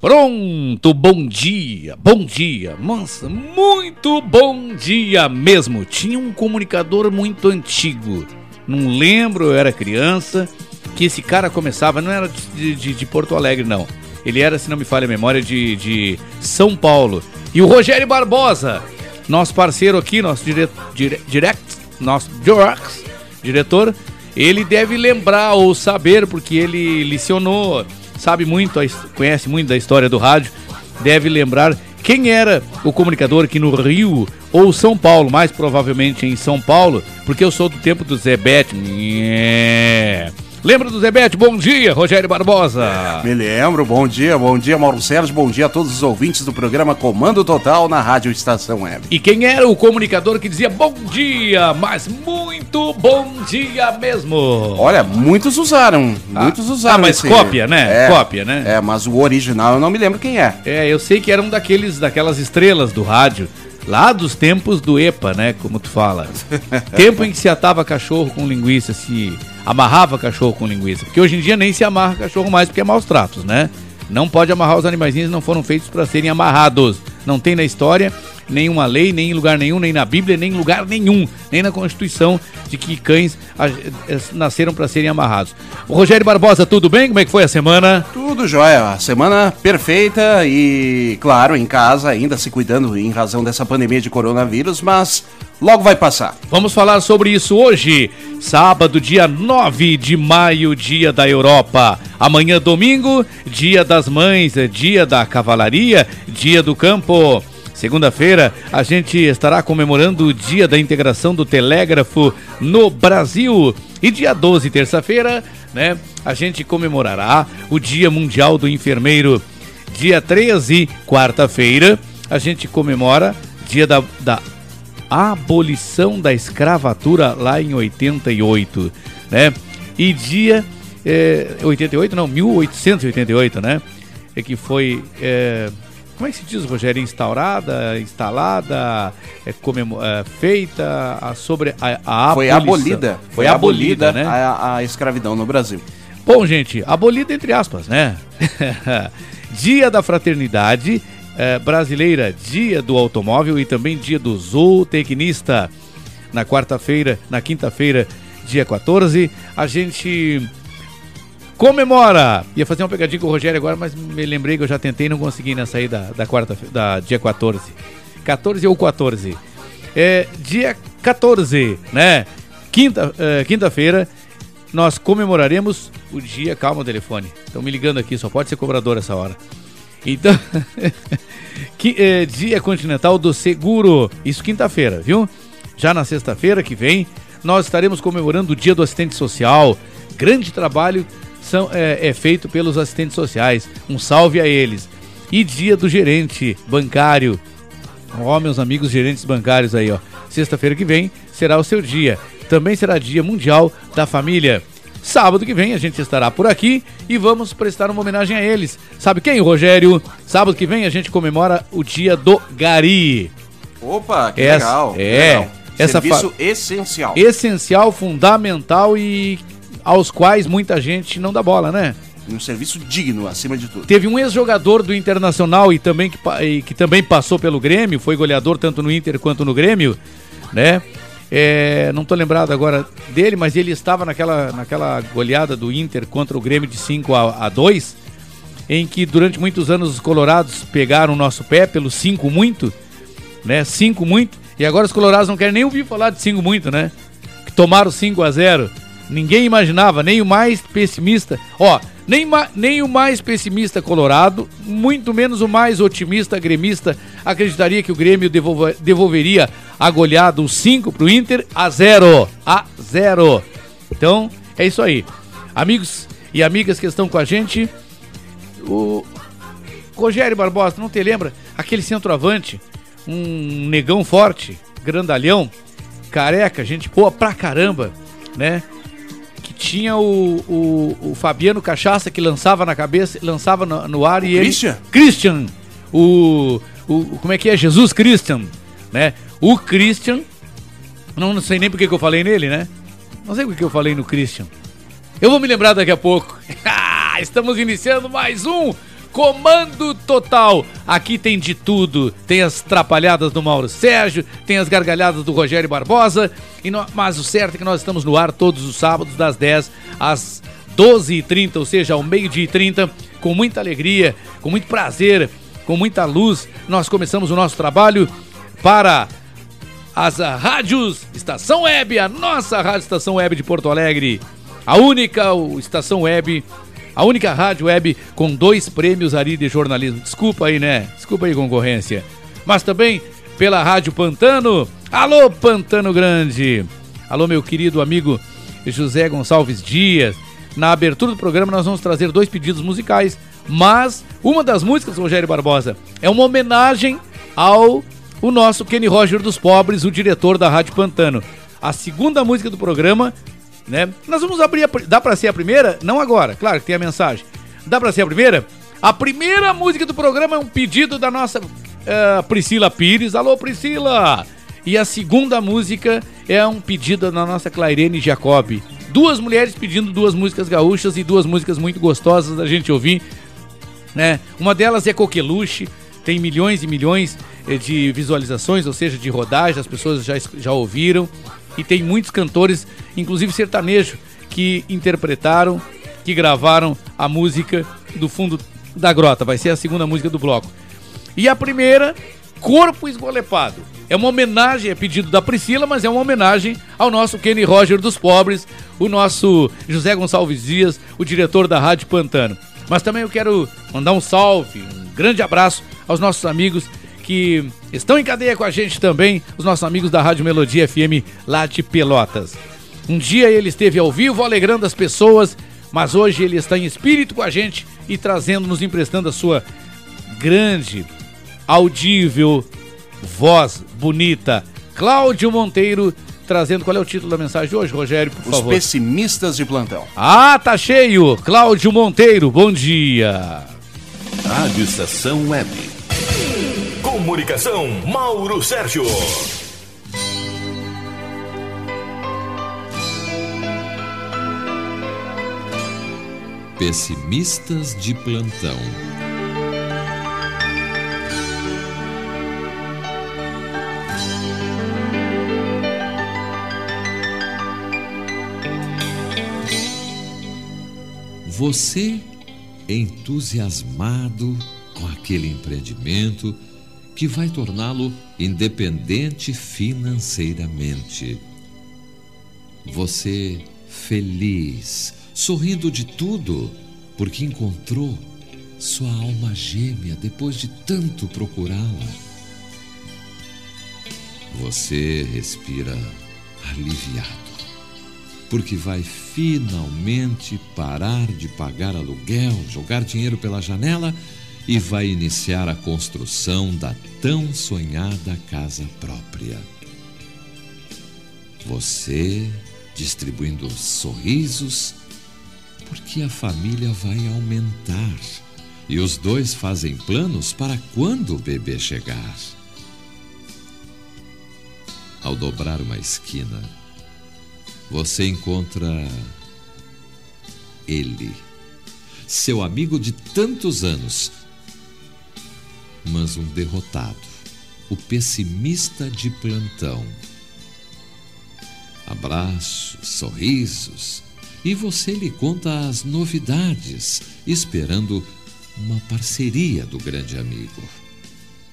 Pronto, bom dia, bom dia, nossa, muito bom dia mesmo. Tinha um comunicador muito antigo, não lembro, eu era criança, que esse cara começava, não era de, de, de Porto Alegre, não. Ele era, se não me falha a memória, de, de São Paulo. E o Rogério Barbosa, nosso parceiro aqui, nosso dire, dire, direct, nosso direct, diretor, ele deve lembrar ou saber, porque ele licionou sabe muito, conhece muito da história do rádio, deve lembrar quem era o comunicador aqui no Rio ou São Paulo, mais provavelmente em São Paulo, porque eu sou do tempo do Zé Bete. Lembra do Zebete? Bom dia, Rogério Barbosa. Me lembro, bom dia, bom dia, Mauro Sérgio, bom dia a todos os ouvintes do programa Comando Total na Rádio Estação Web. E quem era o comunicador que dizia bom dia, mas muito bom dia mesmo? Olha, muitos usaram, ah. muitos usaram. Ah, mas esse... cópia, né? É, cópia, né? É, mas o original eu não me lembro quem é. É, eu sei que era um daqueles, daquelas estrelas do rádio. Lá dos tempos do EPA, né? Como tu fala. Tempo em que se atava cachorro com linguiça, se amarrava cachorro com linguiça. Porque hoje em dia nem se amarra cachorro mais porque é maus tratos, né? Não pode amarrar os animaizinhos, não foram feitos para serem amarrados. Não tem na história nenhuma lei, nem em lugar nenhum, nem na Bíblia, nem em lugar nenhum, nem na Constituição de que cães eh, nasceram para serem amarrados. O Rogério Barbosa, tudo bem? Como é que foi a semana? Tudo jóia. Semana perfeita e, claro, em casa, ainda se cuidando em razão dessa pandemia de coronavírus, mas logo vai passar. Vamos falar sobre isso hoje, sábado, dia 9 de maio, dia da Europa. Amanhã, domingo, dia das mães, dia da cavalaria, dia do campo. Segunda-feira, a gente estará comemorando o Dia da Integração do Telégrafo no Brasil. E dia 12, terça-feira, né, a gente comemorará o Dia Mundial do Enfermeiro. Dia 13, quarta-feira, a gente comemora Dia da, da abolição da escravatura lá em 88, né? E dia é, 88 não, 1888, né? É que foi é, como é que se diz, Rogério? Instaurada, instalada, é, é, feita a, sobre a, a Foi abolida. Foi, foi abolida, abolida, né? A, a escravidão no Brasil. Bom, gente, abolida entre aspas, né? dia da Fraternidade é, Brasileira, Dia do Automóvel e também Dia do Zootecnista. Na quarta-feira, na quinta-feira, dia 14, a gente comemora. Ia fazer uma pegadinha com o Rogério agora, mas me lembrei que eu já tentei e não consegui na saída da quarta da dia 14. 14 ou 14. É, dia 14, né? Quinta, é, quinta-feira, nós comemoraremos o dia. Calma o telefone. Estão me ligando aqui, só pode ser cobrador essa hora. Então, que, é, dia continental do seguro. Isso quinta-feira, viu? Já na sexta-feira que vem, nós estaremos comemorando o dia do assistente social. Grande trabalho são, é, é feito pelos assistentes sociais. Um salve a eles. E dia do gerente bancário. Ó, oh, meus amigos gerentes bancários aí, ó. Sexta-feira que vem será o seu dia. Também será dia mundial da família. Sábado que vem a gente estará por aqui e vamos prestar uma homenagem a eles. Sabe quem, Rogério? Sábado que vem a gente comemora o dia do Gari. Opa, que essa, legal. É. Legal. Essa Serviço essencial. Essencial, fundamental e aos quais muita gente não dá bola, né? Um serviço digno, acima de tudo. Teve um ex-jogador do Internacional e também que, e que também passou pelo Grêmio, foi goleador tanto no Inter quanto no Grêmio, né? É, não estou lembrado agora dele, mas ele estava naquela, naquela goleada do Inter contra o Grêmio de 5 a, a 2, em que durante muitos anos os colorados pegaram o nosso pé pelo 5 muito, né? 5 muito, e agora os colorados não querem nem ouvir falar de 5 muito, né? Que tomaram 5 a 0 Ninguém imaginava, nem o mais pessimista. Ó, nem, nem o mais pessimista colorado, muito menos o mais otimista gremista, acreditaria que o Grêmio devolver, devolveria a goleada, os 5 para o Inter, a 0. A 0. Então, é isso aí. Amigos e amigas que estão com a gente, o, Rogério Barbosa, não te lembra? Aquele centroavante, um negão forte, grandalhão, careca, gente boa pra caramba, né? Tinha o, o, o Fabiano Cachaça que lançava na cabeça, lançava no, no ar e ele. Christian? Christian! O, o. Como é que é? Jesus Christian, né? O Christian. Não, não sei nem porque que eu falei nele, né? Não sei porque que eu falei no Christian. Eu vou me lembrar daqui a pouco. Estamos iniciando mais um Comando Total. Aqui tem de tudo. Tem as trapalhadas do Mauro Sérgio, tem as gargalhadas do Rogério Barbosa. No- mas o certo é que nós estamos no ar todos os sábados, das 10 às 12h30, ou seja, ao meio-dia e 30, com muita alegria, com muito prazer, com muita luz. Nós começamos o nosso trabalho para as rádios Estação Web, a nossa rádio Estação Web de Porto Alegre, a única Estação Web, a única rádio web com dois prêmios ali de jornalismo. Desculpa aí, né? Desculpa aí, concorrência. Mas também pela Rádio Pantano. Alô, Pantano Grande. Alô, meu querido amigo José Gonçalves Dias. Na abertura do programa nós vamos trazer dois pedidos musicais, mas uma das músicas, Rogério Barbosa, é uma homenagem ao o nosso Kenny Roger dos Pobres, o diretor da Rádio Pantano. A segunda música do programa, né? Nós vamos abrir, a, dá pra ser a primeira? Não agora, claro que tem a mensagem. Dá pra ser a primeira? A primeira música do programa é um pedido da nossa eh, Priscila Pires. Alô, Priscila! E a segunda música é um pedido da nossa Clairene Jacobi. Duas mulheres pedindo duas músicas gaúchas e duas músicas muito gostosas da gente ouvir né? Uma delas é Coqueluche, tem milhões e milhões eh, de visualizações, ou seja, de rodagem, as pessoas já, já ouviram. E tem muitos cantores, inclusive sertanejo, que interpretaram, que gravaram a música do fundo da grota. Vai ser a segunda música do bloco. E a primeira, Corpo Esgolepado. É uma homenagem, é pedido da Priscila, mas é uma homenagem ao nosso Kenny Roger dos Pobres, o nosso José Gonçalves Dias, o diretor da Rádio Pantano. Mas também eu quero mandar um salve, um grande abraço aos nossos amigos que estão em cadeia com a gente também, os nossos amigos da Rádio Melodia FM lá de Pelotas. Um dia ele esteve ao vivo alegrando as pessoas, mas hoje ele está em espírito com a gente e trazendo, nos emprestando a sua grande, audível voz bonita. Cláudio Monteiro trazendo qual é o título da mensagem de hoje, Rogério, por Os favor. pessimistas de plantão. Ah, tá cheio. Cláudio Monteiro, bom dia. Rádio Estação Web. Comunicação, Mauro Sérgio. Pessimistas de plantão. Você entusiasmado com aquele empreendimento que vai torná-lo independente financeiramente. Você feliz, sorrindo de tudo, porque encontrou sua alma gêmea depois de tanto procurá-la. Você respira aliviado, porque vai finalmente parar de pagar aluguel, jogar dinheiro pela janela e vai iniciar a construção da tão sonhada casa própria. Você distribuindo sorrisos, porque a família vai aumentar e os dois fazem planos para quando o bebê chegar. Ao dobrar uma esquina, você encontra ele, seu amigo de tantos anos, mas um derrotado, o pessimista de plantão. Abraços, sorrisos, e você lhe conta as novidades, esperando uma parceria do grande amigo.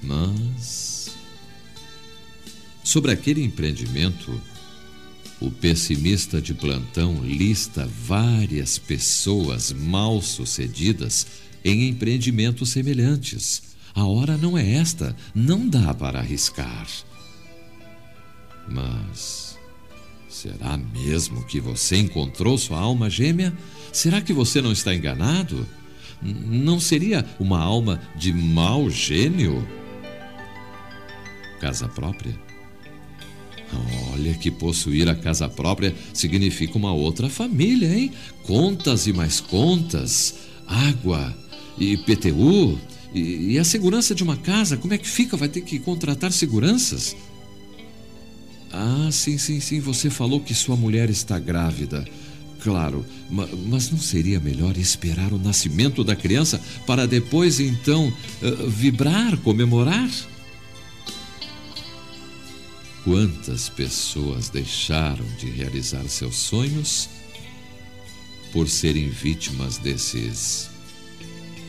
Mas. Sobre aquele empreendimento, o pessimista de plantão lista várias pessoas mal sucedidas em empreendimentos semelhantes. A hora não é esta, não dá para arriscar. Mas. Será mesmo que você encontrou sua alma gêmea? Será que você não está enganado? não seria uma alma de mau gênio? Casa própria? Olha que possuir a casa própria significa uma outra família, hein? Contas e mais contas, água e IPTU e, e a segurança de uma casa, como é que fica? Vai ter que contratar seguranças? Ah, sim, sim, sim, você falou que sua mulher está grávida. Claro, mas não seria melhor esperar o nascimento da criança para depois então uh, vibrar, comemorar? Quantas pessoas deixaram de realizar seus sonhos por serem vítimas desses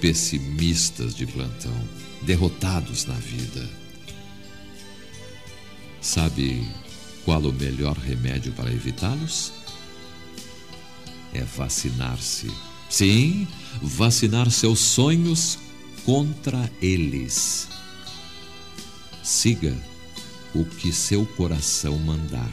pessimistas de plantão, derrotados na vida? Sabe qual o melhor remédio para evitá-los? É vacinar-se. Sim, vacinar seus sonhos contra eles. Siga o que seu coração mandar.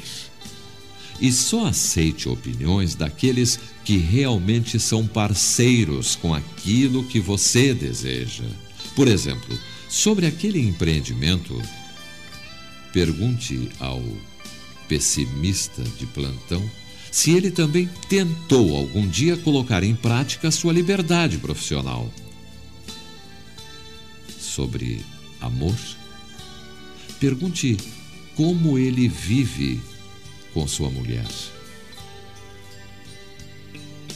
E só aceite opiniões daqueles que realmente são parceiros com aquilo que você deseja. Por exemplo, sobre aquele empreendimento, pergunte ao pessimista de plantão, se ele também tentou algum dia colocar em prática sua liberdade profissional. Sobre amor, pergunte como ele vive com sua mulher.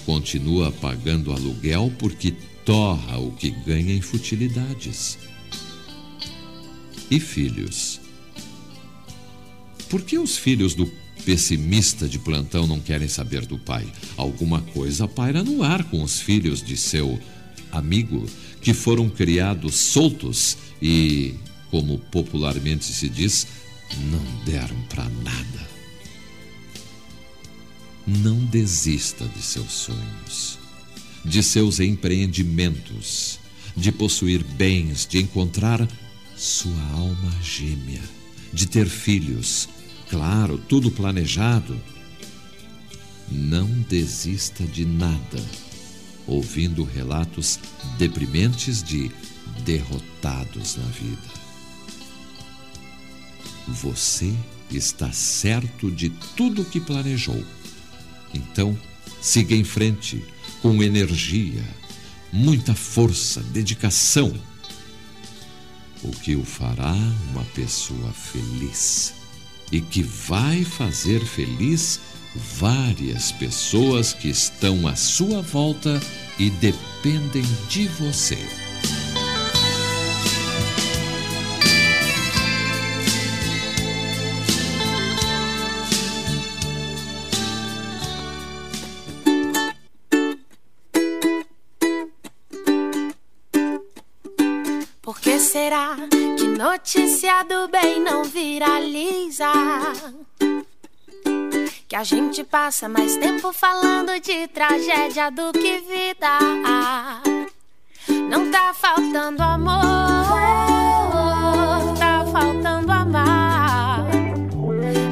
Continua pagando aluguel porque torra o que ganha em futilidades. E filhos? Por que os filhos do pessimista de plantão não querem saber do pai? Alguma coisa paira no ar com os filhos de seu amigo, que foram criados soltos e, como popularmente se diz, não deram para nada. Não desista de seus sonhos, de seus empreendimentos, de possuir bens, de encontrar sua alma gêmea, de ter filhos, Claro, tudo planejado. Não desista de nada, ouvindo relatos deprimentes de derrotados na vida. Você está certo de tudo que planejou. Então, siga em frente com energia, muita força, dedicação, o que o fará uma pessoa feliz e que vai fazer feliz várias pessoas que estão à sua volta e dependem de você. Que notícia do bem não viraliza. Que a gente passa mais tempo falando de tragédia do que vida. Não tá faltando amor, tá faltando amar.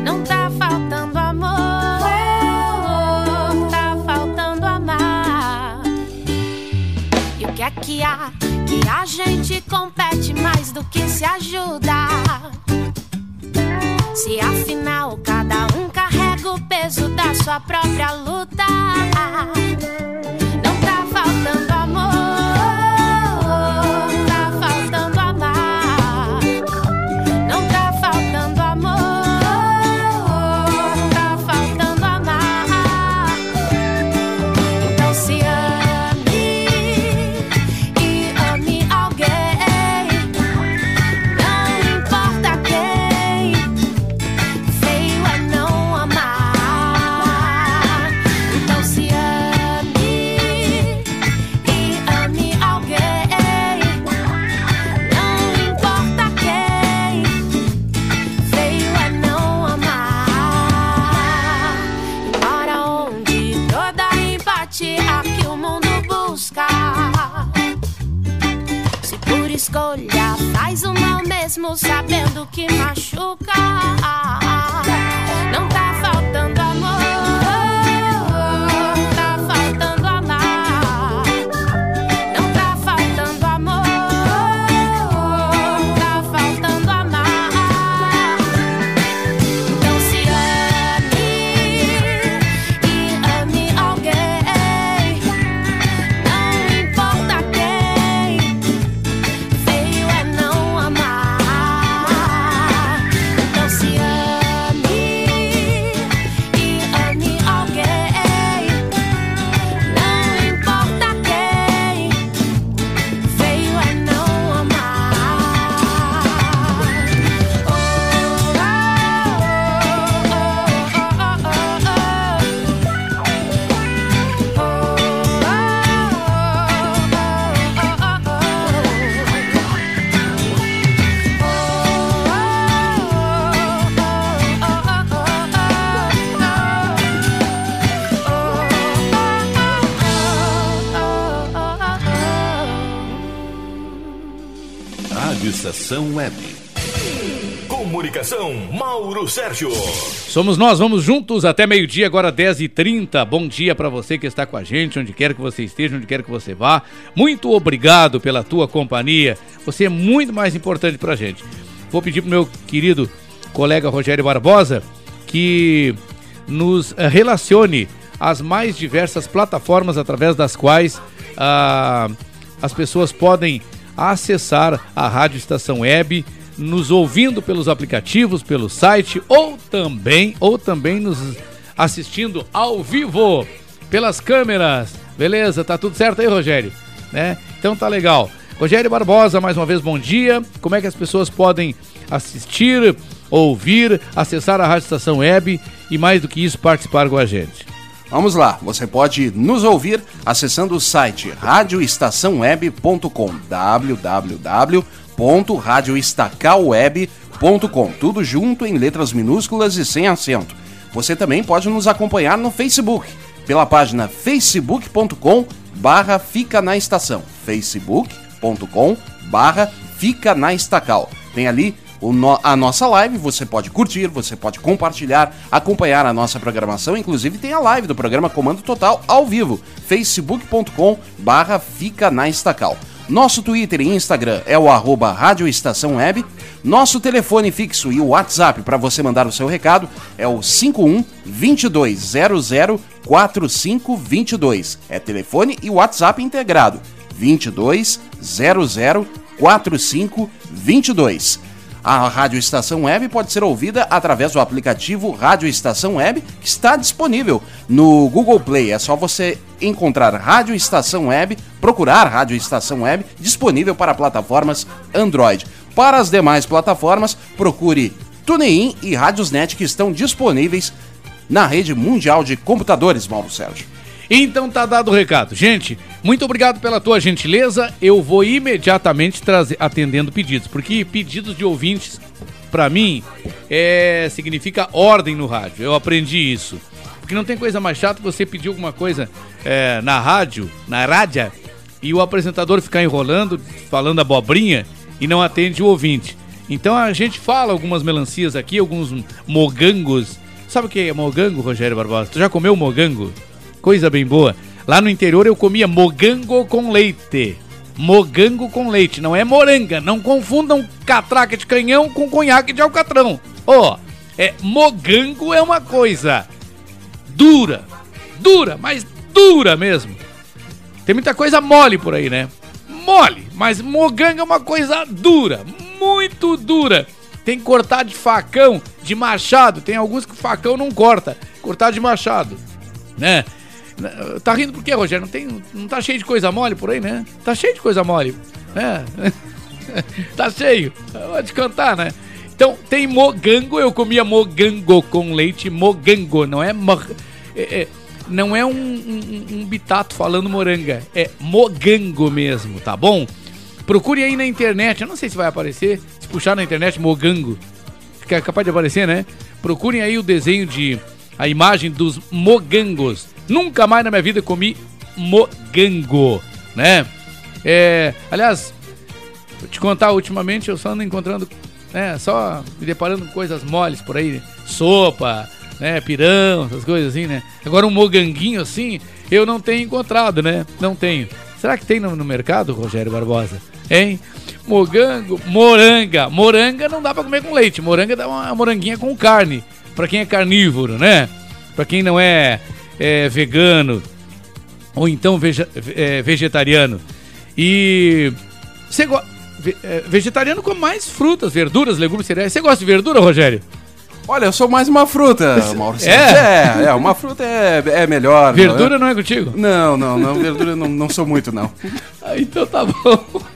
Não tá faltando amor, tá faltando amar. E o que é que há? Que a gente compete mais do que se ajuda. Se afinal cada um carrega o peso da sua própria luta. Mesmo Estação Web. Comunicação, Mauro Sérgio. Somos nós, vamos juntos até meio-dia, agora 10h30. Bom dia para você que está com a gente, onde quer que você esteja, onde quer que você vá. Muito obrigado pela tua companhia. Você é muito mais importante pra gente. Vou pedir pro meu querido colega Rogério Barbosa que nos eh, relacione as mais diversas plataformas através das quais ah, as pessoas podem acessar a Rádio Estação Web, nos ouvindo pelos aplicativos, pelo site ou também ou também nos assistindo ao vivo pelas câmeras. Beleza? Tá tudo certo aí, Rogério? Né? Então tá legal. Rogério Barbosa, mais uma vez bom dia. Como é que as pessoas podem assistir, ouvir, acessar a Rádio Estação Web e mais do que isso participar com a gente? Vamos lá, você pode nos ouvir acessando o site radioestaçãoweb.com www.radioestacalweb.com Tudo junto em letras minúsculas e sem acento. Você também pode nos acompanhar no Facebook, pela página facebook.com barra Fica na Estação facebook.com barra Fica na Estacal. Tem ali no- a nossa live, você pode curtir, você pode compartilhar, acompanhar a nossa programação, inclusive tem a live do programa Comando Total ao vivo, facebook.com barra Fica na Estacal. Nosso Twitter e Instagram é o arroba Rádio Estação Web. Nosso telefone fixo e o WhatsApp para você mandar o seu recado é o 51 2200 4522. É telefone e WhatsApp integrado. 2200 4522. A Rádio Estação Web pode ser ouvida através do aplicativo Rádio Estação Web, que está disponível no Google Play. É só você encontrar Rádio Estação Web, procurar Rádio Estação Web, disponível para plataformas Android. Para as demais plataformas, procure TuneIn e Radiosnet, que estão disponíveis na rede mundial de computadores, Mauro Sérgio. Então tá dado o recado. Gente, muito obrigado pela tua gentileza. Eu vou imediatamente trazer atendendo pedidos, porque pedidos de ouvintes pra mim é significa ordem no rádio. Eu aprendi isso. Porque não tem coisa mais chata que você pedir alguma coisa é, na rádio, na rádia, e o apresentador ficar enrolando, falando abobrinha e não atende o ouvinte. Então a gente fala algumas melancias aqui, alguns mogangos. Sabe o que é mogango, Rogério Barbosa? Tu já comeu mogango? Coisa bem boa. Lá no interior eu comia mogango com leite. Mogango com leite, não é moranga. Não confundam catraca de canhão com conhaque de alcatrão. Ó, é mogango é uma coisa dura, dura, mas dura mesmo. Tem muita coisa mole por aí, né? Mole, mas moganga é uma coisa dura, muito dura. Tem que cortar de facão, de machado. Tem alguns que o facão não corta, cortar de machado, né? Tá rindo por quê, Rogério? Não, tem, não tá cheio de coisa mole por aí, né? Tá cheio de coisa mole, né? tá cheio. Pode cantar, né? Então, tem mogango, eu comia mogango com leite, mogango, não é, mo- é- é- não é um, um- um bitato falando moranga, é mogango mesmo, tá bom? Procure aí na internet, eu não sei se vai aparecer, se puxar na internet mogango, fica capaz de aparecer, né? Procurem aí o desenho de a imagem dos mogangos. Nunca mais na minha vida comi mogango, né? É, aliás, vou te contar, ultimamente eu só ando encontrando, né, só me deparando com coisas moles por aí, sopa, né, pirão, essas coisas assim, né? Agora um moganguinho assim, eu não tenho encontrado, né? Não tenho. Será que tem no, no mercado, Rogério Barbosa? Hein? Mogango, moranga. Moranga não dá pra comer com leite. Moranga dá uma moranguinha com carne. Pra quem é carnívoro, né? Pra quem não é, é vegano ou então vege- é, vegetariano. E você go- é, vegetariano come mais frutas, verduras, legumes, cereais. Você gosta de verdura, Rogério? Olha, eu sou mais uma fruta, Mauro. Sérgio. É? é, é, uma fruta é, é melhor. é? Verdura não é contigo? Não, não, não, verdura não, não sou muito, não. Ah, então tá bom.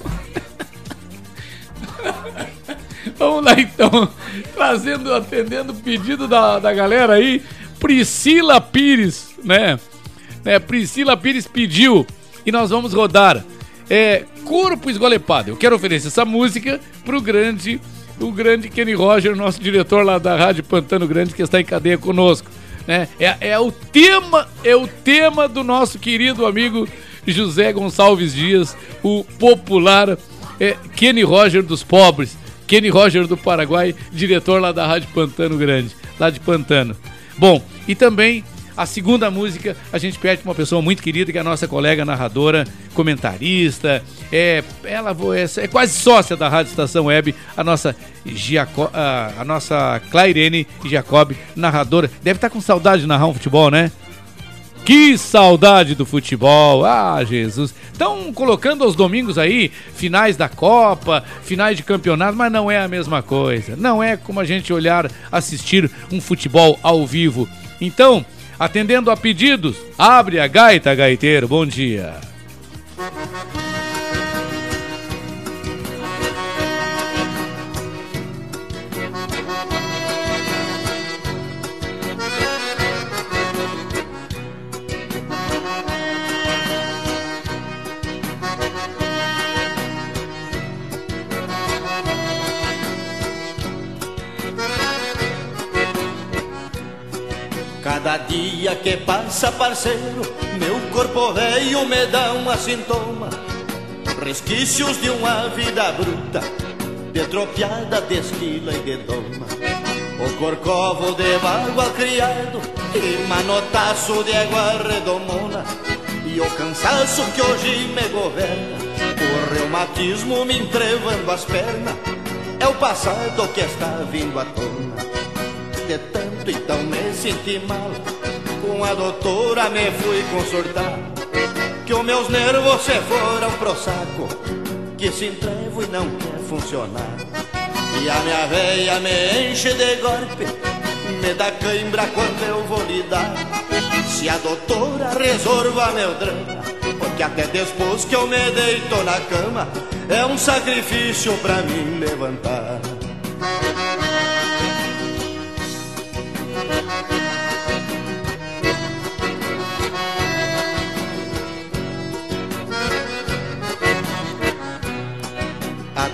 Vamos lá então, trazendo, atendendo o pedido da, da galera aí, Priscila Pires, né? né? Priscila Pires pediu e nós vamos rodar é, Corpo Esgolepado. Eu quero oferecer essa música pro grande, o grande Kenny Roger, nosso diretor lá da Rádio Pantano Grande, que está em cadeia conosco. Né? É, é o tema, é o tema do nosso querido amigo José Gonçalves Dias, o popular é Kenny Roger dos pobres. Kenny Roger do Paraguai, diretor lá da Rádio Pantano Grande, lá de Pantano. Bom, e também a segunda música a gente pede para uma pessoa muito querida, que é a nossa colega narradora, comentarista, é, ela é, é quase sócia da Rádio Estação Web, a nossa, Giaco, a, a nossa Clairene Jacob, narradora. Deve estar com saudade de narrar um futebol, né? Que saudade do futebol! Ah, Jesus! Estão colocando aos domingos aí finais da Copa, finais de campeonato, mas não é a mesma coisa. Não é como a gente olhar, assistir um futebol ao vivo. Então, atendendo a pedidos, abre a gaita, gaiteiro. Bom dia. Cada dia que passa, parceiro, meu corpo veio me dá um sintoma. Resquícios de uma vida bruta, de tropiada, de esquila e de doma. O corcovo de barba criado e manotaço de água redomona. E o cansaço que hoje me governa, o reumatismo me entrevando as pernas. É o passado que está vindo à tona então me senti mal. Com a doutora me fui consultar, que os meus nervos se foram pro saco, que se entrevo e não quer funcionar. E a minha veia me enche de golpe, me dá cãibra quando eu vou lidar. Se a doutora resolva meu drama, porque até depois que eu me deito na cama, é um sacrifício pra mim levantar.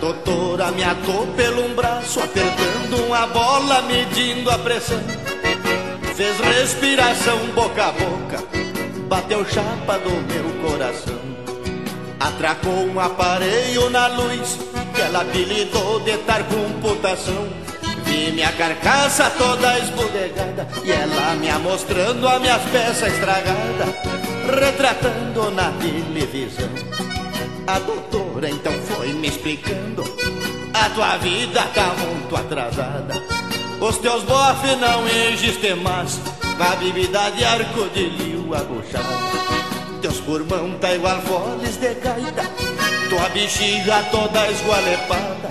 Doutora me atou pelo um braço, apertando uma bola, medindo a pressão. Fez respiração boca a boca, bateu chapa do meu coração. Atracou um aparelho na luz, que ela habilitou de tar computação. Vi minha carcaça toda esbudegada, e ela me mostrando as minhas peças estragadas, retratando na televisão. A doutora então foi me explicando. A tua vida tá muito atrasada. Os teus bofes não existem mais. A bebida de arco de liu abuchada Teus pulmão tá igual foles de gaita. Tua bexiga toda esgualepada.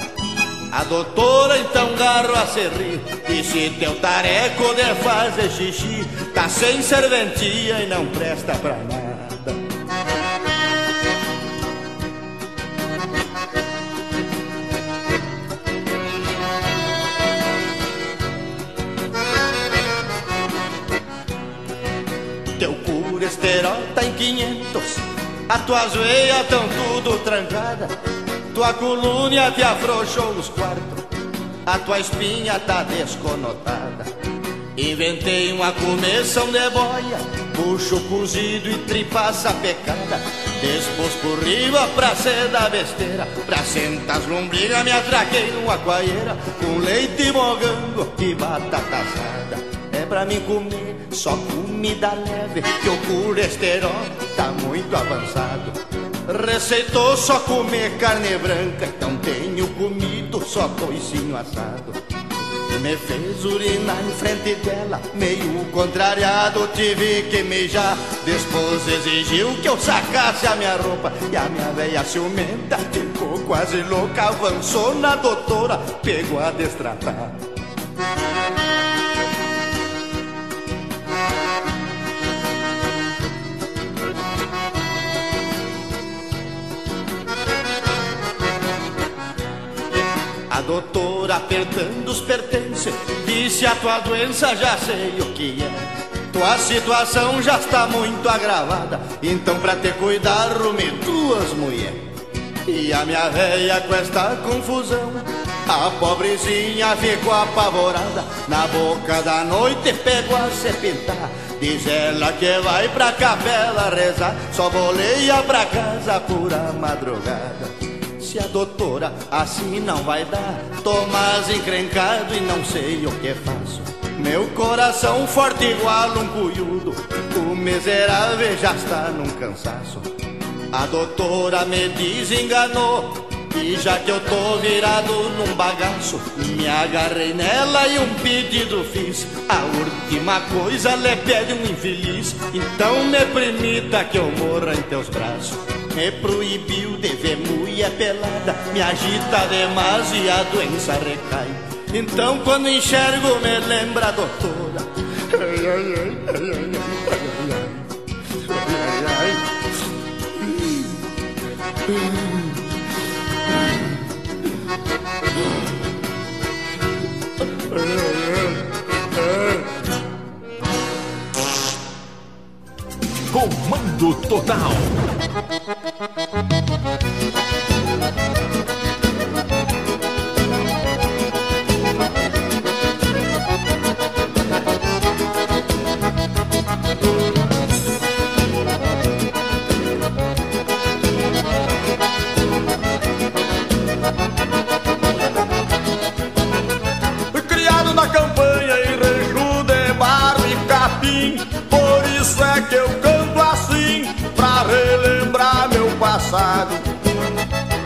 A doutora então garro a se rir Disse teu tareco de fazer xixi Tá sem serventia e não presta pra nada colesterol tá em 500 As tuas veias tão tudo trancada. Tua coluna te afrouxou os quartos. A tua espinha tá desconotada. Inventei uma começão de boia. Puxo cozido e tripaça pecada. Despôs por riba pra ser da besteira. Pra sentar as lombrigas me atraquei numa coaieira Com leite mogango e batata assada pra mim comer só comida leve Que o colesterol tá muito avançado. Receitou só comer carne branca Então tenho comido só coicinho assado. Me fez urinar em frente dela Meio contrariado tive que mijar. Depois exigiu que eu sacasse a minha roupa E a minha velha ciumenta ficou quase louca. Avançou na doutora, pegou a destratar doutora apertando os pertences. Disse a tua doença já sei o que é. Tua situação já está muito agravada. Então pra te cuidar rume duas mulheres. E a minha véia com esta confusão A pobrezinha ficou apavorada. Na boca da noite pegou a se pintar Diz ela que vai pra capela rezar. Só boleia pra casa pura madrugada disse a doutora, assim não vai dar. Tô mais encrencado e não sei o que faço. Meu coração forte igual um cuiudo, o miserável já está num cansaço. A doutora me desenganou, e já que eu tô virado num bagaço, me agarrei nela e um pedido fiz. A última coisa lhe pede um infeliz, então me permita que eu morra em teus braços. Me proibiu de ver mulher pelada, me agita demais e a doença recai. Então quando enxergo me lembra a doutora. Ai, ai, ai, ai, ai, ai, ai, ai, ai. Comando Total.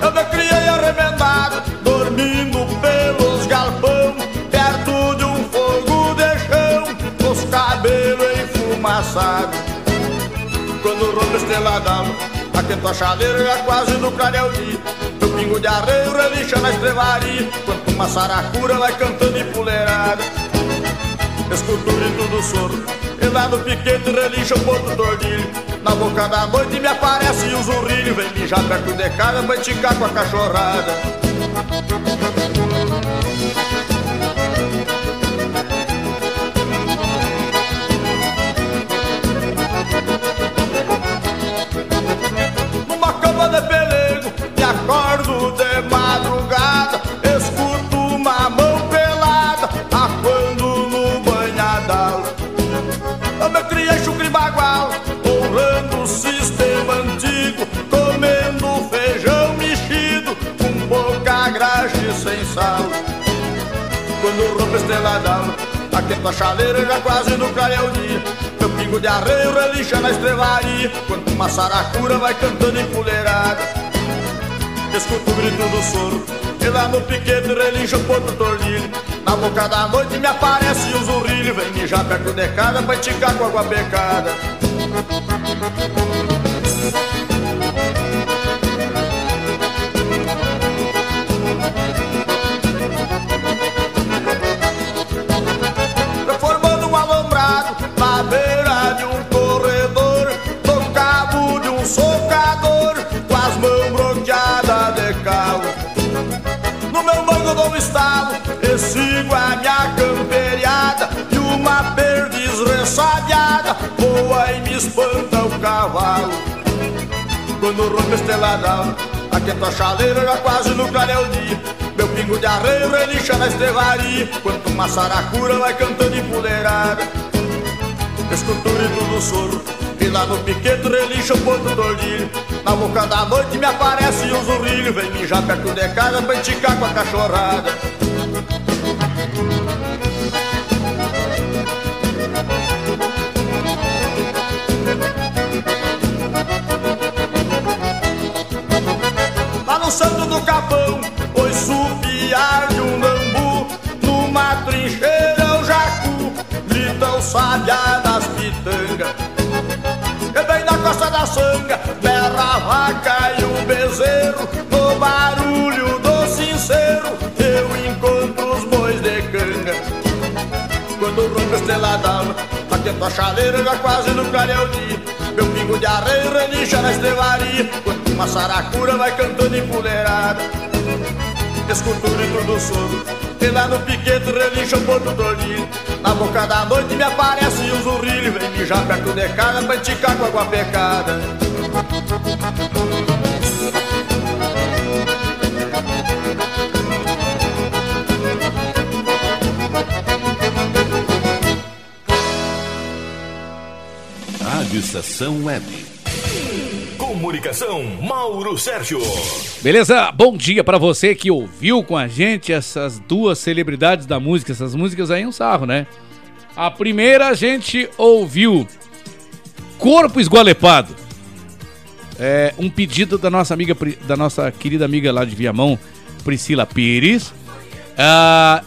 Eu me criei arremendado Dormindo pelos galpão Perto de um fogo de chão Com os cabelos enfumaçados Quando rompe estreladão Aquento a chaleira já quase no clareio dia Meu pingo de arreio relincha na estrevaria Quanto uma saracura vai cantando em puleirada Escuto o grito do soro E lá no piquete relincha o ponto tordilho Na boca da noite me aparece o zurrilho Vem mijar perto de casa pra enticar com a cachorrada aquento a chaleira já quase no clareio o dia. Meu pingo de arreio relincha na estrevaria, quando uma saracura vai cantando em puleirada. Escuto o grito do soro, e lá no piquete relincha o ponto tordilho. Na boca da noite me aparece um zurrilho, vem mijar perto de casa pra enticar com água pecada. Voa e me espanta o cavalo. Quando rompe esteladão, aquento a chaleira já quase no clareio dia. Meu pingo de arreio relincha na estrevaria, quanto uma saracura vai cantando em puleirada. Escuto o grito do soro, e lá no piquete relincha o ponto tordilho. Na boca da noite me aparece um zurrilho, vem mijar perto de casa pra enticar com a cachorrada. Vaca e o bezerro No barulho do sincero, eu encontro os bois de canga. Quando rompe a estrela d'alva, atento a chaleira já quase no clareio dia Meu pingo de arreio relincha na estrevaria Quando uma saracura vai cantando em puleirada Escuto o grito do sogro E lá no piquete relincha o ponto tordilho Na boca da noite me aparece um zurrilho Vem mijar perto de casa pra enticar com água pecada Rádio Estação Web. Com Comunicação, Mauro Sérgio. Beleza? Bom dia pra você que ouviu com a gente essas duas celebridades da música. Essas músicas aí é um sarro, né? A primeira a gente ouviu Corpo Esgualepado. É um pedido da nossa amiga, da nossa querida amiga lá de Viamão, Priscila Pires. Ah,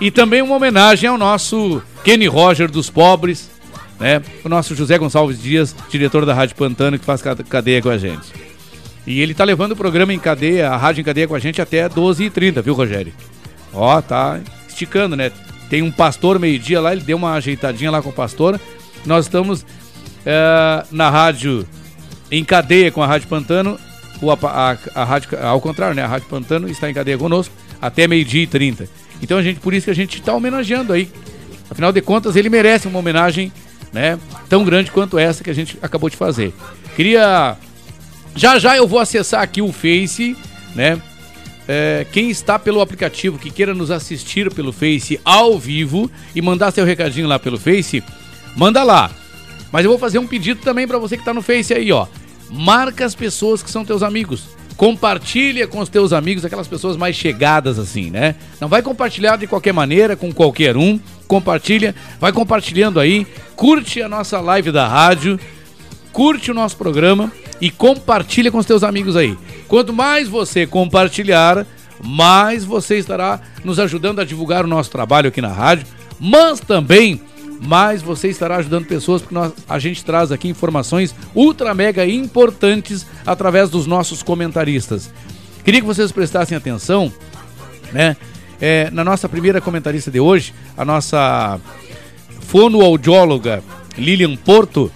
e também uma homenagem ao nosso Kenny Roger dos Pobres, né? O nosso José Gonçalves Dias, diretor da Rádio Pantano, que faz ca- cadeia com a gente. E ele tá levando o programa em cadeia, a rádio em cadeia com a gente até 12h30, viu, Rogério? Ó, tá esticando, né? Tem um pastor meio-dia lá, ele deu uma ajeitadinha lá com o pastor. Nós estamos eh, na rádio em cadeia com a Rádio Pantano. O, apa- a, a rádio, ao contrário, né? A Rádio Pantano está em cadeia conosco até meio-dia e 30. Então a gente, por isso que a gente está homenageando aí. Afinal de contas, ele merece uma homenagem, né? Tão grande quanto essa que a gente acabou de fazer. Queria. Já já eu vou acessar aqui o Face, né? É, quem está pelo aplicativo, que queira nos assistir pelo Face ao vivo e mandar seu recadinho lá pelo Face, manda lá. Mas eu vou fazer um pedido também para você que tá no Face aí, ó. Marca as pessoas que são teus amigos. Compartilha com os teus amigos, aquelas pessoas mais chegadas assim, né? Não vai compartilhar de qualquer maneira, com qualquer um. Compartilha, vai compartilhando aí. Curte a nossa live da rádio curte o nosso programa e compartilha com os teus amigos aí. Quanto mais você compartilhar, mais você estará nos ajudando a divulgar o nosso trabalho aqui na rádio, mas também mais você estará ajudando pessoas porque nós, a gente traz aqui informações ultra mega importantes através dos nossos comentaristas. Queria que vocês prestassem atenção, né? É, na nossa primeira comentarista de hoje, a nossa fonoaudióloga Lilian Porto,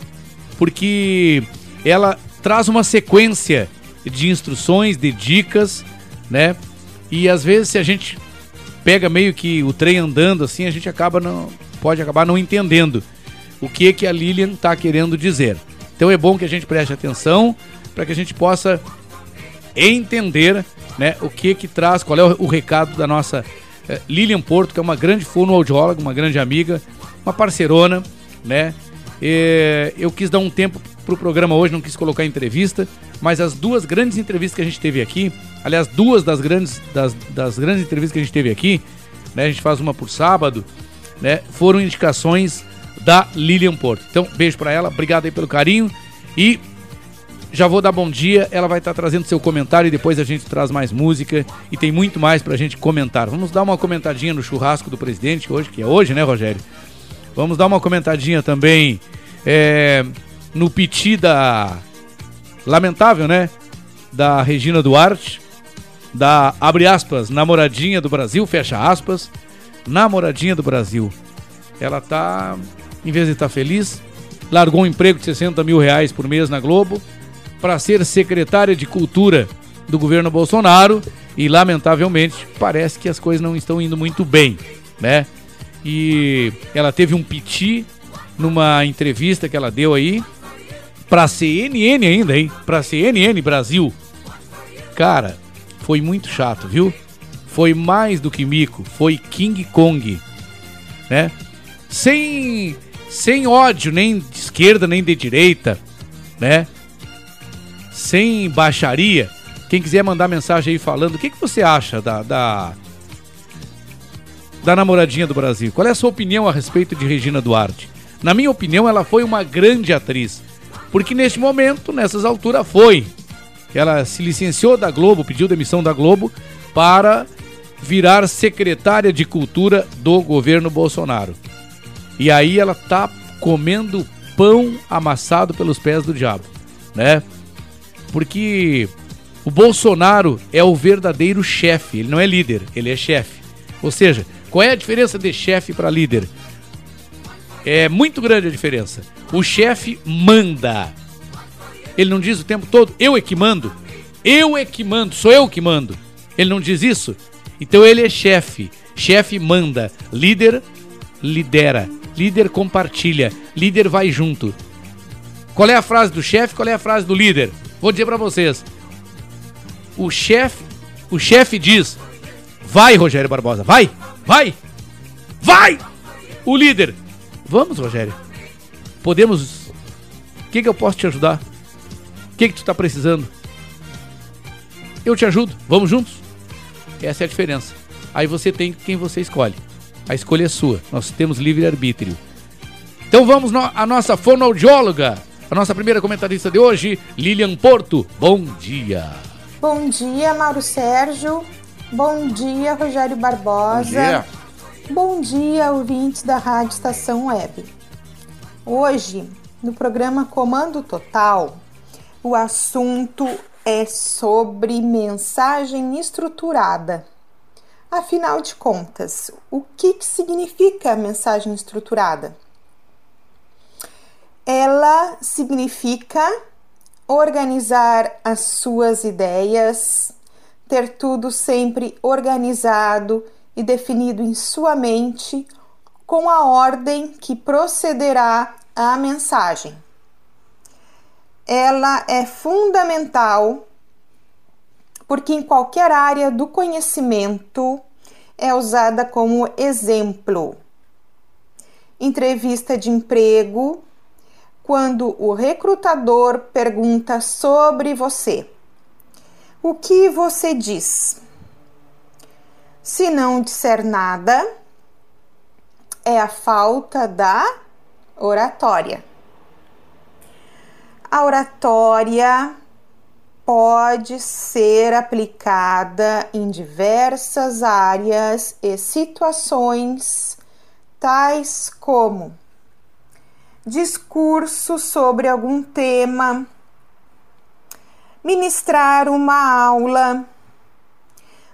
porque ela traz uma sequência de instruções, de dicas, né? E às vezes se a gente pega meio que o trem andando assim, a gente acaba não pode acabar não entendendo o que que a Lilian está querendo dizer. Então é bom que a gente preste atenção para que a gente possa entender, né, o que que traz, qual é o, o recado da nossa eh, Lilian Porto, que é uma grande fonoaudióloga, uma grande amiga, uma parceirona, né? Eh, eu quis dar um tempo pro programa hoje, não quis colocar entrevista, mas as duas grandes entrevistas que a gente teve aqui, aliás, duas das grandes, das, das grandes entrevistas que a gente teve aqui, né? A gente faz uma por sábado, né? Foram indicações da Lilian Porto. Então, beijo pra ela, obrigado aí pelo carinho e já vou dar bom dia, ela vai estar trazendo seu comentário e depois a gente traz mais música e tem muito mais pra gente comentar. Vamos dar uma comentadinha no churrasco do presidente hoje, que é hoje, né, Rogério? Vamos dar uma comentadinha também é, no piti da lamentável, né? Da Regina Duarte, da abre aspas, namoradinha do Brasil, fecha aspas, namoradinha do Brasil. Ela tá, em vez de estar feliz, largou um emprego de 60 mil reais por mês na Globo para ser secretária de Cultura do governo Bolsonaro e, lamentavelmente, parece que as coisas não estão indo muito bem, né? E ela teve um piti numa entrevista que ela deu aí pra CNN ainda, hein? Pra CNN Brasil. Cara, foi muito chato, viu? Foi mais do que mico, foi King Kong, né? Sem sem ódio nem de esquerda nem de direita, né? Sem baixaria. Quem quiser mandar mensagem aí falando, o que, que você acha da, da da namoradinha do Brasil? Qual é a sua opinião a respeito de Regina Duarte? Na minha opinião, ela foi uma grande atriz. Porque neste momento, nessas alturas, foi. Ela se licenciou da Globo, pediu demissão da Globo para virar secretária de Cultura do governo Bolsonaro. E aí ela tá comendo pão amassado pelos pés do diabo, né? Porque o Bolsonaro é o verdadeiro chefe, ele não é líder, ele é chefe. Ou seja, qual é a diferença de chefe para líder? É muito grande a diferença. O chefe manda. Ele não diz o tempo todo, eu é que mando. Eu é que mando, sou eu que mando. Ele não diz isso? Então ele é chefe. Chefe manda. Líder lidera. Líder compartilha. Líder vai junto. Qual é a frase do chefe? Qual é a frase do líder? Vou dizer para vocês. O chefe, o chefe diz: "Vai, Rogério Barbosa, vai! Vai! Vai!" O líder: "Vamos, Rogério. Podemos O que que eu posso te ajudar?" que, que tu tá precisando? Eu te ajudo, vamos juntos? Essa é a diferença. Aí você tem quem você escolhe. A escolha é sua. Nós temos livre-arbítrio. Então vamos no, a nossa fonoaudióloga, a nossa primeira comentarista de hoje, Lilian Porto. Bom dia. Bom dia, Mauro Sérgio. Bom dia, Rogério Barbosa. Bom dia. Bom dia, ouvintes da Rádio Estação Web. Hoje, no programa Comando Total, o assunto é sobre mensagem estruturada. Afinal de contas, o que, que significa mensagem estruturada? Ela significa organizar as suas ideias, ter tudo sempre organizado e definido em sua mente com a ordem que procederá a mensagem. Ela é fundamental porque em qualquer área do conhecimento é usada como exemplo. Entrevista de emprego, quando o recrutador pergunta sobre você. O que você diz? Se não disser nada, é a falta da oratória. A oratória pode ser aplicada em diversas áreas e situações, tais como discurso sobre algum tema, ministrar uma aula,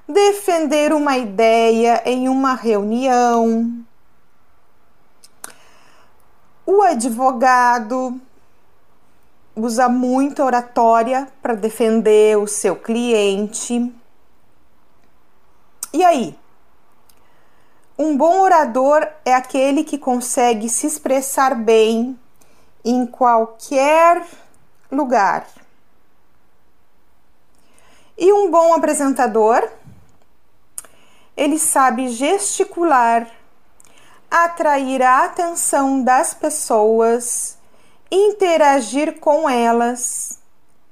defender uma ideia em uma reunião. O advogado usa muita oratória para defender o seu cliente. E aí? Um bom orador é aquele que consegue se expressar bem em qualquer lugar. E um bom apresentador, ele sabe gesticular, atrair a atenção das pessoas interagir com elas.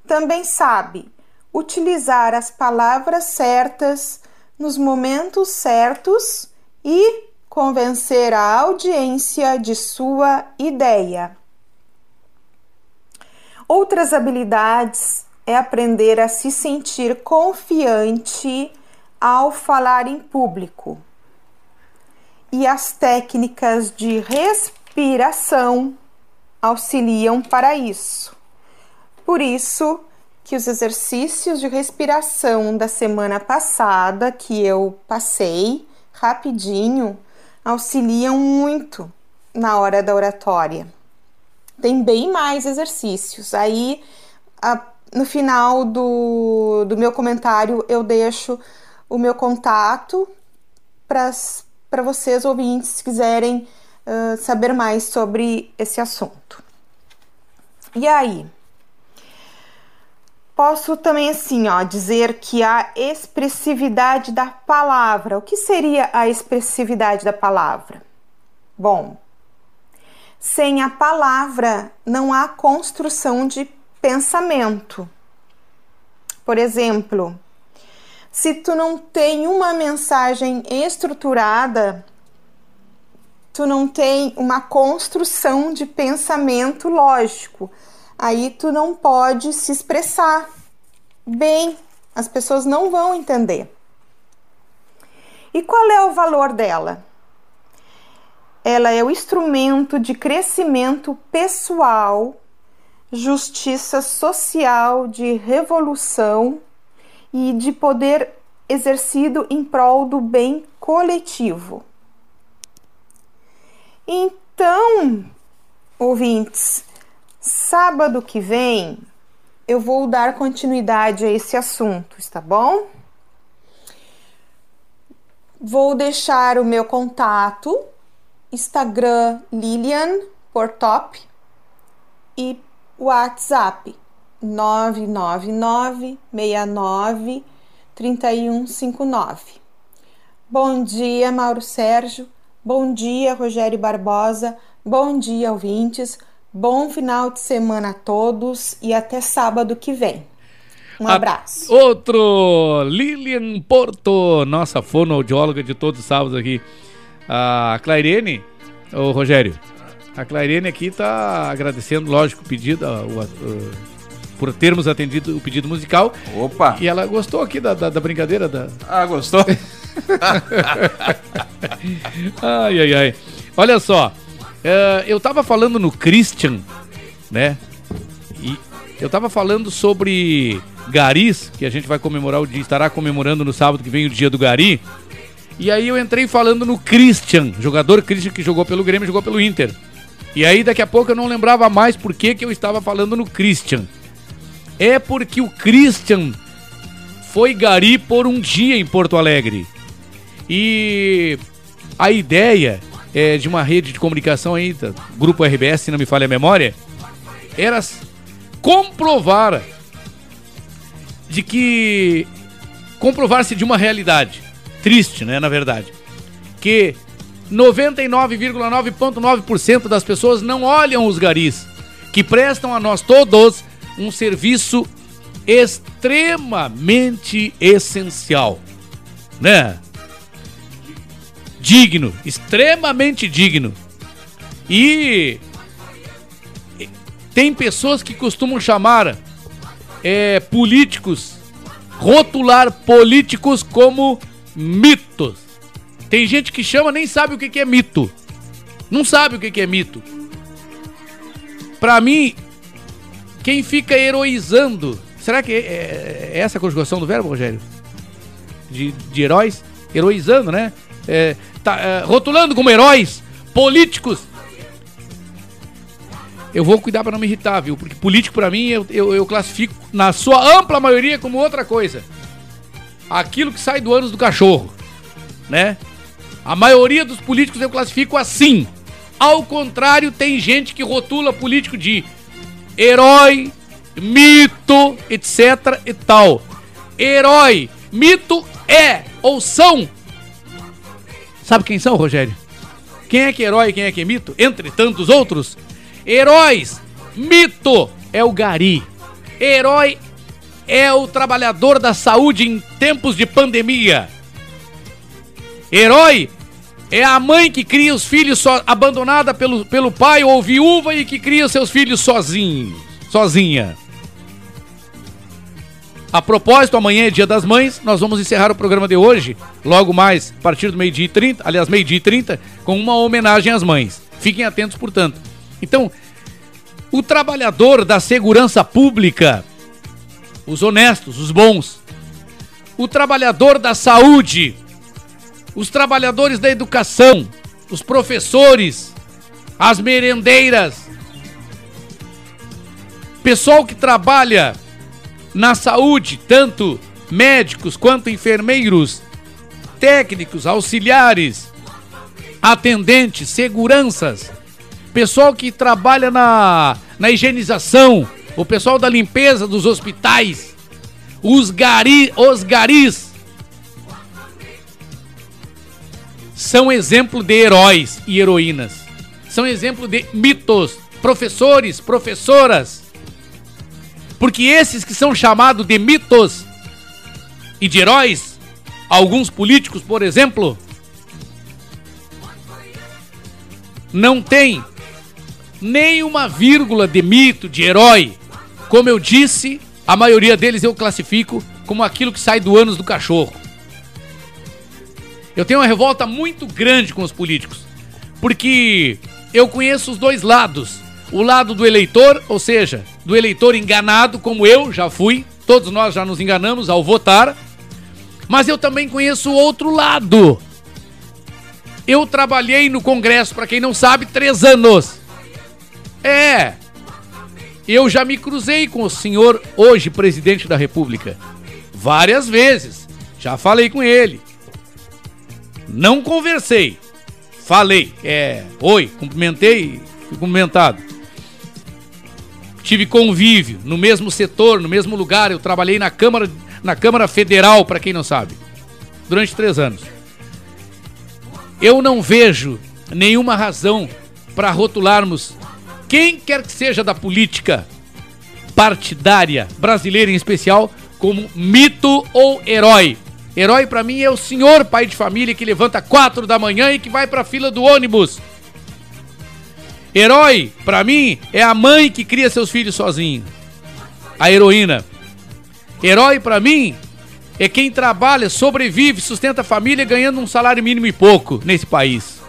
Também sabe utilizar as palavras certas nos momentos certos e convencer a audiência de sua ideia. Outras habilidades é aprender a se sentir confiante ao falar em público. E as técnicas de respiração auxiliam para isso. Por isso que os exercícios de respiração da semana passada que eu passei rapidinho auxiliam muito na hora da oratória. Tem bem mais exercícios. Aí, a, no final do, do meu comentário, eu deixo o meu contato para vocês ouvintes, se quiserem saber mais sobre esse assunto. E aí? Posso também assim, ó, dizer que a expressividade da palavra. O que seria a expressividade da palavra? Bom, sem a palavra não há construção de pensamento. Por exemplo, se tu não tem uma mensagem estruturada, tu não tem uma construção de pensamento lógico. Aí tu não pode se expressar bem, as pessoas não vão entender. E qual é o valor dela? Ela é o instrumento de crescimento pessoal, justiça social, de revolução e de poder exercido em prol do bem coletivo. Então, ouvintes, sábado que vem eu vou dar continuidade a esse assunto, está bom? Vou deixar o meu contato, Instagram Lilian Portop e WhatsApp 999 69 3159. Bom dia, Mauro Sérgio. Bom dia, Rogério Barbosa. Bom dia, ouvintes. Bom final de semana a todos e até sábado que vem. Um A- abraço. Outro, Lilian Porto, nossa fonoaudióloga de todos os sábados aqui. A Clairene, ô Rogério, a Clairene aqui tá agradecendo, lógico, o pedido, a- o- a- por termos atendido o pedido musical. Opa! E ela gostou aqui da, da, da brincadeira da, Ah, gostou? Ai, ai, ai. Olha só, eh, eu tava falando no Christian, né? E eu tava falando sobre garis, que a gente vai comemorar o dia, estará comemorando no sábado que vem o dia do gari. E aí eu entrei falando no Christian, jogador Christian que jogou pelo Grêmio, jogou pelo Inter. E aí daqui a pouco eu não lembrava mais por que, que eu estava falando no Christian. É porque o Christian foi gari por um dia em Porto Alegre. E a ideia é, de uma rede de comunicação aí, tá, Grupo RBS, se não me falha a memória, era comprovar de que comprovar-se de uma realidade triste, né, na verdade, que 99,9.9% das pessoas não olham os garis, que prestam a nós todos um serviço extremamente essencial, né? Digno, extremamente digno. E tem pessoas que costumam chamar é, políticos, rotular políticos como mitos. Tem gente que chama nem sabe o que, que é mito. Não sabe o que, que é mito. Pra mim, quem fica heroizando. Será que é, é essa a conjugação do verbo, Rogério? De, de heróis? Heroizando, né? É, tá, é, rotulando como heróis políticos. Eu vou cuidar pra não me irritar, viu? Porque político pra mim eu, eu, eu classifico na sua ampla maioria como outra coisa. Aquilo que sai do ânus do cachorro, né? A maioria dos políticos eu classifico assim. Ao contrário, tem gente que rotula político de herói, mito, etc e tal. Herói, mito é ou são. Sabe quem são, Rogério? Quem é que é herói e quem é que é mito? Entre tantos outros. Heróis, mito é o gari. Herói é o trabalhador da saúde em tempos de pandemia. Herói é a mãe que cria os filhos so, abandonada pelo, pelo pai ou viúva e que cria seus filhos sozinho, sozinha. A propósito, amanhã é dia das mães, nós vamos encerrar o programa de hoje, logo mais, a partir do meio-dia e 30, aliás, meio-dia e 30, com uma homenagem às mães. Fiquem atentos, portanto. Então, o trabalhador da segurança pública, os honestos, os bons, o trabalhador da saúde, os trabalhadores da educação, os professores, as merendeiras, pessoal que trabalha na saúde, tanto médicos quanto enfermeiros, técnicos, auxiliares, atendentes, seguranças, pessoal que trabalha na, na higienização, o pessoal da limpeza dos hospitais, os, gari, os garis, são exemplo de heróis e heroínas. São exemplo de mitos, professores, professoras. Porque esses que são chamados de mitos e de heróis, alguns políticos, por exemplo, não tem nem uma vírgula de mito, de herói. Como eu disse, a maioria deles eu classifico como aquilo que sai do ânus do cachorro. Eu tenho uma revolta muito grande com os políticos, porque eu conheço os dois lados. O lado do eleitor, ou seja, do eleitor enganado, como eu já fui, todos nós já nos enganamos ao votar, mas eu também conheço o outro lado. Eu trabalhei no Congresso, para quem não sabe, três anos. É. Eu já me cruzei com o senhor, hoje presidente da República, várias vezes. Já falei com ele. Não conversei. Falei. É. Oi, cumprimentei, fui cumprimentado. Tive convívio no mesmo setor, no mesmo lugar. Eu trabalhei na Câmara, na Câmara Federal, para quem não sabe, durante três anos. Eu não vejo nenhuma razão para rotularmos quem quer que seja da política partidária brasileira em especial como mito ou herói. Herói para mim é o senhor pai de família que levanta quatro da manhã e que vai para a fila do ônibus. Herói para mim é a mãe que cria seus filhos sozinha. A heroína. Herói para mim é quem trabalha, sobrevive, sustenta a família ganhando um salário mínimo e pouco nesse país.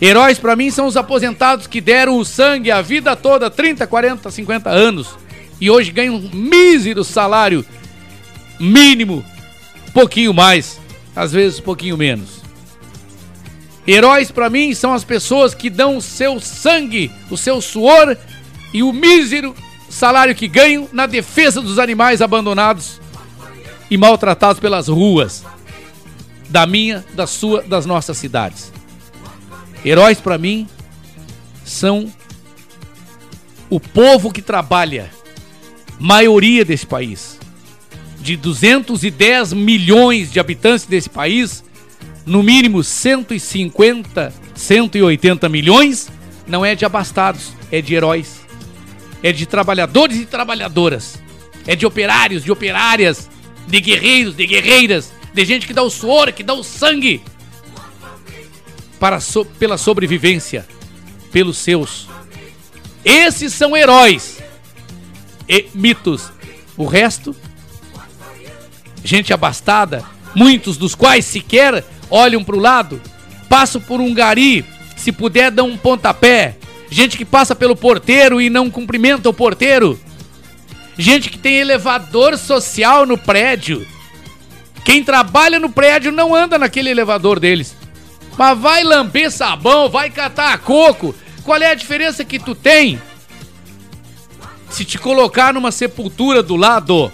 Heróis para mim são os aposentados que deram o sangue a vida toda, 30, 40, 50 anos, e hoje ganham um mísero salário mínimo, pouquinho mais, às vezes pouquinho menos. Heróis para mim são as pessoas que dão o seu sangue, o seu suor e o mísero salário que ganham na defesa dos animais abandonados e maltratados pelas ruas da minha, da sua, das nossas cidades. Heróis para mim são o povo que trabalha, maioria desse país. De 210 milhões de habitantes desse país, no mínimo 150, 180 milhões não é de abastados, é de heróis. É de trabalhadores e trabalhadoras. É de operários, de operárias, de guerreiros, de guerreiras, de gente que dá o suor, que dá o sangue para so, pela sobrevivência, pelos seus. Esses são heróis e mitos. O resto, gente abastada, muitos dos quais sequer olham para o lado, passam por um gari, se puder dão um pontapé. Gente que passa pelo porteiro e não cumprimenta o porteiro. Gente que tem elevador social no prédio. Quem trabalha no prédio não anda naquele elevador deles. Mas vai lamber sabão, vai catar coco. Qual é a diferença que tu tem? Se te colocar numa sepultura do lado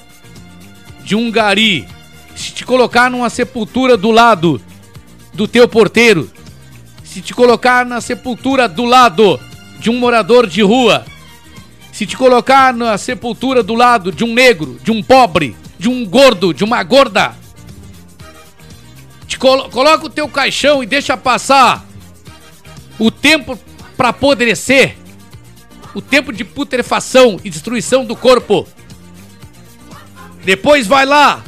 de um gari, se te colocar numa sepultura do lado do teu porteiro, se te colocar na sepultura do lado de um morador de rua, se te colocar na sepultura do lado de um negro, de um pobre, de um gordo, de uma gorda, te colo coloca o teu caixão e deixa passar o tempo para apodrecer, o tempo de putrefação e destruição do corpo. Depois vai lá,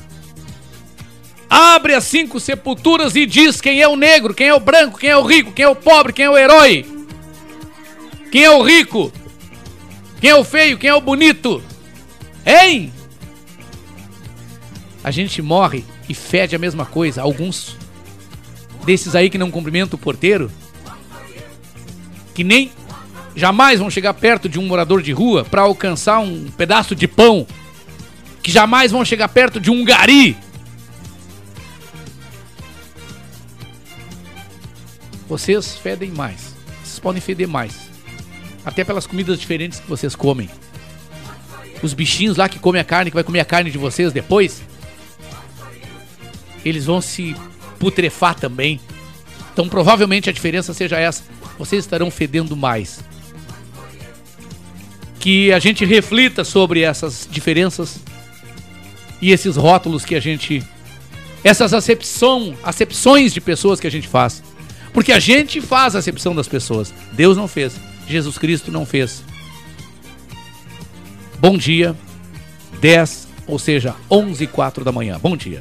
abre as cinco sepulturas e diz quem é o negro, quem é o branco, quem é o rico, quem é o pobre, quem é o herói, quem é o rico, quem é o feio, quem é o bonito. Hein? A gente morre e fede a mesma coisa. Alguns desses aí que não cumprimentam o porteiro, que nem jamais vão chegar perto de um morador de rua para alcançar um pedaço de pão, que jamais vão chegar perto de um gari. Vocês fedem mais. Vocês podem feder mais. Até pelas comidas diferentes que vocês comem. Os bichinhos lá que comem a carne, que vai comer a carne de vocês depois, eles vão se putrefar também. Então provavelmente a diferença seja essa. Vocês estarão fedendo mais. Que a gente reflita sobre essas diferenças e esses rótulos que a gente. Essas acepção, acepções de pessoas que a gente faz. Porque a gente faz a acepção das pessoas. Deus não fez. Jesus Cristo não fez. Bom dia. 10, ou seja, 11 e 4 da manhã. Bom dia.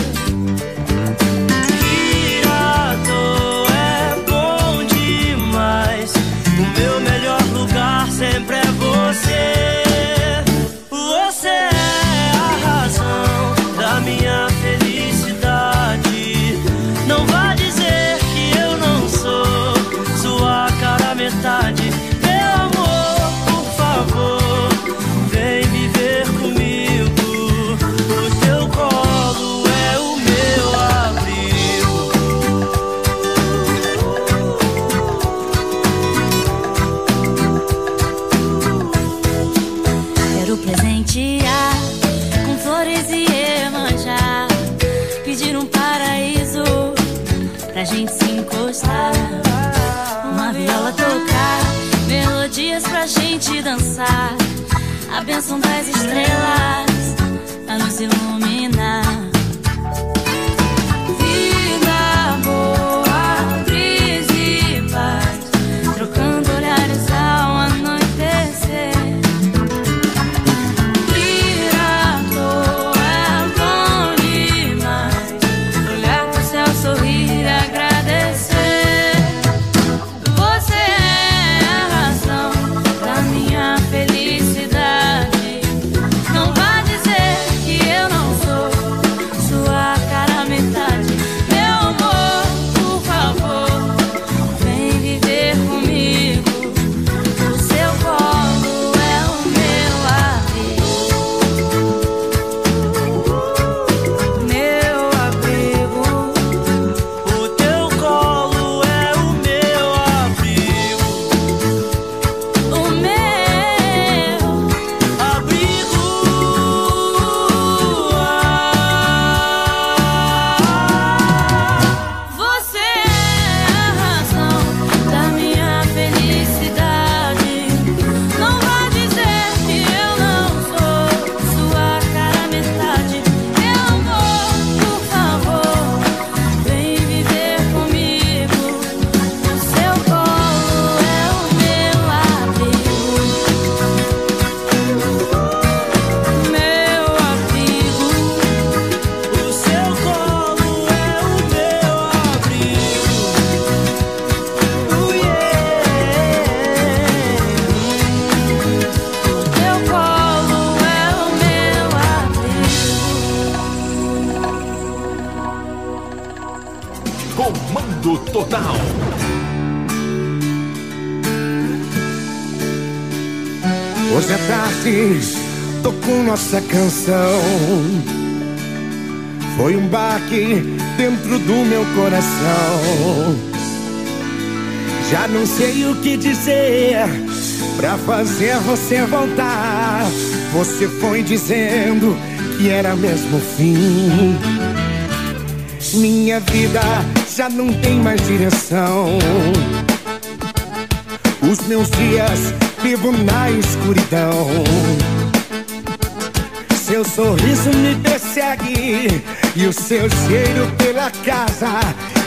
Você Uma viola tocar, melodias pra gente dançar. A bênção das estrelas a nos iluminar. Canção. Foi um baque dentro do meu coração. Já não sei o que dizer pra fazer você voltar. Você foi dizendo que era mesmo o fim. Minha vida já não tem mais direção. Os meus dias vivo na escuridão. Seu sorriso me persegue e o seu cheiro pela casa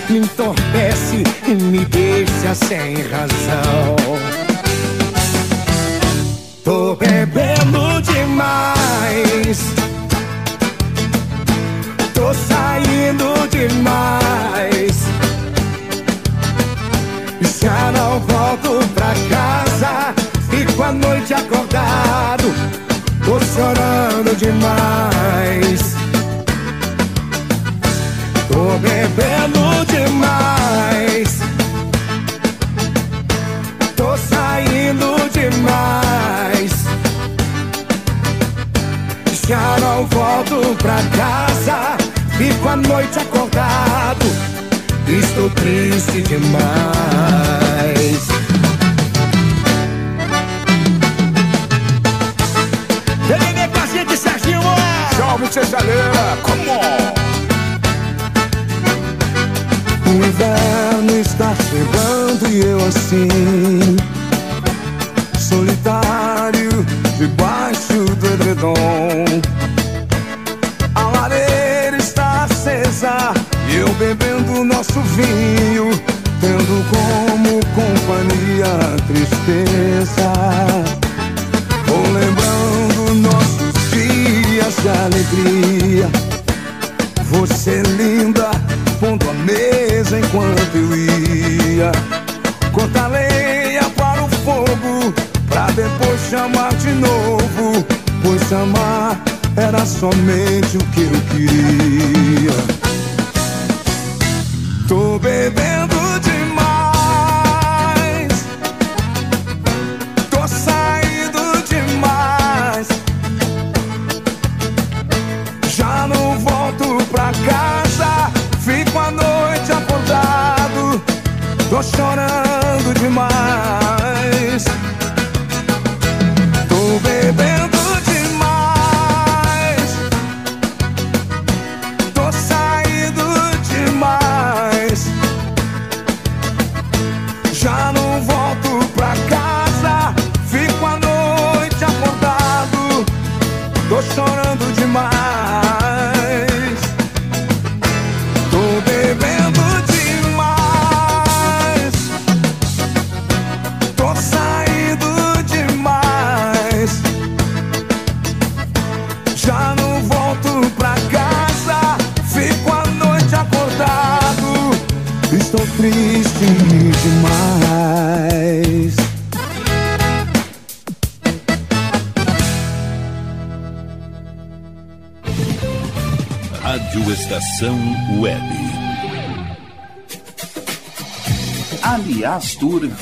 me entorpece e me deixa sem razão. Tô bebendo demais. Tô saindo demais. Já demais. Tô bebendo demais. Tô saindo demais. Já não volto pra casa. Fico a noite acordado. Estou triste demais. Salve, Cesaleira! Come on! O inverno está chegando e eu assim Solitário debaixo do edredom A lareira está acesa e eu bebendo nosso vinho Tendo como companhia a tristeza de alegria. Você linda, pondo a mesa enquanto eu ia. Cortar lenha para o fogo, pra depois chamar de novo. Pois amar era somente o que eu queria. Tô bebendo Tô chorando demais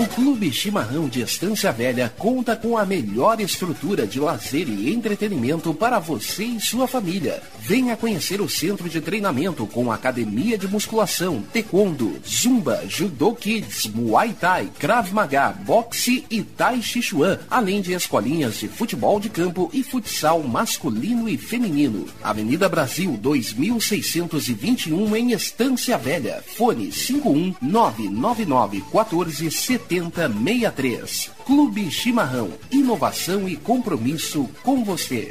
O Clube Chimarrão de Estância Velha conta com a melhor estrutura de lazer e entretenimento para você e sua família. Venha conhecer o centro de treinamento com academia de musculação, taekwondo, zumba, judô kids, muay thai, krav maga, boxe e tai chi chuan, além de escolinhas de futebol de campo e futsal masculino e feminino. Avenida Brasil 2621 em Estância Velha. Fone 51999 14 7063. Clube Chimarrão. Inovação e compromisso com você.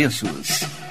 preços.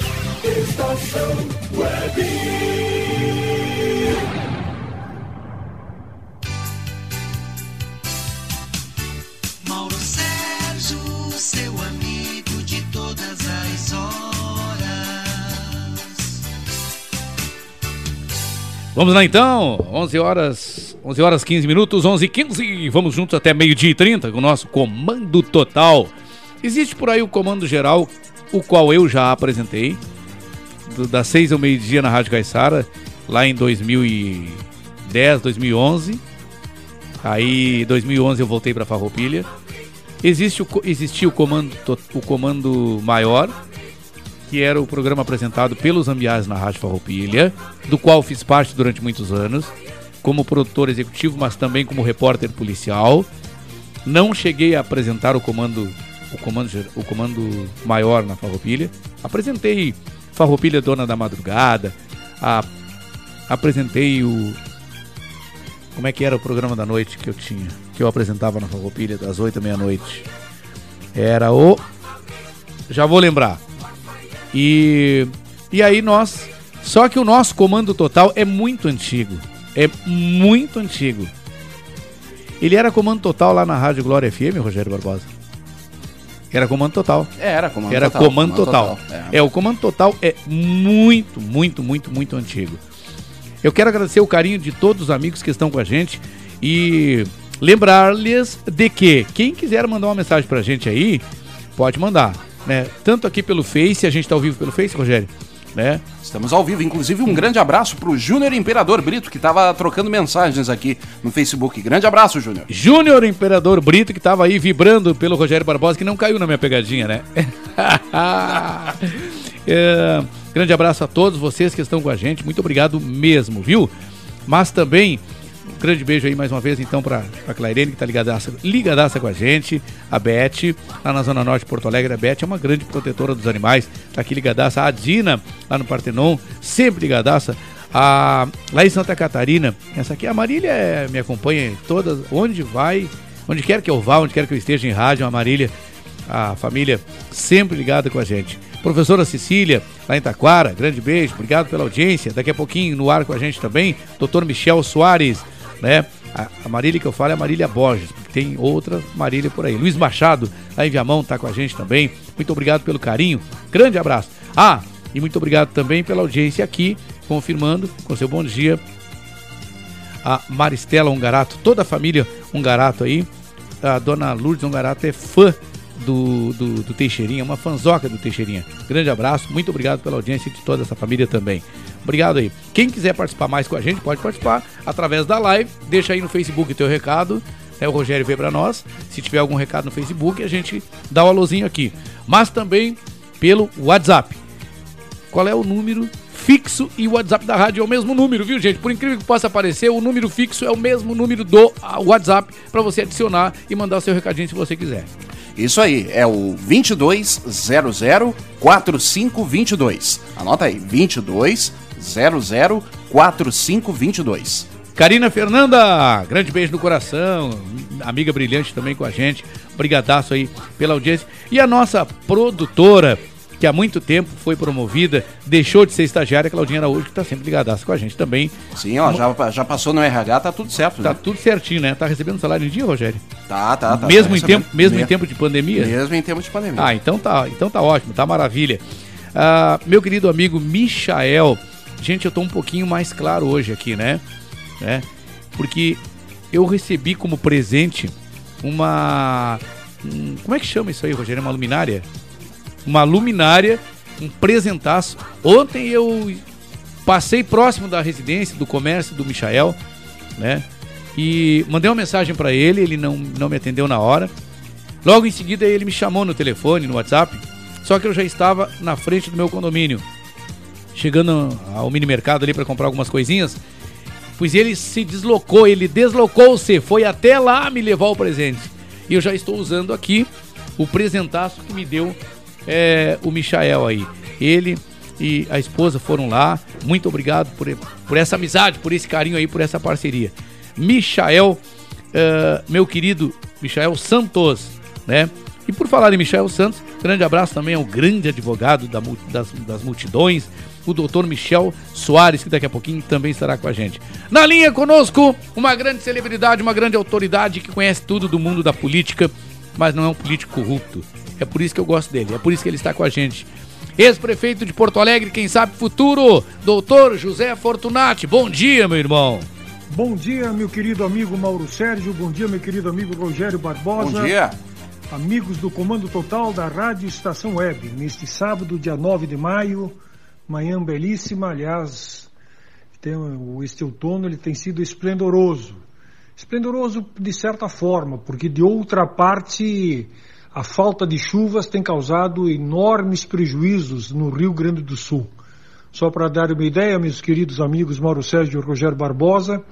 Estação Web. Mauro Sérgio, seu amigo de todas as horas. Vamos lá então, 11 horas, 11 horas 15 minutos, 11 e 15, vamos juntos até meio-dia e 30 com o nosso Comando Total. Existe por aí o Comando Geral, o qual eu já apresentei, das 6 ao meio-dia na Rádio Caixara, lá em 2010, 2011. Aí, em 2011 eu voltei para Farroupilha. Existe o, existia o comando, o comando maior, que era o programa apresentado pelos Ambiás na Rádio Farroupilha, do qual fiz parte durante muitos anos, como produtor executivo, mas também como repórter policial. Não cheguei a apresentar o comando, o comando, o comando maior na Farroupilha. Apresentei Farroupilha Dona da Madrugada, a- apresentei o como é que era o programa da noite que eu tinha, que eu apresentava na Farroupilha das 8 à meia-noite. Era o já vou lembrar. E e aí nós, só que o nosso comando total é muito antigo. É muito antigo. Ele era comando total lá na Rádio Glória FM, Rogério Barbosa. Era comando total. Era comando Era total, comando, comando total. total, É. é. o comando total é muito, muito, muito, muito antigo. Eu quero agradecer o carinho de todos os amigos que estão com a gente e lembrar-lhes de que quem quiser mandar uma mensagem pra gente aí, pode mandar, né? Tanto aqui pelo Face, a gente tá ao vivo pelo Face, Rogério, né? Estamos ao vivo. Inclusive, um grande abraço pro Júnior Imperador Brito, que tava trocando mensagens aqui no Facebook. Grande abraço, Júnior. Júnior Imperador Brito, que tava aí vibrando pelo Rogério Barbosa, que não caiu na minha pegadinha, né? É, grande abraço a todos vocês que estão com a gente. Muito obrigado mesmo, viu? Mas também, grande beijo aí mais uma vez, então, pra, pra Clairene, que tá ligadaça, ligadaça com a gente. A Beth, lá na Zona Norte de Porto Alegre. A Beth é uma grande protetora dos animais. Tá aqui ligadaça. A Dina, lá no Partenon, sempre ligadaça. A, lá em Santa Catarina, essa aqui, a Marília é- me acompanha todas, onde vai, onde quer que eu vá, onde quer que eu esteja em rádio, a Marília, a família sempre ligada com a gente. Professora Cecília, lá em Taquara, grande beijo, obrigado pela audiência. Daqui a pouquinho no ar com a gente também, doutor Michel Soares, né? A, Marília que eu falo é a Marília Borges, tem outra Marília por aí. Luiz Machado, lá em Viamão, tá com a gente também. Muito obrigado pelo carinho, grande abraço. Ah, e muito obrigado também pela audiência aqui, confirmando com seu bom dia a Maristela Ungarato, toda a família Ungarato aí. A dona Lourdes Ungarato é fã do, do, do Teixeirinha, uma fanzoca do Teixeirinha. Grande abraço, muito obrigado pela audiência de toda essa família também. Obrigado aí. Quem quiser participar mais com a gente, pode participar através da live. Deixa aí no Facebook teu recado. Né, o Rogério vê pra nós. Se tiver algum recado no Facebook, a gente dá o alôzinho aqui. Mas também pelo WhatsApp. Qual é o número fixo e o WhatsApp da rádio é o mesmo número, viu, gente? Por incrível que possa parecer, o número fixo é o mesmo número do WhatsApp para você adicionar e mandar seu recadinho se você quiser. Isso aí, é o 22004522. Anota aí, 22004522. Karina Fernanda, grande beijo no coração, amiga brilhante também com a gente. Brigadaço aí pela audiência. E a nossa produtora, que há muito tempo foi promovida, deixou de ser estagiária, Claudinha Araújo, que tá sempre ligadaço com a gente também. Sim, ó, já, já passou no RH, tá tudo certo. Tá né? tudo certinho, né? Tá recebendo salário em dia, Rogério? Tá, tá, tá. mesmo tá em tempo, recebendo. mesmo em tempo de pandemia? Mesmo em tempo de pandemia. Ah, então tá, então tá ótimo, tá maravilha. Ah, meu querido amigo Michael, gente, eu tô um pouquinho mais claro hoje aqui, né? né? Porque eu recebi como presente uma. um- como é que chama isso aí, Rogério? Uma luminária? Uma luminária, um presentaço. Ontem eu passei próximo da residência, do comércio do Michael, né? E mandei uma mensagem para ele, ele não, não me atendeu na hora. Logo em seguida ele me chamou no telefone, no WhatsApp, só que eu já estava na frente do meu condomínio, chegando ao mini mercado ali para comprar algumas coisinhas. Pois ele se deslocou, ele deslocou-se, foi até lá me levar o presente. E eu já estou usando aqui o presentaço que me deu é, o Michael aí. Ele e a esposa foram lá. Muito obrigado por, por essa amizade, por esse carinho aí, por essa parceria. Michael, eh, meu querido Michael Santos, né? E por falar em Michael Santos, grande abraço também ao grande advogado da das, das multidões, o doutor Michel Soares, que daqui a pouquinho também estará com a gente. Na linha conosco, uma grande celebridade, uma grande autoridade que conhece tudo do mundo da política, mas não é um político corrupto. É por isso que eu gosto dele, é por isso que ele está com a gente. Ex-prefeito de Porto Alegre, quem sabe futuro, doutor José Fortunati. Bom dia, meu irmão. Bom dia, meu querido amigo Mauro Sérgio. Bom dia, meu querido amigo Rogério Barbosa. Bom dia. Amigos do Comando Total da Rádio Estação Web. Neste sábado, dia 9 de maio, manhã belíssima. Aliás, tem, o- este outono ele tem sido esplendoroso. Esplendoroso de certa forma, porque de outra parte a falta de chuvas tem causado enormes prejuízos no Rio Grande do Sul. Só para dar uma ideia, meus queridos amigos Mauro Sérgio e Rogério Barbosa,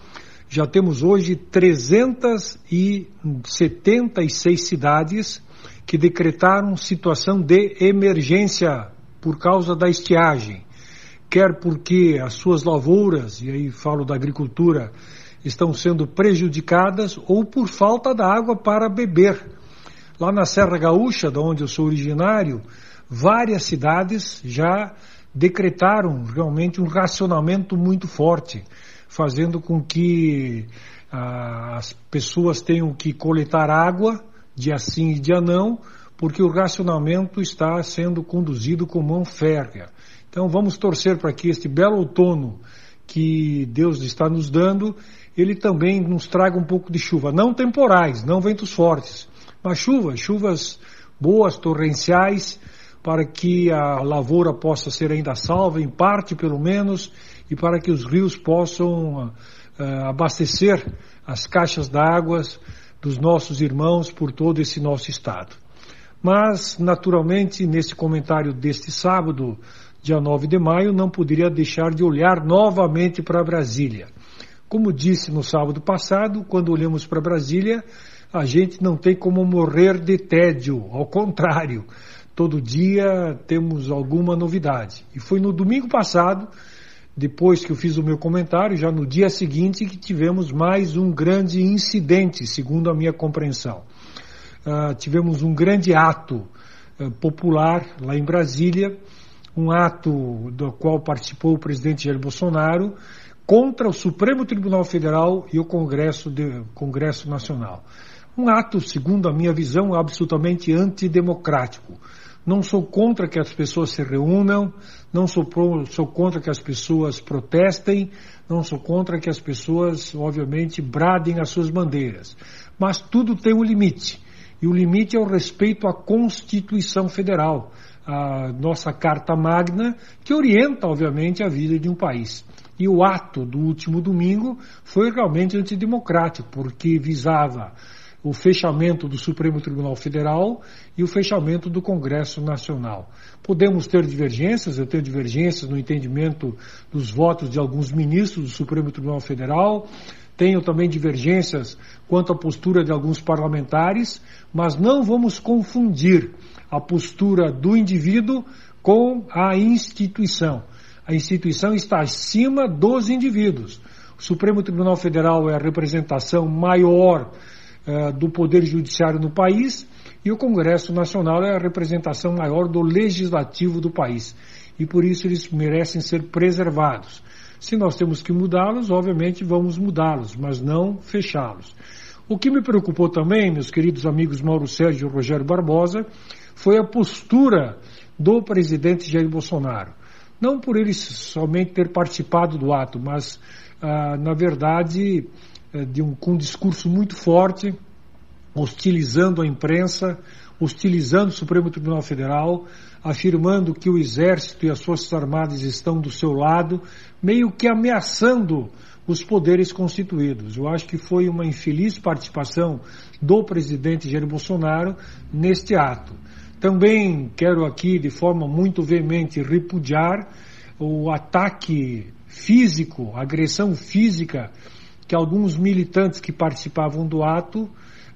já temos hoje 376 cidades que decretaram situação de emergência por causa da estiagem. Quer porque as suas lavouras, e aí falo da agricultura, estão sendo prejudicadas ou por falta da água para beber. Lá na Serra Gaúcha, de onde eu sou originário, várias cidades já decretaram realmente um racionamento muito forte, fazendo com que ah, as pessoas tenham que coletar água dia sim e dia não, porque o racionamento está sendo conduzido com mão férrea. Então vamos torcer para que este belo outono que Deus está nos dando, ele também nos traga um pouco de chuva, não temporais, não ventos fortes, mas chuvas, chuvas boas, torrenciais, para que a lavoura possa ser ainda salva, em parte pelo menos, e para que os rios possam uh, abastecer as caixas d'água dos nossos irmãos por todo esse nosso estado. Mas, naturalmente, nesse comentário deste sábado, dia 9 de maio, não poderia deixar de olhar novamente para Brasília. Como disse no sábado passado, quando olhamos para Brasília, a gente não tem como morrer de tédio, ao contrário, todo dia temos alguma novidade. E foi no domingo passado, depois que eu fiz o meu comentário, já no dia seguinte, que tivemos mais um grande incidente, segundo a minha compreensão. Uh, tivemos um grande ato uh, popular lá em Brasília, um ato do qual participou o presidente Jair Bolsonaro contra o Supremo Tribunal Federal e o Congresso, de, Congresso Nacional. Um ato, segundo a minha visão, absolutamente antidemocrático. Não sou contra que as pessoas se reúnam, não sou, sou contra que as pessoas protestem, não sou contra que as pessoas, obviamente, bradem as suas bandeiras. Mas tudo tem um limite. E o limite é o respeito à Constituição Federal, a nossa Carta Magna, que orienta, obviamente, a vida de um país. E o ato do último domingo foi realmente antidemocrático, porque visava o fechamento do Supremo Tribunal Federal e o fechamento do Congresso Nacional. Podemos ter divergências, eu tenho divergências no entendimento dos votos de alguns ministros do Supremo Tribunal Federal, tenho também divergências quanto à postura de alguns parlamentares, mas não vamos confundir a postura do indivíduo com a instituição. A instituição está acima dos indivíduos. O Supremo Tribunal Federal é a representação maior eh, do Poder Judiciário no país e o Congresso Nacional é a representação maior do Legislativo do país. E por isso eles merecem ser preservados. Se nós temos que mudá-los, obviamente vamos mudá-los, mas não fechá-los. O que me preocupou também, meus queridos amigos Mauro Sérgio e Rogério Barbosa, foi a postura do presidente Jair Bolsonaro. Não por ele somente ter participado do ato, mas, ah, na verdade, eh, de um, com um discurso muito forte, hostilizando a imprensa, hostilizando o Supremo Tribunal Federal, afirmando que o Exército e as Forças Armadas estão do seu lado, meio que ameaçando os poderes constituídos. Eu acho que foi uma infeliz participação do presidente Jair Bolsonaro neste ato. Também quero aqui, de forma muito veemente, repudiar o ataque físico, agressão física que alguns militantes que participavam do ato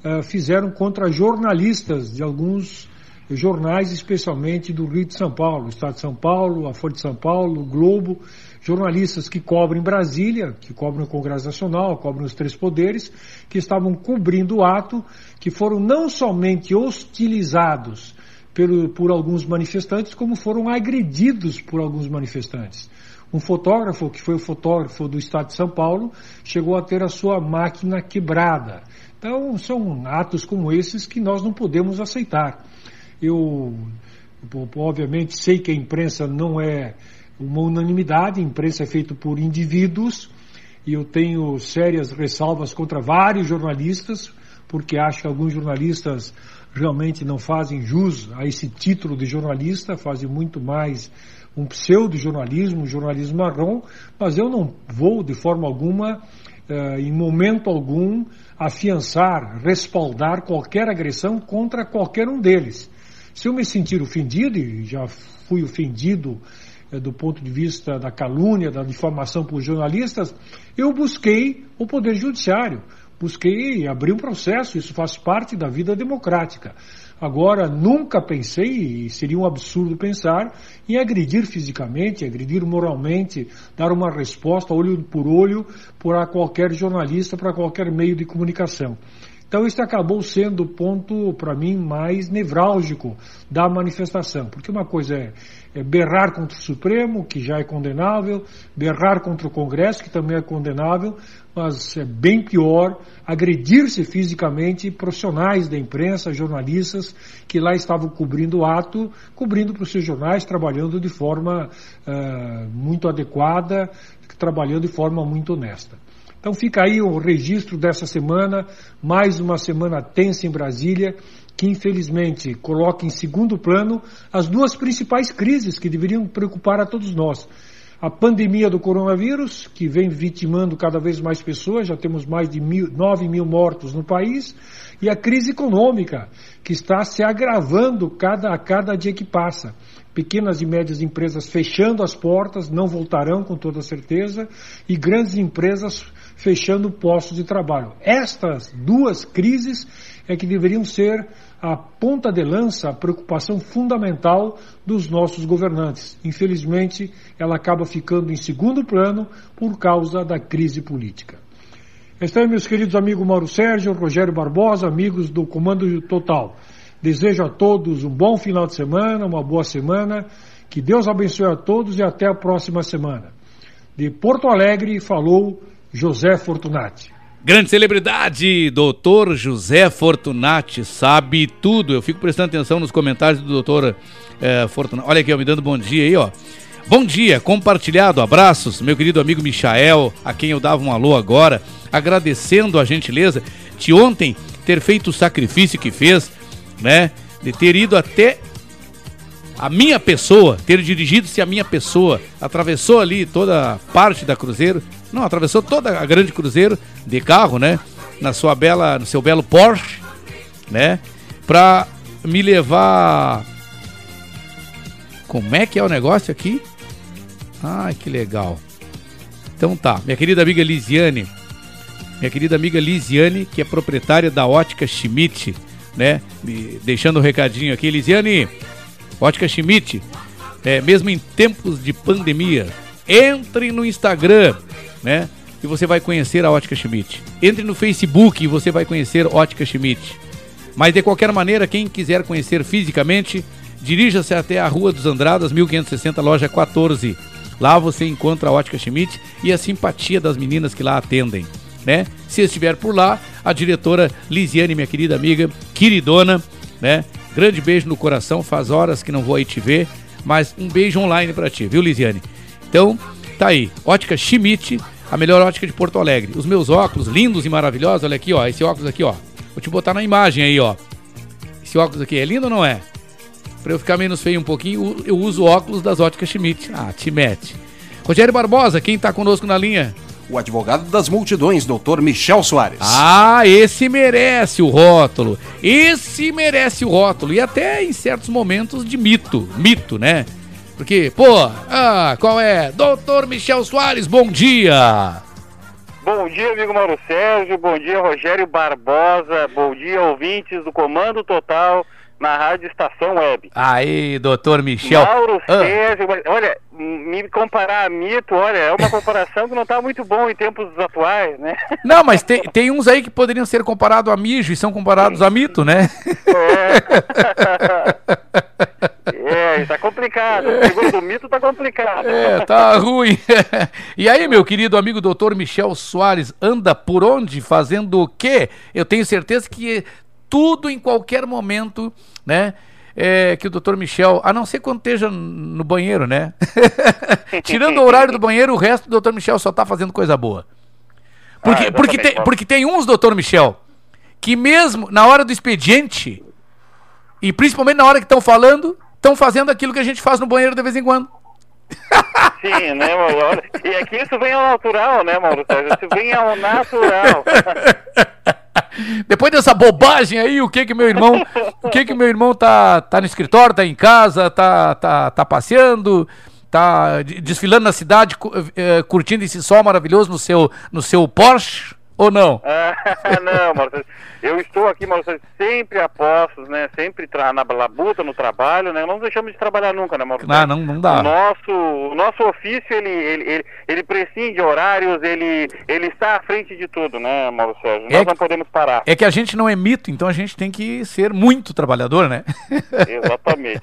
uh, fizeram contra jornalistas de alguns jornais, especialmente do Rio de São Paulo, Estado de São Paulo, a Folha de São Paulo, o Globo, jornalistas que cobrem Brasília, que cobrem o Congresso Nacional, cobrem os três poderes, que estavam cobrindo o ato, que foram não somente hostilizados pelo, por alguns manifestantes, como foram agredidos por alguns manifestantes. Um fotógrafo, que foi o fotógrafo do Estado de São Paulo, chegou a ter a sua máquina quebrada. Então, são atos como esses que nós não podemos aceitar. Eu, obviamente, sei que a imprensa não é uma unanimidade, a imprensa é feita por indivíduos, e eu tenho sérias ressalvas contra vários jornalistas, porque acho que alguns jornalistas realmente não fazem jus a esse título de jornalista, fazem muito mais um pseudo-jornalismo, um jornalismo marrom, mas eu não vou de forma alguma eh, em momento algum, afiançar, respaldar qualquer agressão contra qualquer um deles. Se eu me sentir ofendido, e já fui ofendido eh, do ponto de vista da calúnia, da difamação por jornalistas, eu busquei o Poder Judiciário, busquei abrir um processo, isso faz parte da vida democrática. Agora, nunca pensei, e seria um absurdo pensar, em agredir fisicamente, agredir moralmente, dar uma resposta olho por olho para qualquer jornalista, para qualquer meio de comunicação. Então, isso acabou sendo o ponto, para mim, mais nevrálgico da manifestação. Porque uma coisa é, é, berrar contra o Supremo, que já é condenável, berrar contra o Congresso, que também é condenável, mas é bem pior agredir-se fisicamente profissionais da imprensa, jornalistas, que lá estavam cobrindo o ato, cobrindo para os seus jornais, trabalhando de forma uh, muito adequada, trabalhando de forma muito honesta. Então fica aí o registro dessa semana, mais uma semana tensa em Brasília, que infelizmente coloca em segundo plano as duas principais crises que deveriam preocupar a todos nós. A pandemia do coronavírus, que vem vitimando cada vez mais pessoas, já temos mais de mil, 9 mil mortos no país, e a crise econômica, que está se agravando cada, a cada dia que passa. Pequenas e médias empresas fechando as portas, não voltarão com toda certeza, e grandes empresas fechando postos de trabalho. Estas duas crises é que deveriam ser a ponta de lança, a preocupação fundamental dos nossos governantes. Infelizmente, ela acaba ficando em segundo plano por causa da crise política. Estão meus queridos amigos Mauro Sérgio, Rogério Barbosa, amigos do Comando Total. Desejo a todos um bom final de semana, uma boa semana, que Deus abençoe a todos e até a próxima semana. De Porto Alegre falou José Fortunati. Grande celebridade, doutor José Fortunati, sabe tudo. Eu fico prestando atenção nos comentários do doutor eh, Fortunati. Olha aqui, ó, me dando bom dia aí, ó. Bom dia, compartilhado, abraços, meu querido amigo Michael, a quem eu dava um alô agora, agradecendo a gentileza de ontem ter feito o sacrifício que fez, né? De ter ido até a minha pessoa, ter dirigido-se a minha pessoa, atravessou ali toda a parte da Cruzeiro, não, atravessou toda a grande Cruzeiro de carro, né? Na sua bela, no seu belo Porsche, né? Pra me levar. Como é que é o negócio aqui? Ai, que legal. Então tá, minha querida amiga Lisiane, minha querida amiga Lisiane, que é proprietária da Ótica Schmidt, né? Me deixando um recadinho aqui, Lisiane, Ótica Schmidt, é, mesmo em tempos de pandemia, entre no Instagram, né? E você vai conhecer a Ótica Schmidt. Entre no Facebook e você vai conhecer Ótica Schmidt. Mas de qualquer maneira, quem quiser conhecer fisicamente, dirija-se até a Rua dos Andradas, 1560, loja 14. Lá você encontra a Ótica Schmidt e a simpatia das meninas que lá atendem, né? Se estiver por lá, a diretora Lisiane, minha querida amiga, queridona, né? Grande beijo no coração, faz horas que não vou aí te ver, mas um beijo online para ti, viu, Lisiane? Então, tá aí, Ótica Schmidt, a melhor ótica de Porto Alegre. Os meus óculos, lindos e maravilhosos, olha aqui, ó, esse óculos aqui, ó. Vou te botar na imagem aí, ó. Esse óculos aqui é lindo ou não é? Pra eu ficar menos feio um pouquinho, eu uso óculos das óticas Schmidt. Ah, te mete. Rogério Barbosa, quem tá conosco na linha? O advogado das multidões, doutor Michel Soares. Ah, esse merece o rótulo. Esse merece o rótulo. E até em certos momentos de mito. Mito, né? Porque, pô, ah, qual é? Doutor Michel Soares, bom dia! Bom dia, amigo Mauro Sérgio. Bom dia, Rogério Barbosa. Bom dia, ouvintes do Comando Total na Rádio Estação Web. Aí, doutor Michel. Mauro Ah, Sérgio, olha, me comparar a mito, olha, é uma comparação que não está muito bom em tempos atuais, né? Não, mas tem, tem uns aí que poderiam ser comparados a mijo e são comparados a mito, né? É, está complicado. Segundo o mito, está complicado. É, tá ruim. E aí, meu querido amigo doutor Michel Soares, anda por onde? Fazendo o quê? Eu tenho certeza que tudo em qualquer momento, né? É, que o doutor Michel, a não ser quando esteja no banheiro, né? Tirando o horário do banheiro, o resto do doutor Michel só tá fazendo coisa boa. Porque, Ah, porque, tem, porque tem uns, doutor Michel, que mesmo na hora do expediente, e principalmente na hora que estão falando, estão fazendo aquilo que a gente faz no banheiro de vez em quando. Sim, né, Mauro? E que isso vem ao natural, né, Mauro? Isso vem ao natural. Depois dessa bobagem aí, o que que meu irmão, o que que meu irmão tá, tá no escritório, tá em casa, tá, tá, tá passeando, tá de- desfilando na cidade, eh, curtindo esse sol maravilhoso no seu, no seu Porsche ou não? Ah, não, Mauro. Eu estou aqui, Mauro sempre a postos, né? Sempre na labuta, no trabalho, né? Não deixamos de trabalhar nunca, né, Mauro Ah, não, não dá. O nosso, o nosso ofício, ele, ele, ele, ele prescinde horários, ele, ele está à frente de tudo, né, Mauro Sérgio? Nós É que- não podemos parar. É que a gente não é mito, então a gente tem que ser muito trabalhador, né? Exatamente.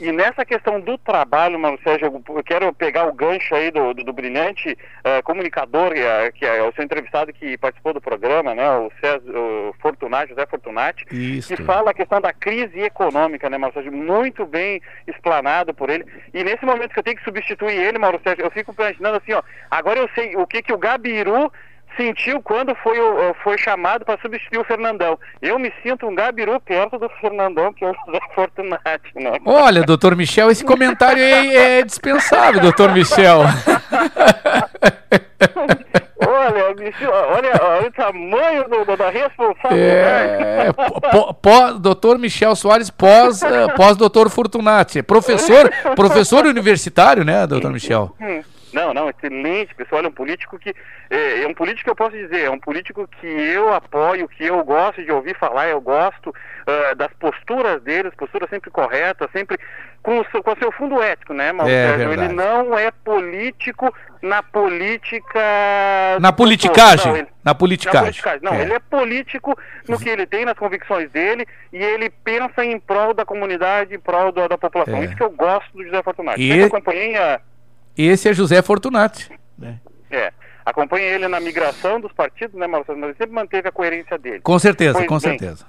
E nessa questão do trabalho, Mano Sérgio, eu- quero pegar o gancho aí do, do, do brilhante eh, comunicador, que é, que é o seu entrevistado que participou do programa, né, o, César, o Fortunati, José Fortunati, Isso. que fala a questão da crise econômica, né, Mauro Sérgio, muito bem explanado por ele. E nesse momento que eu tenho que substituir ele, Mauro Sérgio, eu fico imaginando assim, ó, agora eu sei o que que o Gabiru sentiu quando foi, foi chamado para substituir o Fernandão. Eu me sinto um Gabiru perto do Fernandão, que é o José Fortunati, né? Olha, doutor Michel, esse comentário aí é dispensável, doutor Michel. Olha, bicho, olha, olha o tamanho do, da responsabilidade. É, pó- pó- doutor Michel Soares, pós, pós doutor Fortunati. Professor, professor universitário, né, doutor Michel? Não, não, excelente, pessoal. Olha, um político que. É, é um político que eu posso dizer, é um político que eu apoio, que eu gosto de ouvir falar, eu gosto ah, das posturas deles, posturas sempre corretas, sempre com o seu, com o seu fundo ético, né, Mauro É Sérgio? Ele não é político na política. Na politicagem, não, ele- na politicagem. politicagem. Não, É. ele é político no que ele tem, nas convicções dele, e ele pensa em prol da comunidade, em prol da, da população. É. Isso que eu gosto do José Fortunato. E- Sempre acompanhei a. Esse é José Fortunati. É, acompanha ele na migração dos partidos, né, Mauro Sérgio? Mas ele sempre manteve a coerência dele. Com certeza, Pois com bem, certeza.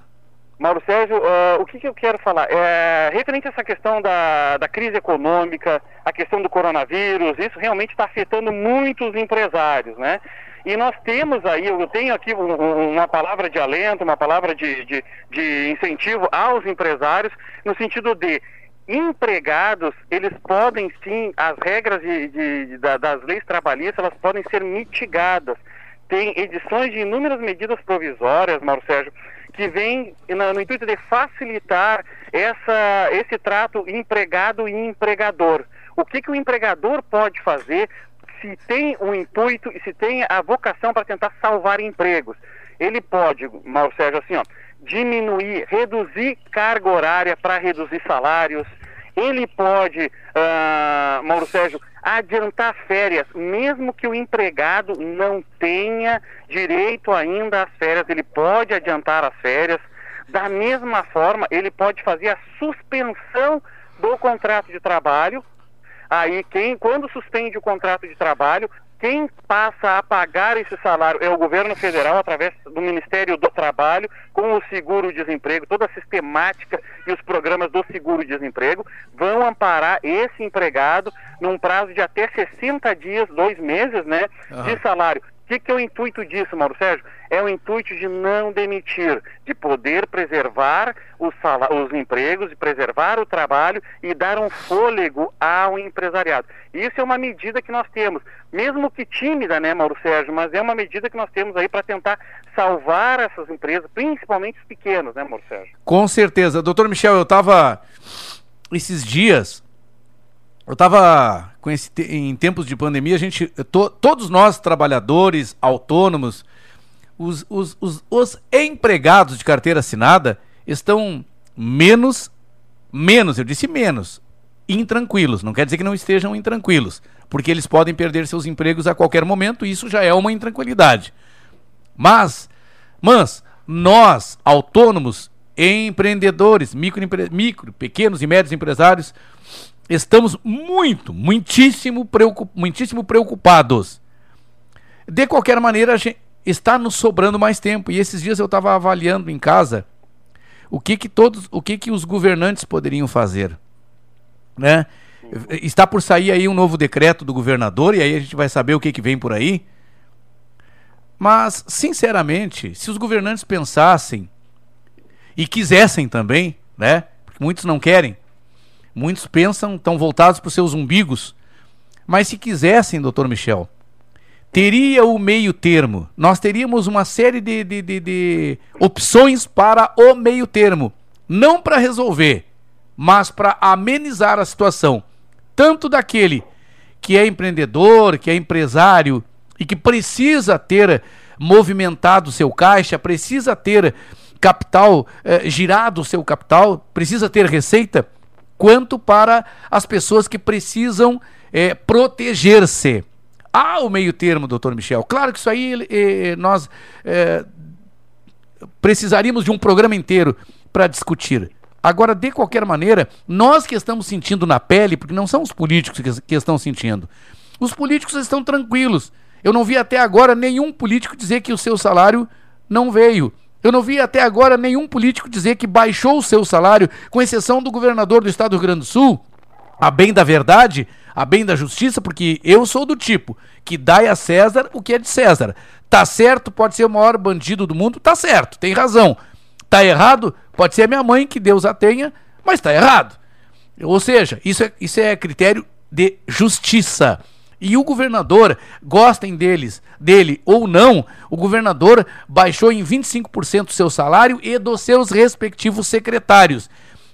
Mauro Sérgio, ah, o que, que eu quero falar? É, referente a essa questão da, da crise econômica, a questão do coronavírus, isso realmente está afetando muitos empresários, né? E nós temos aí, eu tenho aqui um- um- uma palavra de alento, uma palavra de, de, de incentivo aos empresários, no sentido de empregados, eles podem sim, as regras de, de- de- da- das leis trabalhistas, elas podem ser mitigadas. Tem edições de inúmeras medidas provisórias, Mauro Sérgio, que vêm na- no intuito de facilitar essa, esse trato empregado e empregador. O que, que o empregador pode fazer se tem o intuito e se tem a vocação para tentar salvar empregos? Ele pode, Mauro Sérgio, assim, ó, diminuir, reduzir carga horária para reduzir salários. Ele pode, ah, Mauro Sérgio, adiantar férias, mesmo que o empregado não tenha direito ainda às férias, ele pode adiantar as férias. Da mesma forma, ele pode fazer a suspensão do contrato de trabalho. Aí, quem, quando suspende o contrato de trabalho, quem passa a pagar esse salário é o governo federal, através do Ministério do Trabalho, com o seguro-desemprego, toda a sistemática e os programas do seguro-desemprego vão amparar esse empregado num prazo de até 60 dias, dois meses, né, de salário. Que, que é o intuito disso, Mauro Sérgio? É o intuito de não demitir, de poder preservar os, os empregos, de preservar o trabalho e dar um fôlego ao empresariado. Isso é uma medida que nós temos, mesmo que tímida, né, Mauro Sérgio, mas é uma medida que nós temos aí para tentar salvar essas empresas, principalmente os pequenos, né, Mauro Sérgio? Com certeza. Doutor Michel, eu tava esses dias, eu tava com esse te- em tempos de pandemia, a gente, to- todos nós trabalhadores, autônomos, os, os, os, os empregados de carteira assinada estão menos, menos, eu disse menos, intranquilos. Não quer dizer que não estejam intranquilos, porque eles podem perder seus empregos a qualquer momento e isso já é uma intranquilidade. Mas, mas nós, autônomos, empreendedores, microempre... micro, pequenos e médios empresários, estamos muito, muitíssimo, preocup... muitíssimo preocupados. De qualquer maneira, está nos sobrando mais tempo. E esses dias eu estava avaliando em casa o que que todos, o que que os governantes poderiam fazer, né? Está por sair aí um novo decreto do governador e aí a gente vai saber o que que vem por aí. Mas, sinceramente, se os governantes pensassem e quisessem também, né? Porque muitos não querem. Muitos pensam, estão voltados para os seus umbigos. Mas se quisessem, doutor Michel, teria o meio termo. Nós teríamos uma série de, de, de, de opções para o meio termo. Não para resolver, mas para amenizar a situação. Tanto daquele que é empreendedor, que é empresário e que precisa ter movimentado seu caixa, precisa ter capital, eh, girado seu capital, precisa ter receita, quanto para as pessoas que precisam eh, proteger-se. Há o meio termo, doutor Michel. Claro que isso aí eh, nós eh, precisaríamos de um programa inteiro para discutir. Agora, de qualquer maneira, nós que estamos sentindo na pele, porque não são os políticos que, que estão sentindo, os políticos estão tranquilos. Eu não vi até agora nenhum político dizer que o seu salário não veio. Eu não vi até agora nenhum político dizer que baixou o seu salário, com exceção do governador do estado do Rio Grande do Sul, a bem da verdade, a bem da justiça, porque eu sou do tipo que dai a César o que é de César. Tá certo, pode ser o maior bandido do mundo, tá certo, tem razão. Tá errado, pode ser a minha mãe, que Deus a tenha, mas tá errado. Ou seja, isso é, isso é critério de justiça. E o governador, gostem deles, dele ou não, o governador baixou em 25% o seu salário e dos seus respectivos secretários.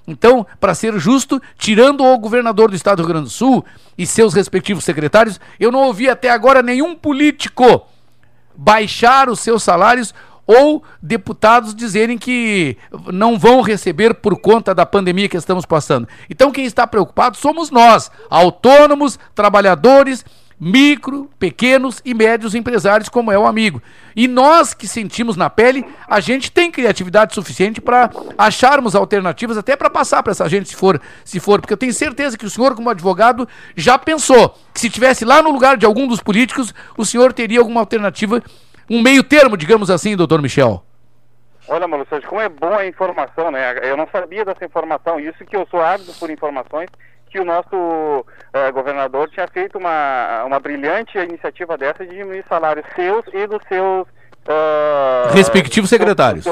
Então, para ser justo, tirando o governador do estado do Rio Grande do Sul e seus respectivos secretários, eu não ouvi até agora nenhum político baixar os seus salários ou deputados dizerem que não vão receber por conta da pandemia que estamos passando. Então, quem está preocupado somos nós, autônomos, trabalhadores, micro, pequenos e médios empresários, como é o amigo. E nós que sentimos na pele, a gente tem criatividade suficiente para acharmos alternativas até para passar para essa gente se for, se for, porque eu tenho certeza que o senhor como advogado já pensou que se tivesse lá no lugar de algum dos políticos, o senhor teria alguma alternativa, um meio termo, digamos assim, doutor Michel. Olha, Malu Sérgio, como é boa a informação, né? Eu não sabia dessa informação, isso que eu sou ávido por informações, que o nosso eh, governador tinha feito uma, uma brilhante iniciativa dessa de diminuir salários seus e dos seus... ah, Respectivos secretários.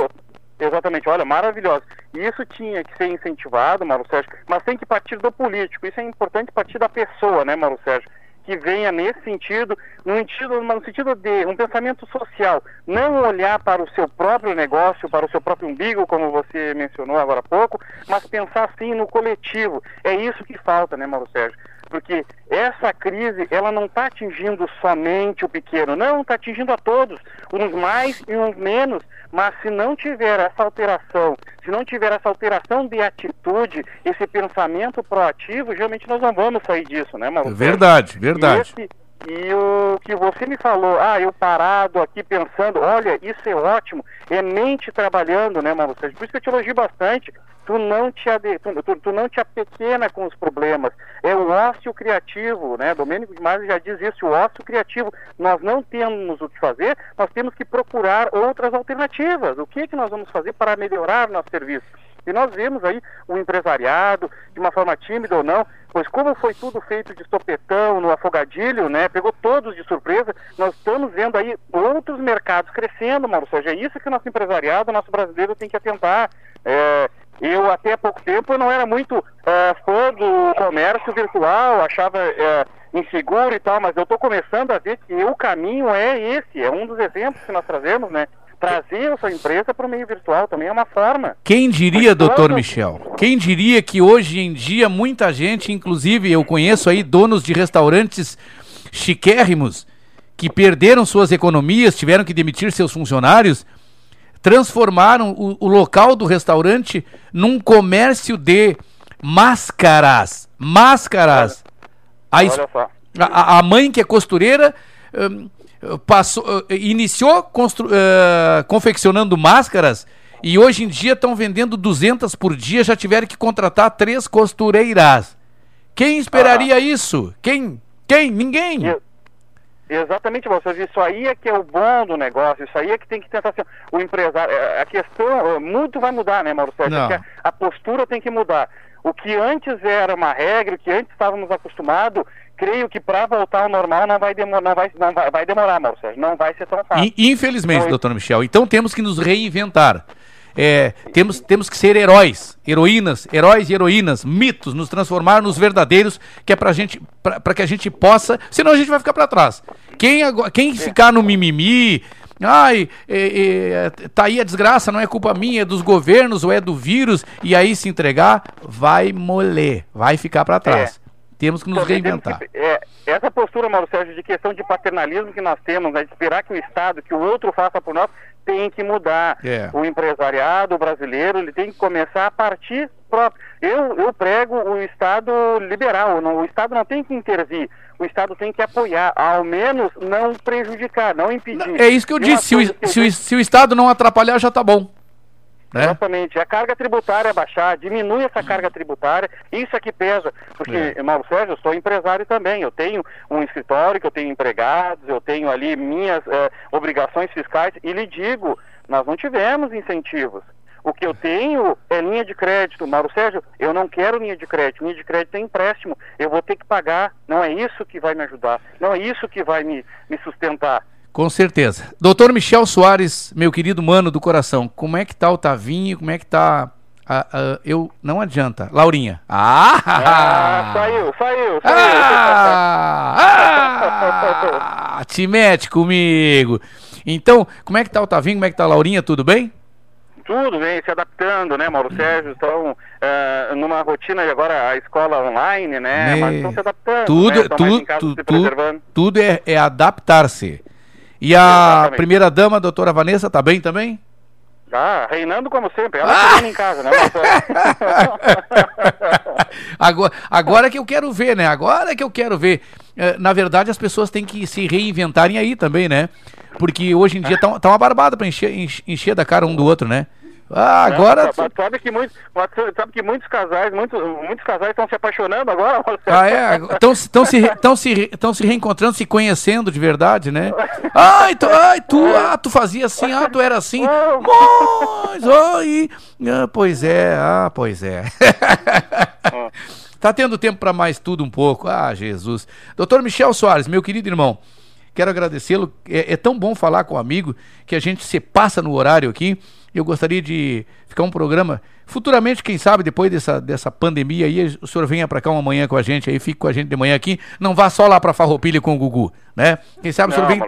Exatamente, olha, maravilhoso. E isso tinha que ser incentivado, Mauro Sérgio, mas tem que partir do político. Isso é importante partir da pessoa, né, Mauro Sérgio? Que venha nesse sentido, no sentido, no sentido de um pensamento social. Não olhar para o seu próprio negócio, para o seu próprio umbigo, como você mencionou agora há pouco, mas pensar sim no coletivo. É isso que falta, né, Mauro Sérgio? Porque essa crise, ela não está atingindo somente o pequeno, não, está atingindo a todos, uns mais e uns menos. Mas se não tiver essa alteração, se não tiver essa alteração de atitude, esse pensamento proativo, realmente nós não vamos sair disso, né, Mauro? Verdade, verdade. E, esse- e o que você me falou, ah, eu parado aqui pensando, olha, isso é ótimo, é mente trabalhando, né, Mauro Sérgio? Por isso que eu te elogio bastante. Tu não te, ade... tu, tu- tu não te apequena com os problemas. É o ócio criativo, né? Domênico de Masi já diz isso, o ócio criativo. Nós não temos o que fazer, nós temos que procurar outras alternativas. O que, é que nós vamos fazer para melhorar nosso serviço? E nós vemos aí o empresariado, de uma forma tímida ou não, pois como foi tudo feito de sopetão, no afogadilho, né? Pegou todos de surpresa, nós estamos vendo aí outros mercados crescendo, Mauro Sérgio. É isso que o nosso empresariado, o nosso brasileiro tem que atentar. É, eu até há pouco tempo eu não era muito é, fã do comércio virtual, achava é, inseguro e tal, mas eu estou começando a ver que o caminho é esse, é um dos exemplos que nós trazemos, né? Trazer a sua empresa para o meio virtual também é uma forma. Quem diria, Mas doutor quando- Michel? Quem diria que hoje em dia muita gente, inclusive eu conheço aí donos de restaurantes chiquérrimos que perderam suas economias, tiveram que demitir seus funcionários, transformaram o, o local do restaurante num comércio de máscaras. Máscaras. A, es- Olha a, a mãe que é costureira hum, passou, eh, iniciou constru- eh, confeccionando máscaras e hoje em dia estão vendendo 200 por dia, já tiveram que contratar três costureiras. Quem esperaria isso? Quem? Quem? Ninguém. Exatamente, você isso aí é que é o bom do negócio, isso aí é que tem que tentar ser o empresário. é, A questão, é, muito vai mudar, né, Mauro Sérgio? A, a postura tem que mudar. O que antes era uma regra, o que antes estávamos acostumados, creio que para voltar ao normal não vai, demo, não vai, não vai, vai demorar, Sérgio. Não vai ser tão fácil. In- Infelizmente, Então, doutor Michel. Então temos que nos reinventar. É, temos, temos que ser heróis, heroínas, heróis e heroínas, mitos, nos transformar nos verdadeiros, que é pra gente, pra que a gente possa, senão a gente vai ficar pra trás. Quem, quem ficar no mimimi, ai, é, é, tá aí a desgraça, não é culpa minha, é dos governos ou é do vírus, e aí se entregar, vai moler, vai ficar pra trás. Temos que nos temos reinventar. que- é, essa postura, Mauro Sérgio, de questão de paternalismo que nós temos, né, de esperar que o Estado, que o outro faça por nós, tem que mudar. É. O empresariado brasileiro, ele tem que começar a partir próprio. Eu, eu prego o Estado liberal, não- o Estado não tem que intervir, o Estado tem que apoiar, ao menos não prejudicar, não impedir. É isso que eu E disse, se o, se o- se o Estado não atrapalhar, já tá bom. Né? Exatamente. A carga tributária baixar, diminui essa carga tributária, isso é que pesa. Porque, Mauro Sérgio, eu sou empresário também. Eu tenho um escritório, que eu tenho empregados, eu tenho ali minhas eh, obrigações fiscais, e lhe digo, nós não tivemos incentivos. O que eu tenho é linha de crédito. Mauro Sérgio, eu não quero linha de crédito. Linha de crédito é empréstimo. Eu vou ter que pagar. Não é isso que vai me ajudar. Não é isso que vai me, me sustentar. Com certeza. Doutor Michel Soares, meu querido mano do coração, como é que tá o Tavinho? Como é que tá. a- a- eu. Não adianta. Laurinha. Ah! Ah, saiu, saiu, saiu. Ah, te mete comigo. Então, como é que tá o Tavinho? Como é que tá a Laurinha? Tudo bem? Tudo bem, se adaptando, né, Mauro Sérgio? Estão eh, numa rotina de agora a escola online, né? Me- Mas estão se adaptando. Tudo, né? Mais tudo, em casa tu- se tu- preservando. tudo é, é adaptar-se. E a Exatamente. primeira dama, a doutora Vanessa, tá bem também? Ah, reinando como sempre. Ela Ah! ah! em casa, né, Sérgio? Agora, agora que eu quero ver, né? Agora que eu quero ver. Eh, na verdade, as pessoas têm que se reinventarem aí também, né? Porque hoje em dia tá, tá uma barbada pra encher, encher da cara um do outro, né? Ah, agora. Mas sabe que muitos, sabe que muitos casais, muitos, muitos casais estão se apaixonando agora? Ah, é? Estão se, tão se, tão se reencontrando, se conhecendo de verdade, né? Ai, tu, ai, tu, ah, tu fazia assim, ah, tu era assim. Mas, ai, ah, pois é, ah, pois é. tá tendo tempo para mais tudo um pouco. Ah, Jesus. Doutor Michel Soares, meu querido irmão, quero agradecê-lo. É, é tão bom falar com um amigo que a gente se passa no horário aqui. Eu gostaria de ficar um programa. Futuramente, quem sabe, depois dessa, dessa pandemia aí, o senhor venha para cá uma manhã com a gente aí, fique com a gente de manhã aqui. Não vá só lá para Farroupilha com o Gugu, né? Quem sabe o senhor vem.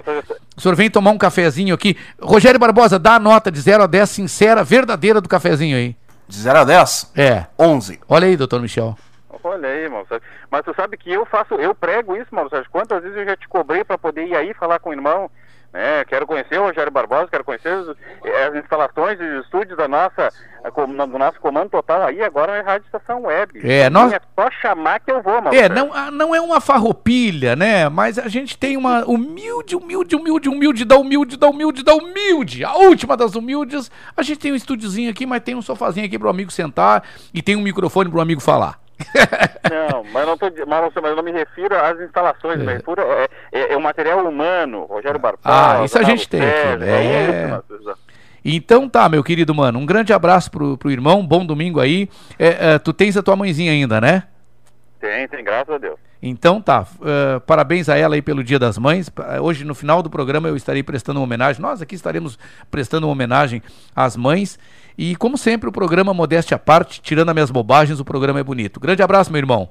O senhor vem tomar um cafezinho aqui. Rogério Barbosa, dá a nota de 0 a 10, sincera, verdadeira do cafezinho aí. De 0 a 10? É. 11. Olha aí, doutor Michel. Olha aí, Mauro Sérgio. Mas tu sabe que eu faço, eu prego isso, Mauro Sérgio. Quantas vezes eu já te cobrei para poder ir aí falar com o irmão? Né? quero conhecer o Rogério Barbosa, quero conhecer os- eh, as instalações e os estúdios da nossa, com- do nosso comando total aí, agora é Rádio Estação Web. É, nós- É só chamar que eu vou, Mauro É, não, ah, não é uma farroupilha, né? Mas a gente tem uma humilde, humilde, humilde, humilde, da humilde, da humilde, da humilde. A última das humildes. A gente tem um estúdiozinho aqui, mas tem um sofazinho aqui pro amigo sentar e tem um microfone pro amigo falar. Não, mas não, tô, mas, não, mas não me refiro às instalações, me refiro é, é, é o material humano, Rogério Barbosa. Ah, isso a gente tem Sérgio, né? é isso É. precisamos. Então tá, meu querido mano. Um grande abraço pro, pro irmão, bom domingo aí. É, é, tu tens a tua mãezinha ainda, né? Tem, tem, graças a Deus. Então tá, eh, parabéns a ela aí pelo Dia das Mães. Hoje, no final do programa, eu estarei prestando uma homenagem. Nós aqui estaremos prestando uma homenagem às mães. E, como sempre, o programa Modéstia à parte, tirando as minhas bobagens, o programa é bonito. Grande abraço, meu irmão.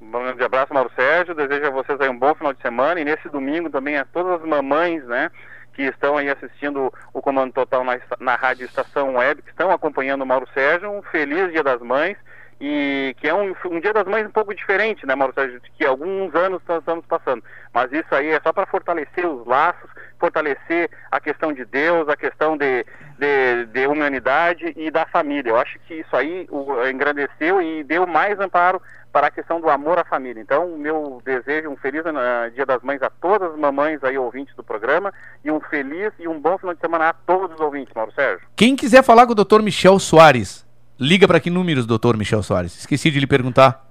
Um grande abraço, Mauro Sérgio. Desejo a vocês aí um bom final de semana. E nesse domingo também a todas as mamães, né? Que estão aí assistindo o Comando Total na, na Rádio Estação Web, que estão acompanhando o Mauro Sérgio. Um feliz Dia das Mães. E que é um, um Dia das Mães um pouco diferente, né, Mauro Sérgio? Que alguns anos nós estamos passando. Mas isso aí é só para fortalecer os laços, fortalecer a questão de Deus, a questão de, de, de humanidade e da família. Eu acho que isso aí o, engrandeceu e deu mais amparo para a questão do amor à família. Então, o meu desejo, um feliz eh, Dia das Mães a todas as mamães aí ouvintes do programa e um feliz e um bom final de semana a todos os ouvintes, Mauro Sérgio. Quem quiser falar com o Dr. Michel Soares, liga para que números, Dr. Michel Soares? Esqueci de lhe perguntar.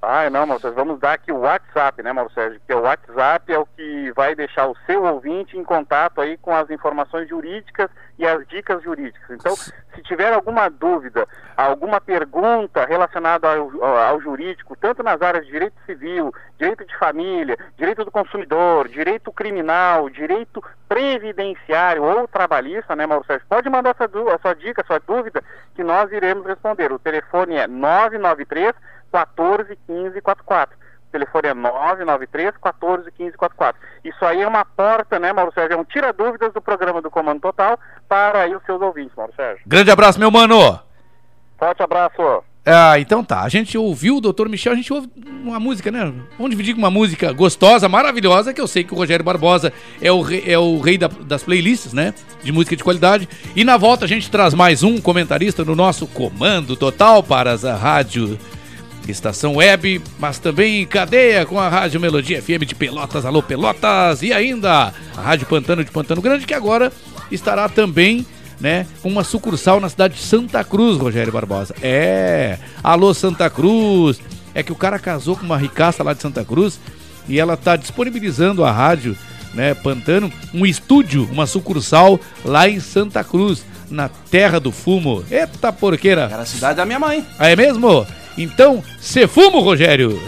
Ah, não, Mauro Sérgio, vamos dar aqui o WhatsApp, né, Mauro Sérgio? Porque o WhatsApp é o que vai deixar o seu ouvinte em contato aí com as informações jurídicas e as dicas jurídicas. Então, se tiver alguma dúvida, alguma pergunta relacionada ao, ao- jurídico, tanto nas áreas de direito civil, direito de família, direito do consumidor, direito criminal, direito previdenciário ou trabalhista, né, Mauro Sérgio? Pode mandar essa du- a sua dica, a sua dúvida, que nós iremos responder. O telefone é 993 14 15 44. Telefone é 993 14 15 44. Isso aí é uma porta, né, Mauro Sérgio? É um tira-dúvidas do programa do Comando Total para aí os seus ouvintes, Mauro Sérgio. Grande abraço, meu mano! Forte abraço. Ah, então tá. A gente ouviu o Dr. Michel, a gente ouve uma música, né? Vamos dividir com uma música gostosa, maravilhosa, que eu sei que o Rogério Barbosa é o rei, é o rei da- das playlists, né? De música de qualidade. E na volta a gente traz mais um comentarista no nosso comando total para a rádio Estação Web, mas também em cadeia com a Rádio Melodia FM de Pelotas, alô Pelotas, e ainda a Rádio Pantano de Pantano Grande, que agora estará também, né, com uma sucursal na cidade de Santa Cruz, Rogério Barbosa. É, alô Santa Cruz, é que o cara casou com uma ricaça lá de Santa Cruz e ela tá disponibilizando a rádio, né, Pantano, um estúdio, uma sucursal lá em Santa Cruz, na terra do fumo. Eita porqueira! Era a cidade da minha mãe. É mesmo? Então, cê fumo, Rogério!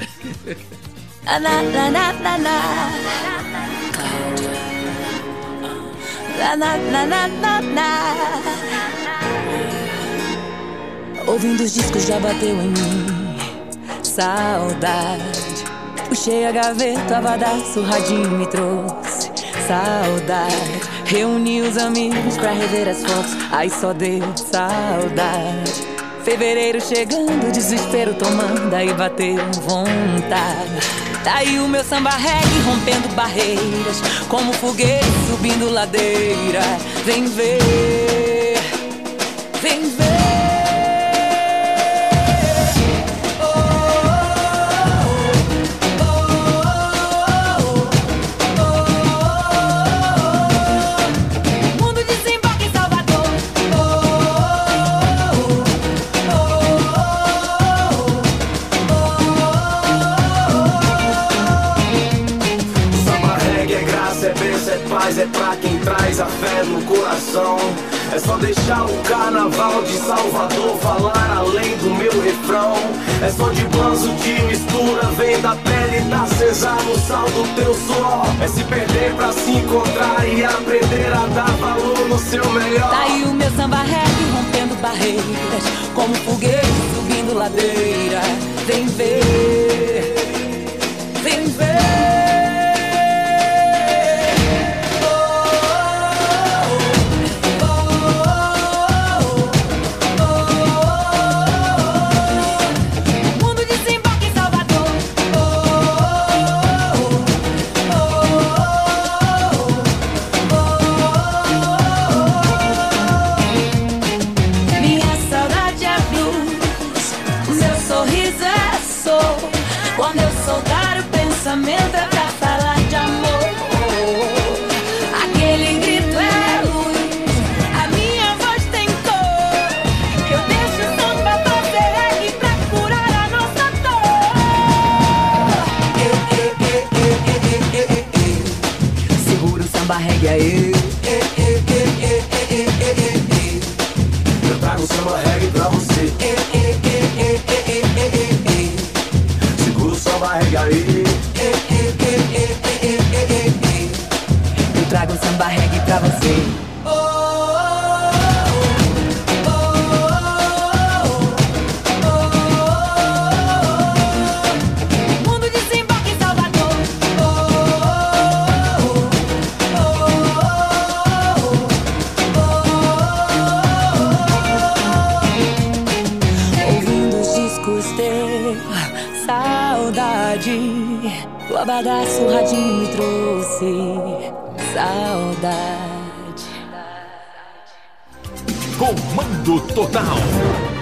Ouvindo os discos já bateu em mim. Saudade. Puxei a gaveta, abadaço, o radinho me trouxe. Saudade. Reuni os amigos pra rever as fotos. Aí só deu saudade Fevereiro chegando, desespero tomando Aí bateu vontade. Tá aí o meu samba reggae rompendo barreiras Como foguete subindo ladeira. Vem ver, traz a fé no coração. É só deixar o carnaval de Salvador falar além do meu refrão. É só de banzo, de mistura, vem da pele da Cesar no sal do teu suor. É se perder pra se encontrar e aprender a dar valor no seu melhor. Tá aí o meu samba reggae rompendo barreiras Como foguete subindo ladeira Vem ver, vem ver pensamento é pra falar de amor. Aquele grito é luz, a minha voz tem cor. Eu deixo o samba fazer reggae pra curar a nossa dor. Segura o samba reggae aí. Eu trago samba reggae pra você. Segura o samba reggae aí. Samba reggae pra você. Mundo desembarca em Salvador. Ouvindo os discos ter saudade. O abadaço, o radinho me trouxe saudade. Comando Total.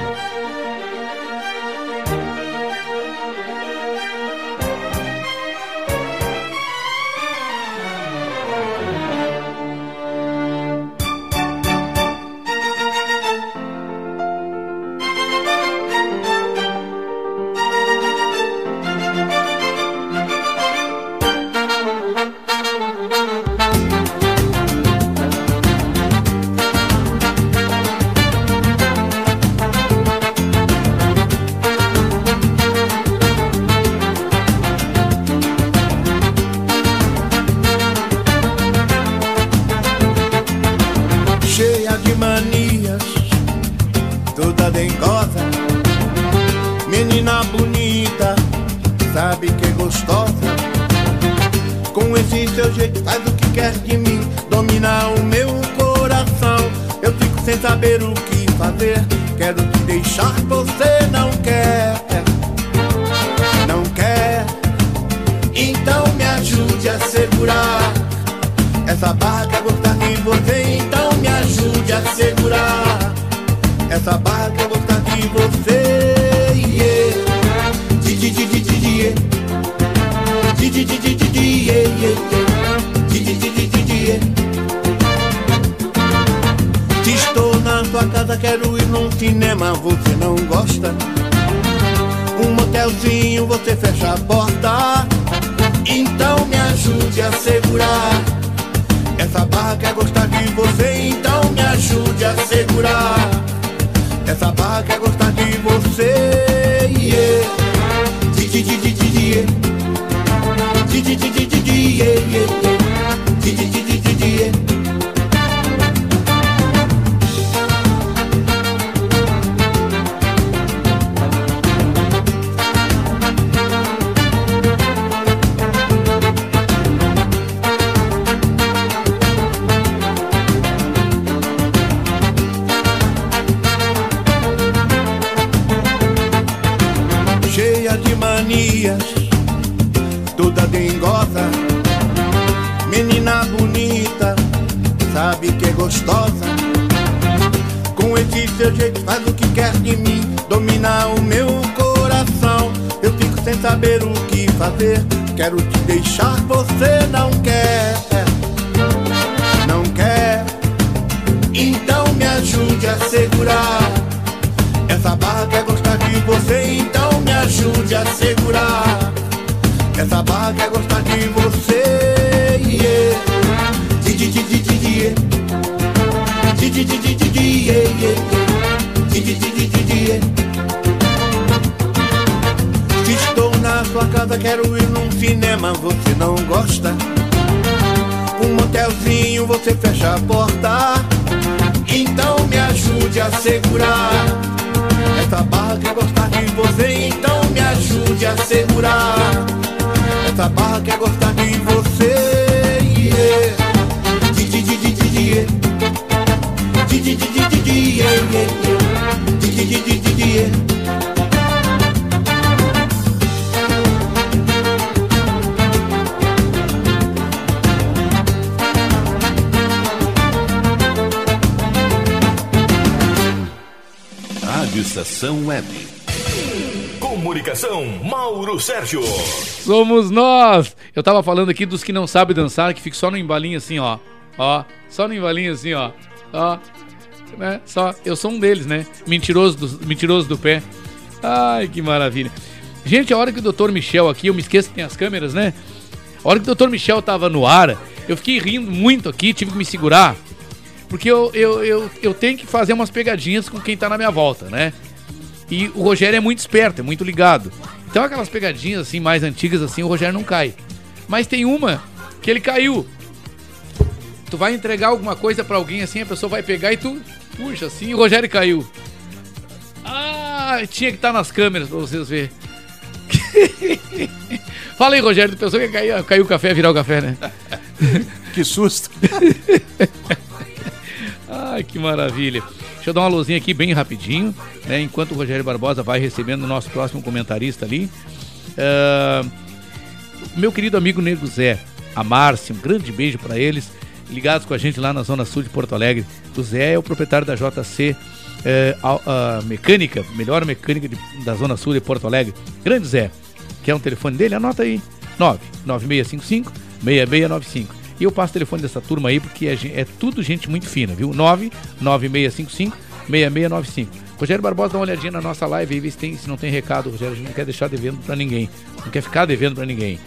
Eu tava falando aqui dos que não sabem dançar, que ficam só no embalinho assim, ó. Ó, só no embalinho assim, ó. Ó. Né? Só, eu sou um deles, né? Mentiroso do, mentiroso do pé. Ai, que maravilha. Gente, a hora que o Dr. Michel aqui, eu me esqueço que tem as câmeras, né? A hora que o Dr. Michel tava no ar, eu fiquei rindo muito aqui, tive que me segurar. Porque eu, eu, eu, eu tenho que fazer umas pegadinhas com quem tá na minha volta, né? E o Rogério é muito esperto, é muito ligado. Então aquelas pegadinhas assim mais antigas assim, o Rogério não cai. Mas tem uma que ele caiu. Tu vai entregar alguma coisa pra alguém assim, a pessoa vai pegar e tu puxa assim, e o Rogério caiu. Ah, tinha que estar nas câmeras pra vocês verem. Fala aí, Rogério, tu pensou que ia cair, caiu o café, virar o café, né? que susto. Ai, que maravilha. Deixa eu dar uma luzinha aqui bem rapidinho, né? Enquanto o Rogério Barbosa vai recebendo o nosso próximo comentarista ali. Ah, meu querido amigo Nego Zé, a Márcia, um grande beijo para eles, ligados com a gente lá na Zona Sul de Porto Alegre. O Zé é o proprietário da JC eh, a, a Mecânica, melhor mecânica de- da Zona Sul de Porto Alegre. Grande Zé, quer um telefone dele? Anota aí: 99655 6695. E eu passo o telefone dessa turma aí porque é, é tudo gente muito fina, viu? 99655 6695. Rogério Barbosa, dá uma olhadinha na nossa live aí, vê se, tem, se não tem recado. Rogério, a gente não quer deixar devendo pra ninguém. Não quer ficar devendo pra ninguém.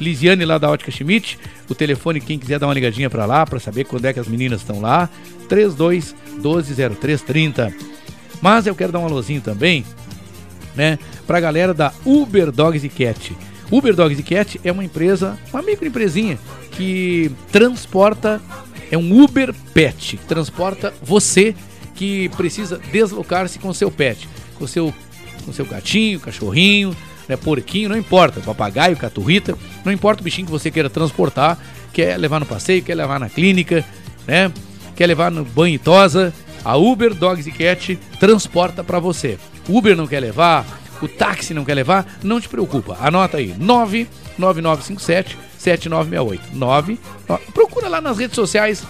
Lisiane lá da Ótica Schmidt, o telefone, quem quiser dar uma ligadinha pra lá, pra saber quando é que as meninas estão lá, 32 12 0330. Mas eu quero dar um alôzinho também, né, pra galera da Uber Dogs e Cat. Uber Dogs e Cat é uma empresa, uma microempresinha que transporta, é um Uber Pet, que transporta você que precisa deslocar-se com seu pet, com seu, com seu gatinho, cachorrinho, né, porquinho, não importa, papagaio, caturrita, não importa o bichinho que você queira transportar, quer levar no passeio, quer levar na clínica, né, quer levar no banho e tosa, a Uber Dogs e Cat transporta para você. Uber não quer levar, o táxi não quer levar, não te preocupa. Anota aí, 99957 7968. 9, procura lá nas redes sociais,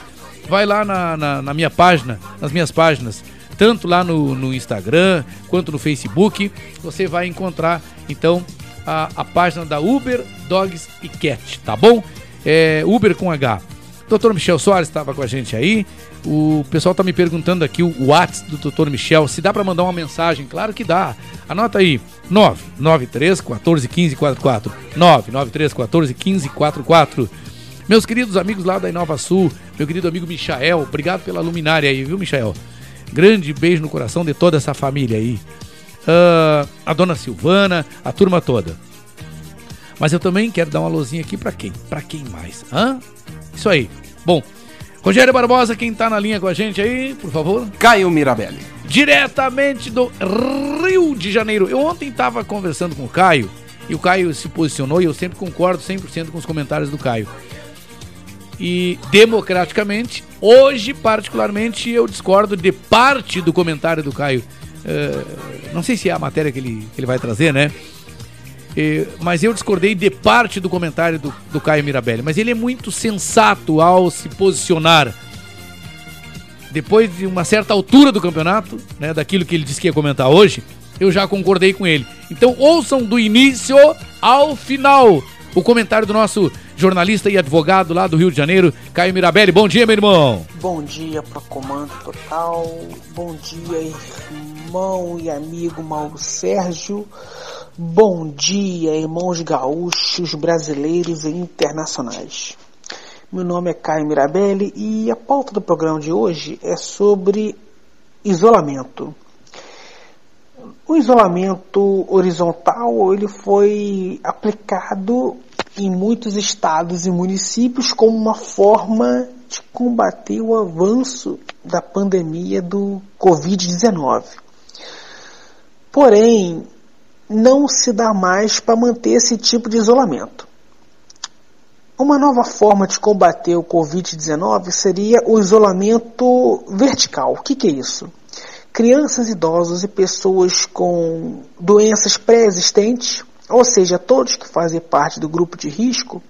vai lá na, na, na minha página, nas minhas páginas, tanto lá no, no, Instagram quanto no Facebook, você vai encontrar então a, a página da Uber Dogs e Cat, tá bom? É, Uber com H. Doutor Michel Soares estava com a gente aí. O pessoal está me perguntando aqui o WhatsApp do Dr. Michel, se dá para mandar uma mensagem. Claro que dá. Anota aí, 993 14 15 44. 993 14 15 44. Meus queridos amigos lá da Inova Sul, meu querido amigo Michael, obrigado pela luminária aí, viu, Michael? Grande beijo no coração de toda essa família aí. Uh, a dona Silvana, a turma toda. Mas eu também quero dar uma luzinha aqui para quem? Para quem mais? Hã? Isso aí. Bom, Rogério Barbosa, quem tá na linha com a gente aí, por favor? Caio Mirabelli. Diretamente do Rio de Janeiro. Eu ontem tava conversando com o Caio e o Caio se posicionou e eu sempre concordo 100% com os comentários do Caio. E democraticamente, hoje particularmente, eu discordo de parte do comentário do Caio. Uh, não sei se é a matéria que ele, que ele vai trazer, né? mas eu discordei de parte do comentário do, do Caio Mirabelli. Mas ele é muito sensato ao se posicionar. Depois de uma certa altura do campeonato, né, daquilo que ele disse que ia comentar hoje, eu já concordei com ele. Então ouçam do início ao final o comentário do nosso jornalista e advogado lá do Rio de Janeiro, Caio Mirabelli. Bom dia, meu irmão. Bom dia para Comando Total. Bom dia, irmão e amigo Mauro Sérgio. Bom dia, irmãos gaúchos, brasileiros e internacionais. Meu nome é Caio Mirabelli e a pauta do programa de hoje é sobre isolamento. O isolamento horizontal ele foi aplicado em muitos estados e municípios como uma forma de combater o avanço da pandemia do Covid-19. Porém, não se dá mais para manter esse tipo de isolamento. Uma nova forma de combater o Covid-19 seria o isolamento vertical. O que, que é isso? Crianças, idosos e pessoas com doenças pré-existentes, ou seja, todos que fazem parte do grupo de risco,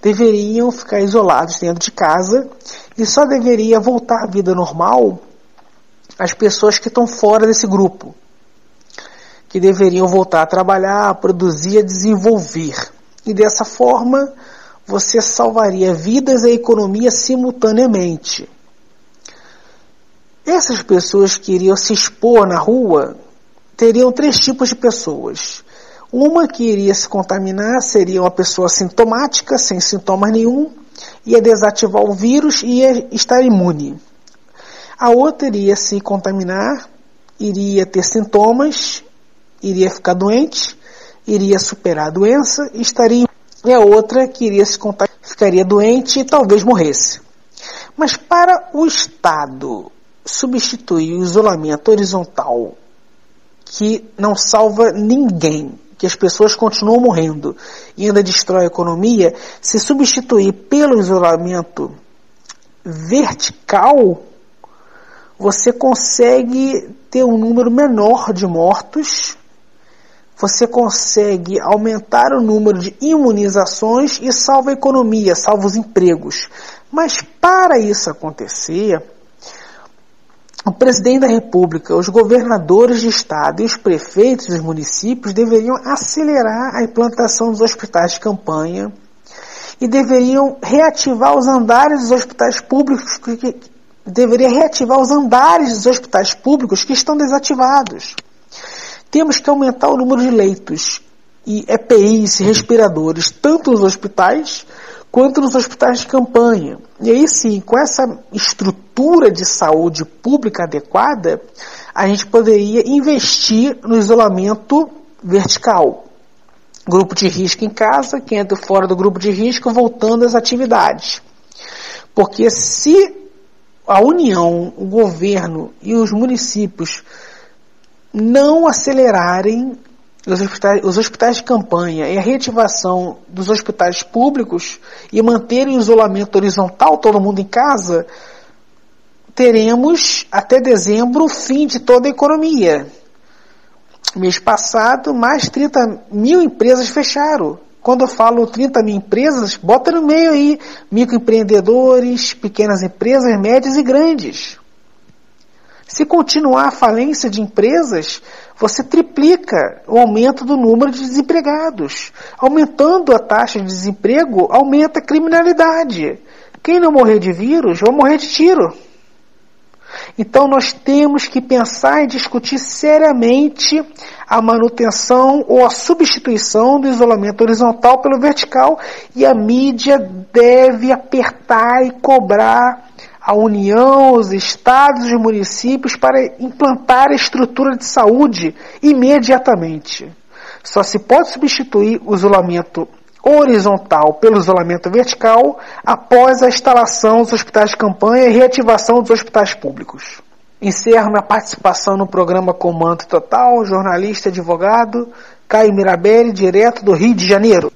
deveriam ficar isolados dentro de casa e só deveria voltar à vida normal as pessoas que estão fora desse grupo que deveriam voltar a trabalhar, a produzir, a desenvolver. E dessa forma, você salvaria vidas e a economia simultaneamente. Essas pessoas que iriam se expor na rua teriam três tipos de pessoas. Uma que iria se contaminar seria uma pessoa sintomática, sem sintomas nenhum, ia desativar o vírus e ia estar imune. A outra iria se contaminar, iria ter sintomas iria ficar doente, iria superar a doença e estaria e a outra que iria se contagiar, ficaria doente e talvez morresse. Mas para o Estado substituir o isolamento horizontal, que não salva ninguém, que as pessoas continuam morrendo e ainda destrói a economia, se substituir pelo isolamento vertical, você consegue ter um número menor de mortos você consegue aumentar o número de imunizações e salva a economia, salva os empregos. Mas para isso acontecer, o presidente da República, os governadores de estado e os prefeitos dos municípios deveriam acelerar a implantação dos hospitais de campanha e deveriam reativar os andares dos hospitais públicos que, deveria reativar os andares dos hospitais públicos que estão desativados. Temos que aumentar o número de leitos e EPIs, respiradores, tanto nos hospitais quanto nos hospitais de campanha. E aí sim, com essa estrutura de saúde pública adequada, a gente poderia investir no isolamento vertical. Grupo de risco em casa, quem entra fora do grupo de risco, voltando às atividades. Porque se a União, o governo e os municípios não acelerarem os hospitais, os hospitais de campanha e a reativação dos hospitais públicos e manterem o isolamento horizontal, todo mundo em casa, teremos até dezembro o fim de toda a economia. Mês passado, mais 30 mil empresas fecharam. Quando eu falo 30 mil empresas, bota no meio aí microempreendedores, pequenas empresas, médias e grandes. Se continuar a falência de empresas, você triplica o aumento do número de desempregados. Aumentando a taxa de desemprego, aumenta a criminalidade. Quem não morrer de vírus, vai morrer de tiro. Então nós temos que pensar e discutir seriamente a manutenção ou a substituição do isolamento horizontal pelo vertical e a mídia deve apertar e cobrar a União, os estados e municípios para implantar a estrutura de saúde imediatamente. Só se pode substituir o isolamento horizontal pelo isolamento vertical após a instalação dos hospitais de campanha e reativação dos hospitais públicos. Encerro minha participação no programa Comando Total, jornalista e advogado, Caio Mirabelli, direto do Rio de Janeiro.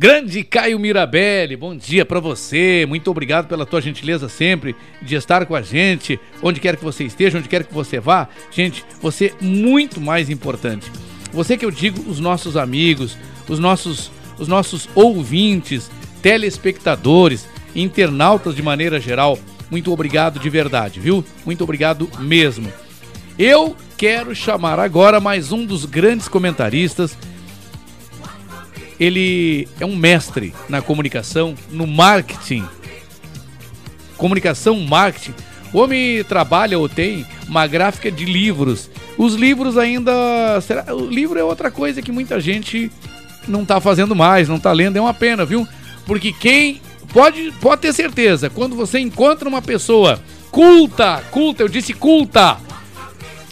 Grande Caio Mirabelli, bom dia para você. Muito obrigado pela tua gentileza sempre de estar com a gente, onde quer que você esteja, onde quer que você vá. Gente, você é muito mais importante. Você que eu digo, os nossos amigos, os nossos, os nossos ouvintes, telespectadores, internautas de maneira geral, muito obrigado de verdade, viu? Muito obrigado mesmo. Eu quero chamar agora mais um dos grandes comentaristas ele é um mestre na comunicação, no marketing. Comunicação, marketing. O homem trabalha ou tem uma gráfica de livros. Os livros ainda. Será, o livro é outra coisa que muita gente não está fazendo mais, não está lendo. É uma pena, viu? Porque quem. Pode, pode ter certeza, quando você encontra uma pessoa culta, culta, eu disse culta.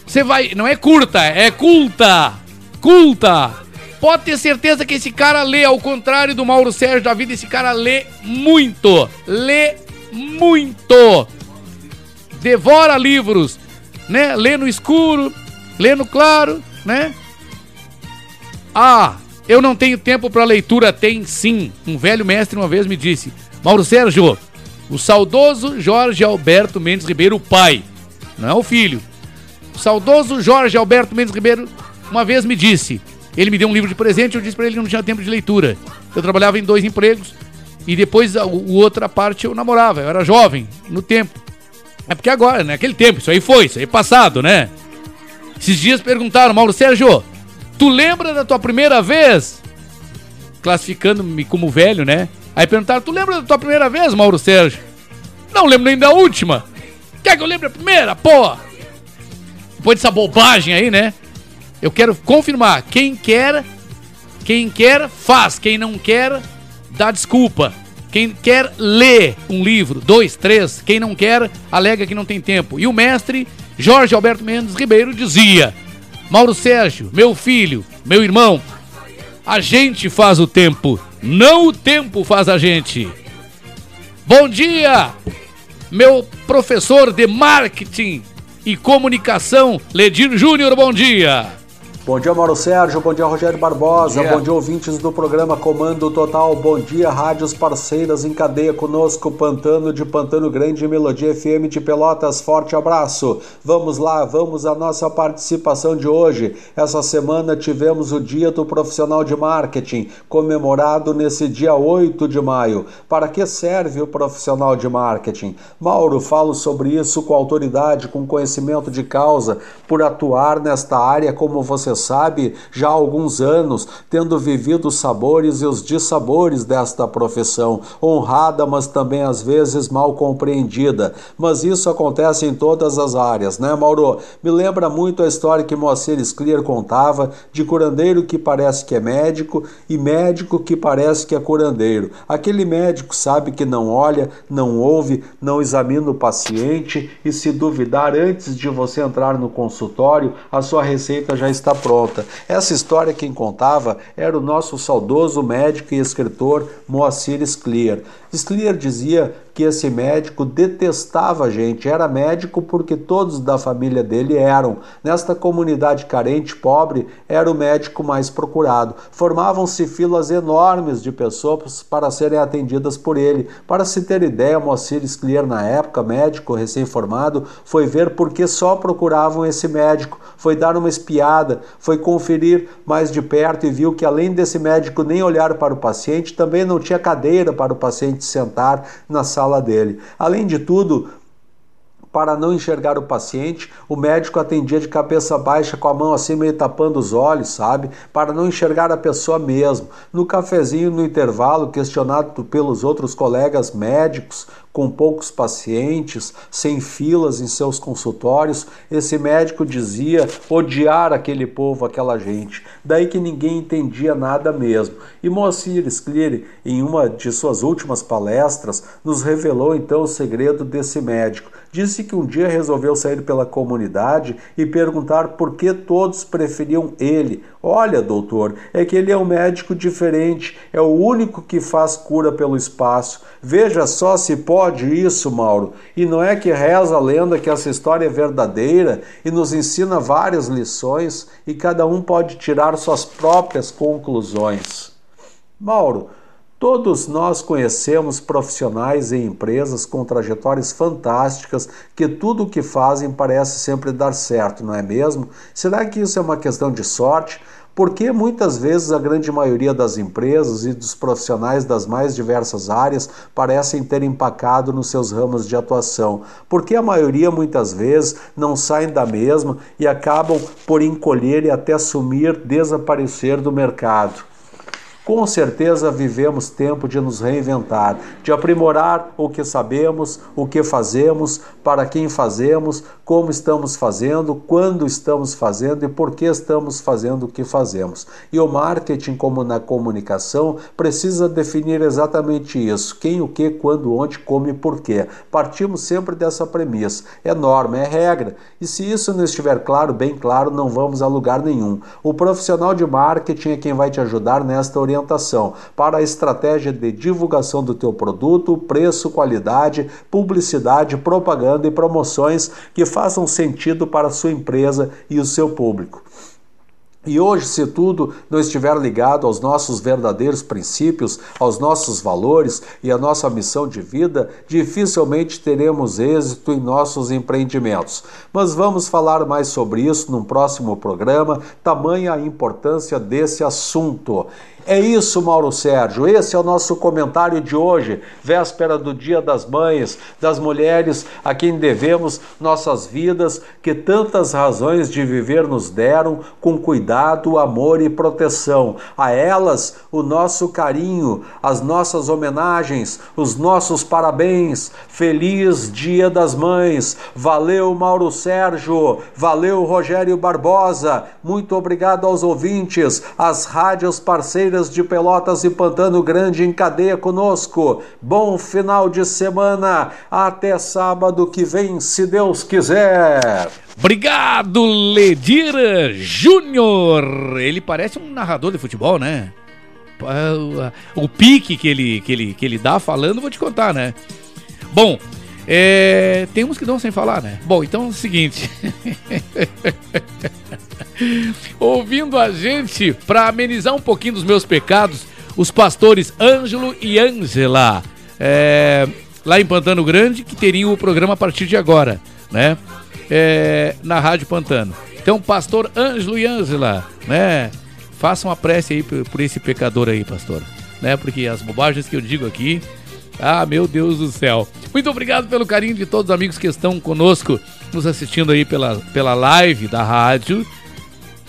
Você vai. Não é curta, é culta. Culta Pode ter certeza que esse cara lê, ao contrário do Mauro Sérgio da vida, esse cara lê muito. Lê muito. Devora livros, né? Lê no escuro, lê no claro, né? Ah, eu não tenho tempo para leitura. Tem sim. Um velho mestre uma vez me disse: Mauro Sérgio, o saudoso Jorge Alberto Mendes Ribeiro, o pai, não é o filho. O saudoso Jorge Alberto Mendes Ribeiro uma vez me disse: ele me deu um livro de presente eu disse para ele que não tinha tempo de leitura. Eu trabalhava em dois empregos e depois a, a outra parte eu namorava. Eu era jovem no tempo. É porque agora, naquele né? tempo, isso aí foi, isso aí é passado, né? Esses dias perguntaram, Mauro Sérgio, tu lembra da tua primeira vez? Classificando-me como velho, né? Aí perguntaram, tu lembra da tua primeira vez, Mauro Sérgio? Não lembro nem da última. Quer que eu lembre a primeira? Pô! Depois dessa bobagem aí, né? Eu quero confirmar. Quem quer, quem quer, faz. Quem não quer, dá desculpa. Quem quer, lê um livro, dois, três. Quem não quer, alega que não tem tempo. E o mestre Jorge Alberto Mendes Ribeiro dizia: Mauro Sérgio, meu filho, meu irmão, a gente faz o tempo, não o tempo faz a gente. Bom dia, meu professor de marketing e comunicação, Ledir Júnior, bom dia. Bom dia, Mauro Sérgio. Bom dia, Rogério Barbosa. Bom dia. Bom dia, ouvintes do programa Comando Total. Bom dia, rádios parceiras em cadeia conosco. Pantano de Pantano Grande, Melodia FM de Pelotas. Forte abraço. Vamos lá, vamos à nossa participação de hoje. Essa semana tivemos o Dia do Profissional de Marketing, comemorado nesse dia 8 de maio. Para que serve o profissional de marketing? Mauro, falo sobre isso com autoridade, com conhecimento de causa, por atuar nesta área como você sabe, já há alguns anos, tendo vivido os sabores e os dissabores desta profissão, honrada, mas também às vezes mal compreendida. Mas isso acontece em todas as áreas, né, Mauro? Me lembra muito a história que Moacir Sclier contava de curandeiro que parece que é médico e médico que parece que é curandeiro. Aquele médico sabe que não olha, não ouve, não examina o paciente e se duvidar antes de você entrar no consultório, a sua receita já está pronta. Essa história quem contava era o nosso saudoso médico e escritor Moacir Sclier. Sclier dizia que esse médico detestava a gente. Era médico porque todos da família dele eram. Nesta comunidade carente, pobre, era o médico mais procurado. Formavam-se filas enormes de pessoas para serem atendidas por ele. Para se ter ideia, Moacir Sclier, na época, médico recém-formado, foi ver por que só procuravam esse médico. Foi dar uma espiada, foi conferir mais de perto e viu que além desse médico nem olhar para o paciente, também não tinha cadeira para o paciente sentar na sala dele. Além de tudo, para não enxergar o paciente, o médico atendia de cabeça baixa com a mão assim meio tapando os olhos, sabe? Para não enxergar a pessoa mesmo. No cafezinho, no intervalo, questionado pelos outros colegas médicos, com poucos pacientes, sem filas em seus consultórios, esse médico dizia odiar aquele povo, aquela gente. Daí que ninguém entendia nada mesmo. E Moacir Scleri, em uma de suas últimas palestras, nos revelou então o segredo desse médico. Disse que um dia resolveu sair pela comunidade e perguntar por que todos preferiam ele. Olha, doutor, é que ele é um médico diferente, é o único que faz cura pelo espaço. Veja só se pode isso, Mauro. E não é que reza a lenda que essa história é verdadeira e nos ensina várias lições e cada um pode tirar suas próprias conclusões. Mauro, Todos nós conhecemos profissionais e empresas com trajetórias fantásticas que tudo o que fazem parece sempre dar certo, não é mesmo? Será que isso é uma questão de sorte? Porque muitas vezes a grande maioria das empresas e dos profissionais das mais diversas áreas parecem ter empacado nos seus ramos de atuação? Porque a maioria muitas vezes não saem da mesma e acabam por encolher e até sumir, desaparecer do mercado. Com certeza vivemos tempo de nos reinventar, de aprimorar o que sabemos, o que fazemos, para quem fazemos, como estamos fazendo, quando estamos fazendo e por que estamos fazendo o que fazemos. E o marketing, como na comunicação, precisa definir exatamente isso: quem, o que, quando, onde, como e por quê. Partimos sempre dessa premissa. É norma, é regra. E se isso não estiver claro, bem claro, não vamos a lugar nenhum. O profissional de marketing é quem vai te ajudar nesta orientação orientação para a estratégia de divulgação do teu produto, preço, qualidade, publicidade, propaganda e promoções que façam sentido para a sua empresa e o seu público. E hoje, se tudo não estiver ligado aos nossos verdadeiros princípios, aos nossos valores e à nossa missão de vida, dificilmente teremos êxito em nossos empreendimentos. Mas vamos falar mais sobre isso num próximo programa, tamanha a importância desse assunto. É isso, Mauro Sérgio. Esse é o nosso comentário de hoje, véspera do Dia das Mães, das mulheres a quem devemos nossas vidas, que tantas razões de viver nos deram, com cuidado, amor e proteção. A elas, o nosso carinho, as nossas homenagens, os nossos parabéns. Feliz Dia das Mães. Valeu, Mauro Sérgio. Valeu, Rogério Barbosa. Muito obrigado aos ouvintes, às rádios parceiras de Pelotas e Pantano Grande em cadeia conosco. Bom final de semana. Até sábado que vem, se Deus quiser. Obrigado, Ledir Júnior. Ele parece um narrador de futebol, né? O pique que ele, que ele, que ele dá falando, vou te contar, né? Bom, é, tem uns que dão sem falar, né? Bom, então é o seguinte. Ouvindo a gente, para amenizar um pouquinho dos meus pecados, os pastores Ângelo e Ângela, é, lá em Pantano Grande, que teriam o programa a partir de agora, né? É, na Rádio Pantano. Então, pastor Ângelo e Ângela, né? Façam a prece aí por, por esse pecador aí, pastor. Né? Porque as bobagens que eu digo aqui, ah, meu Deus do céu. Muito obrigado pelo carinho de todos os amigos que estão conosco, nos assistindo aí pela, pela live da rádio,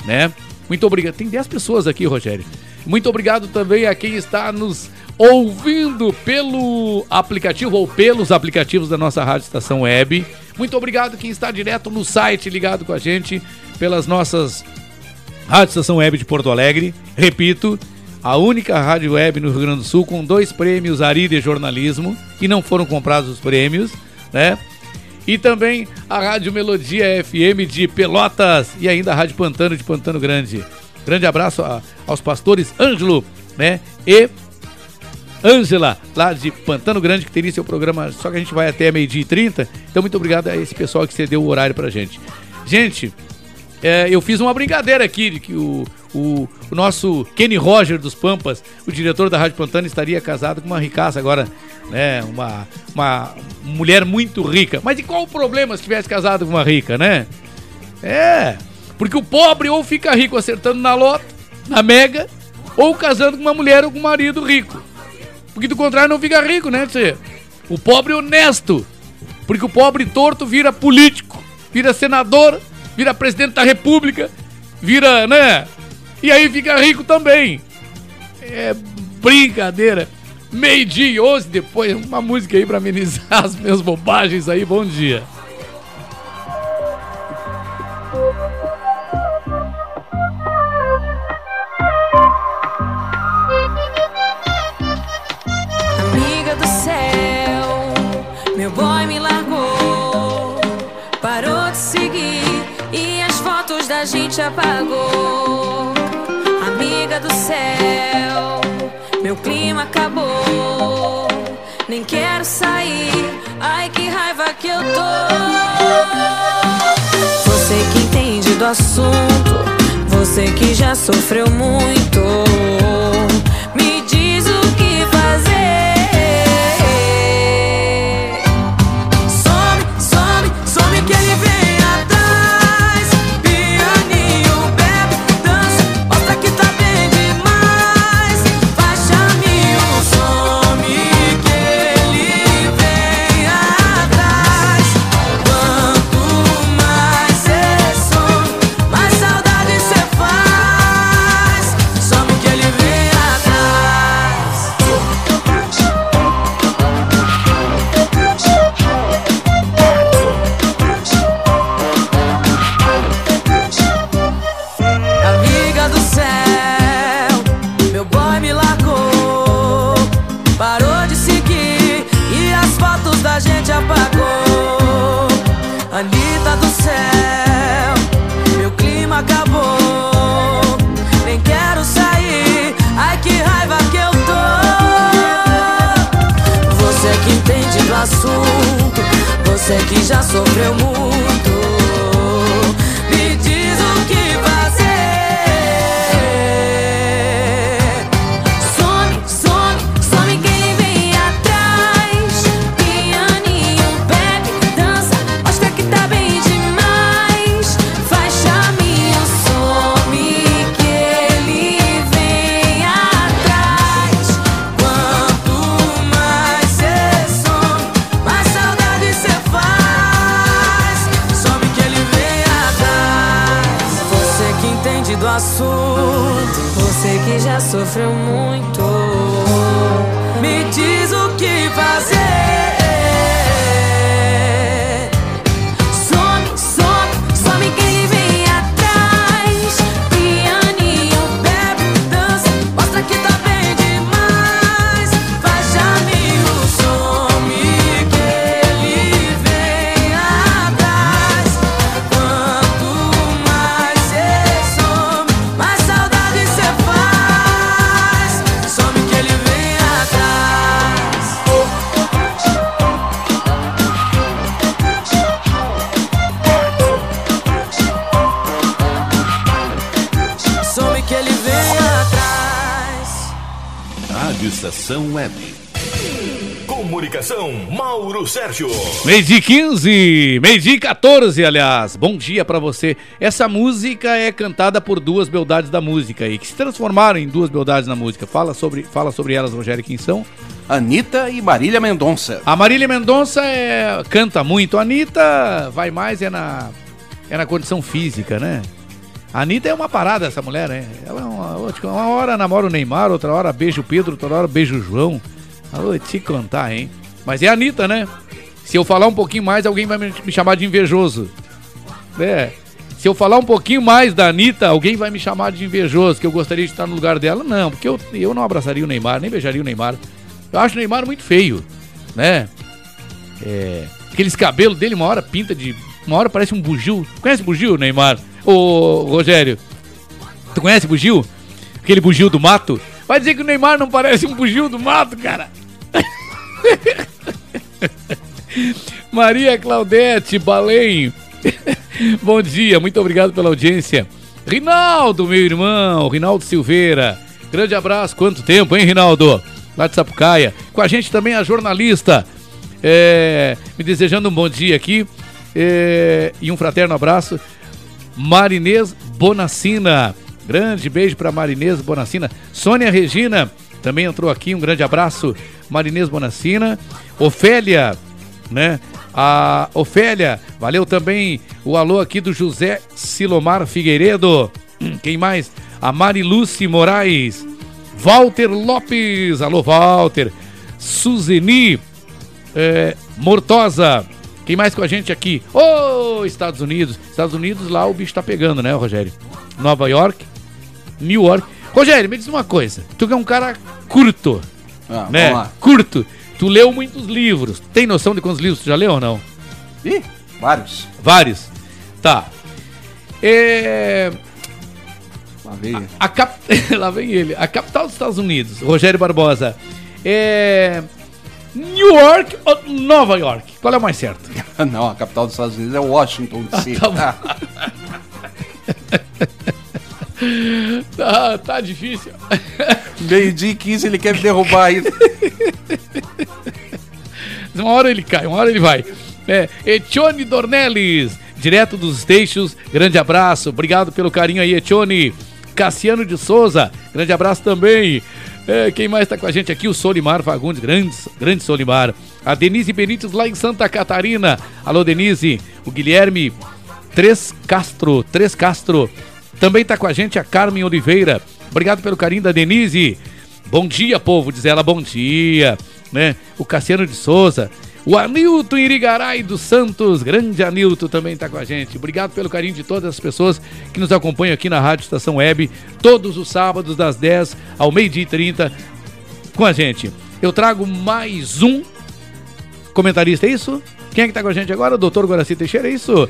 né? Muito obrigado. Tem 10 pessoas aqui, Rogério. Muito obrigado também a quem está nos ouvindo pelo aplicativo ou pelos aplicativos da nossa Rádio Estação Web. Muito obrigado quem está direto no site ligado com a gente pelas nossas Rádio Estação Web de Porto Alegre. Repito, a única rádio web no Rio Grande do Sul com dois prêmios Ari de jornalismo e não foram comprados os prêmios, né? E também a Rádio Melodia FM de Pelotas e ainda a Rádio Pantano de Pantano Grande. Grande abraço a, aos pastores Ângelo, né? E Ângela, lá de Pantano Grande, que teria seu programa, só que a gente vai até meio-dia e 30. Então, muito obrigado a esse pessoal que cedeu o horário pra gente. Gente, é, eu fiz uma brincadeira aqui de que o, o, o nosso Kenny Roger dos Pampas, o diretor da Rádio Pantano, estaria casado com uma ricaça agora, né? Uma, uma mulher muito rica. Mas e qual o problema se tivesse casado com uma rica, né? É, porque o pobre ou fica rico acertando na lota, na mega, ou casando com uma mulher ou com um marido rico. Porque do contrário não fica rico, né? O pobre honesto. Porque o pobre torto vira político, vira senador, vira presidente da república, vira, né? E aí fica rico também. É brincadeira. Meio-dia e 11 depois, uma música aí pra amenizar as minhas bobagens aí. Bom dia. Gente apagou. Amiga do céu, meu clima acabou, nem quero sair, ai que raiva que eu tô. Você que entende do assunto, você que já sofreu muito, me diz o que fazer. Meio dia 15, meio dia 14, aliás. Bom dia pra você. Essa música é cantada por duas beldades da música e que se transformaram em duas beldades na música. Fala sobre, fala sobre elas, Rogério, quem são? Anitta e Marília Mendonça. A Marília Mendonça é, canta muito. A Anitta vai mais é na, é na condição física, né? A Anitta é uma parada, essa mulher, né? Ela é uma, uma hora namora o Neymar, outra hora beija o Pedro, outra hora beija o João. Eu vou te contar, hein? Mas é a Anitta, né? Se eu falar um pouquinho mais, alguém vai me chamar de invejoso. É. Se eu falar um pouquinho mais da Anitta, alguém vai me chamar de invejoso, que eu gostaria de estar no lugar dela. Não, porque eu, eu não abraçaria o Neymar, nem beijaria o Neymar. Eu acho o Neymar muito feio, né? É, aqueles cabelos dele, uma hora pinta de. Uma hora parece um bugio. Conhece bugio, Neymar? Ô, Rogério, tu conhece bugio? Aquele bugio do mato? Vai dizer que o Neymar não parece um bugio do mato, cara? Maria Claudete Balém. Bom dia, muito obrigado pela audiência. Rinaldo, meu irmão, Rinaldo Silveira. Grande abraço, quanto tempo, hein, Rinaldo? Lá de Sapucaia. Com a gente também a jornalista, é, me desejando um bom dia aqui é, e um fraterno abraço. Marinês Bonacina. Grande beijo para Marinês Bonacina. Sônia Regina também entrou aqui, um grande abraço. Marinês Bonacina. Ofélia, né? A Ofélia, valeu também o alô aqui do José Silomar Figueiredo. Quem mais? A Mariluce Moraes. Walter Lopes, alô Walter. Suzeni é, Mortosa. Quem mais com a gente aqui? Ô, Estados Unidos. Estados Unidos, lá o bicho tá pegando, né, Rogério? Nova York, New York. Rogério, me diz uma coisa. Tu que é um cara curto, Ah, né? Curto. Tu leu muitos livros. Tem noção de quantos livros tu já leu ou não? Ih, vários. Vários. Tá. É... Lá veio. A cap... Lá vem ele. A capital dos Estados Unidos, Rogério Barbosa. É. New York ou Nova York? Qual é o mais certo? Não, a capital dos Estados Unidos é Washington DC. tá Tá, tá difícil. Meio-dia e 15 ele quer me derrubar ainda. Uma hora ele cai, uma hora ele vai. É, Etione Dornelles, direto dos Eixos, grande abraço. Obrigado pelo carinho aí, Etione. Cassiano de Souza, grande abraço também. É, quem mais está com a gente aqui? O Solimar Fagundes, grande, grande Solimar. A Denise Benítez lá em Santa Catarina. Alô, Denise. O Guilherme Três Castro, Três Castro. Também está com a gente a Carmen Oliveira. Obrigado pelo carinho da Denise. Bom dia, povo, diz ela, bom dia. Né? O Cassiano de Souza. O Anilton Irigaray dos Santos, grande Anilton também está com a gente. Obrigado pelo carinho de todas as pessoas que nos acompanham aqui na Rádio Estação Web, todos os sábados das 10 ao meio-dia e 30 com a gente. Eu trago mais um comentarista, é isso? Quem é que tá com a gente agora? O doutor Guaraci Teixeira, é isso?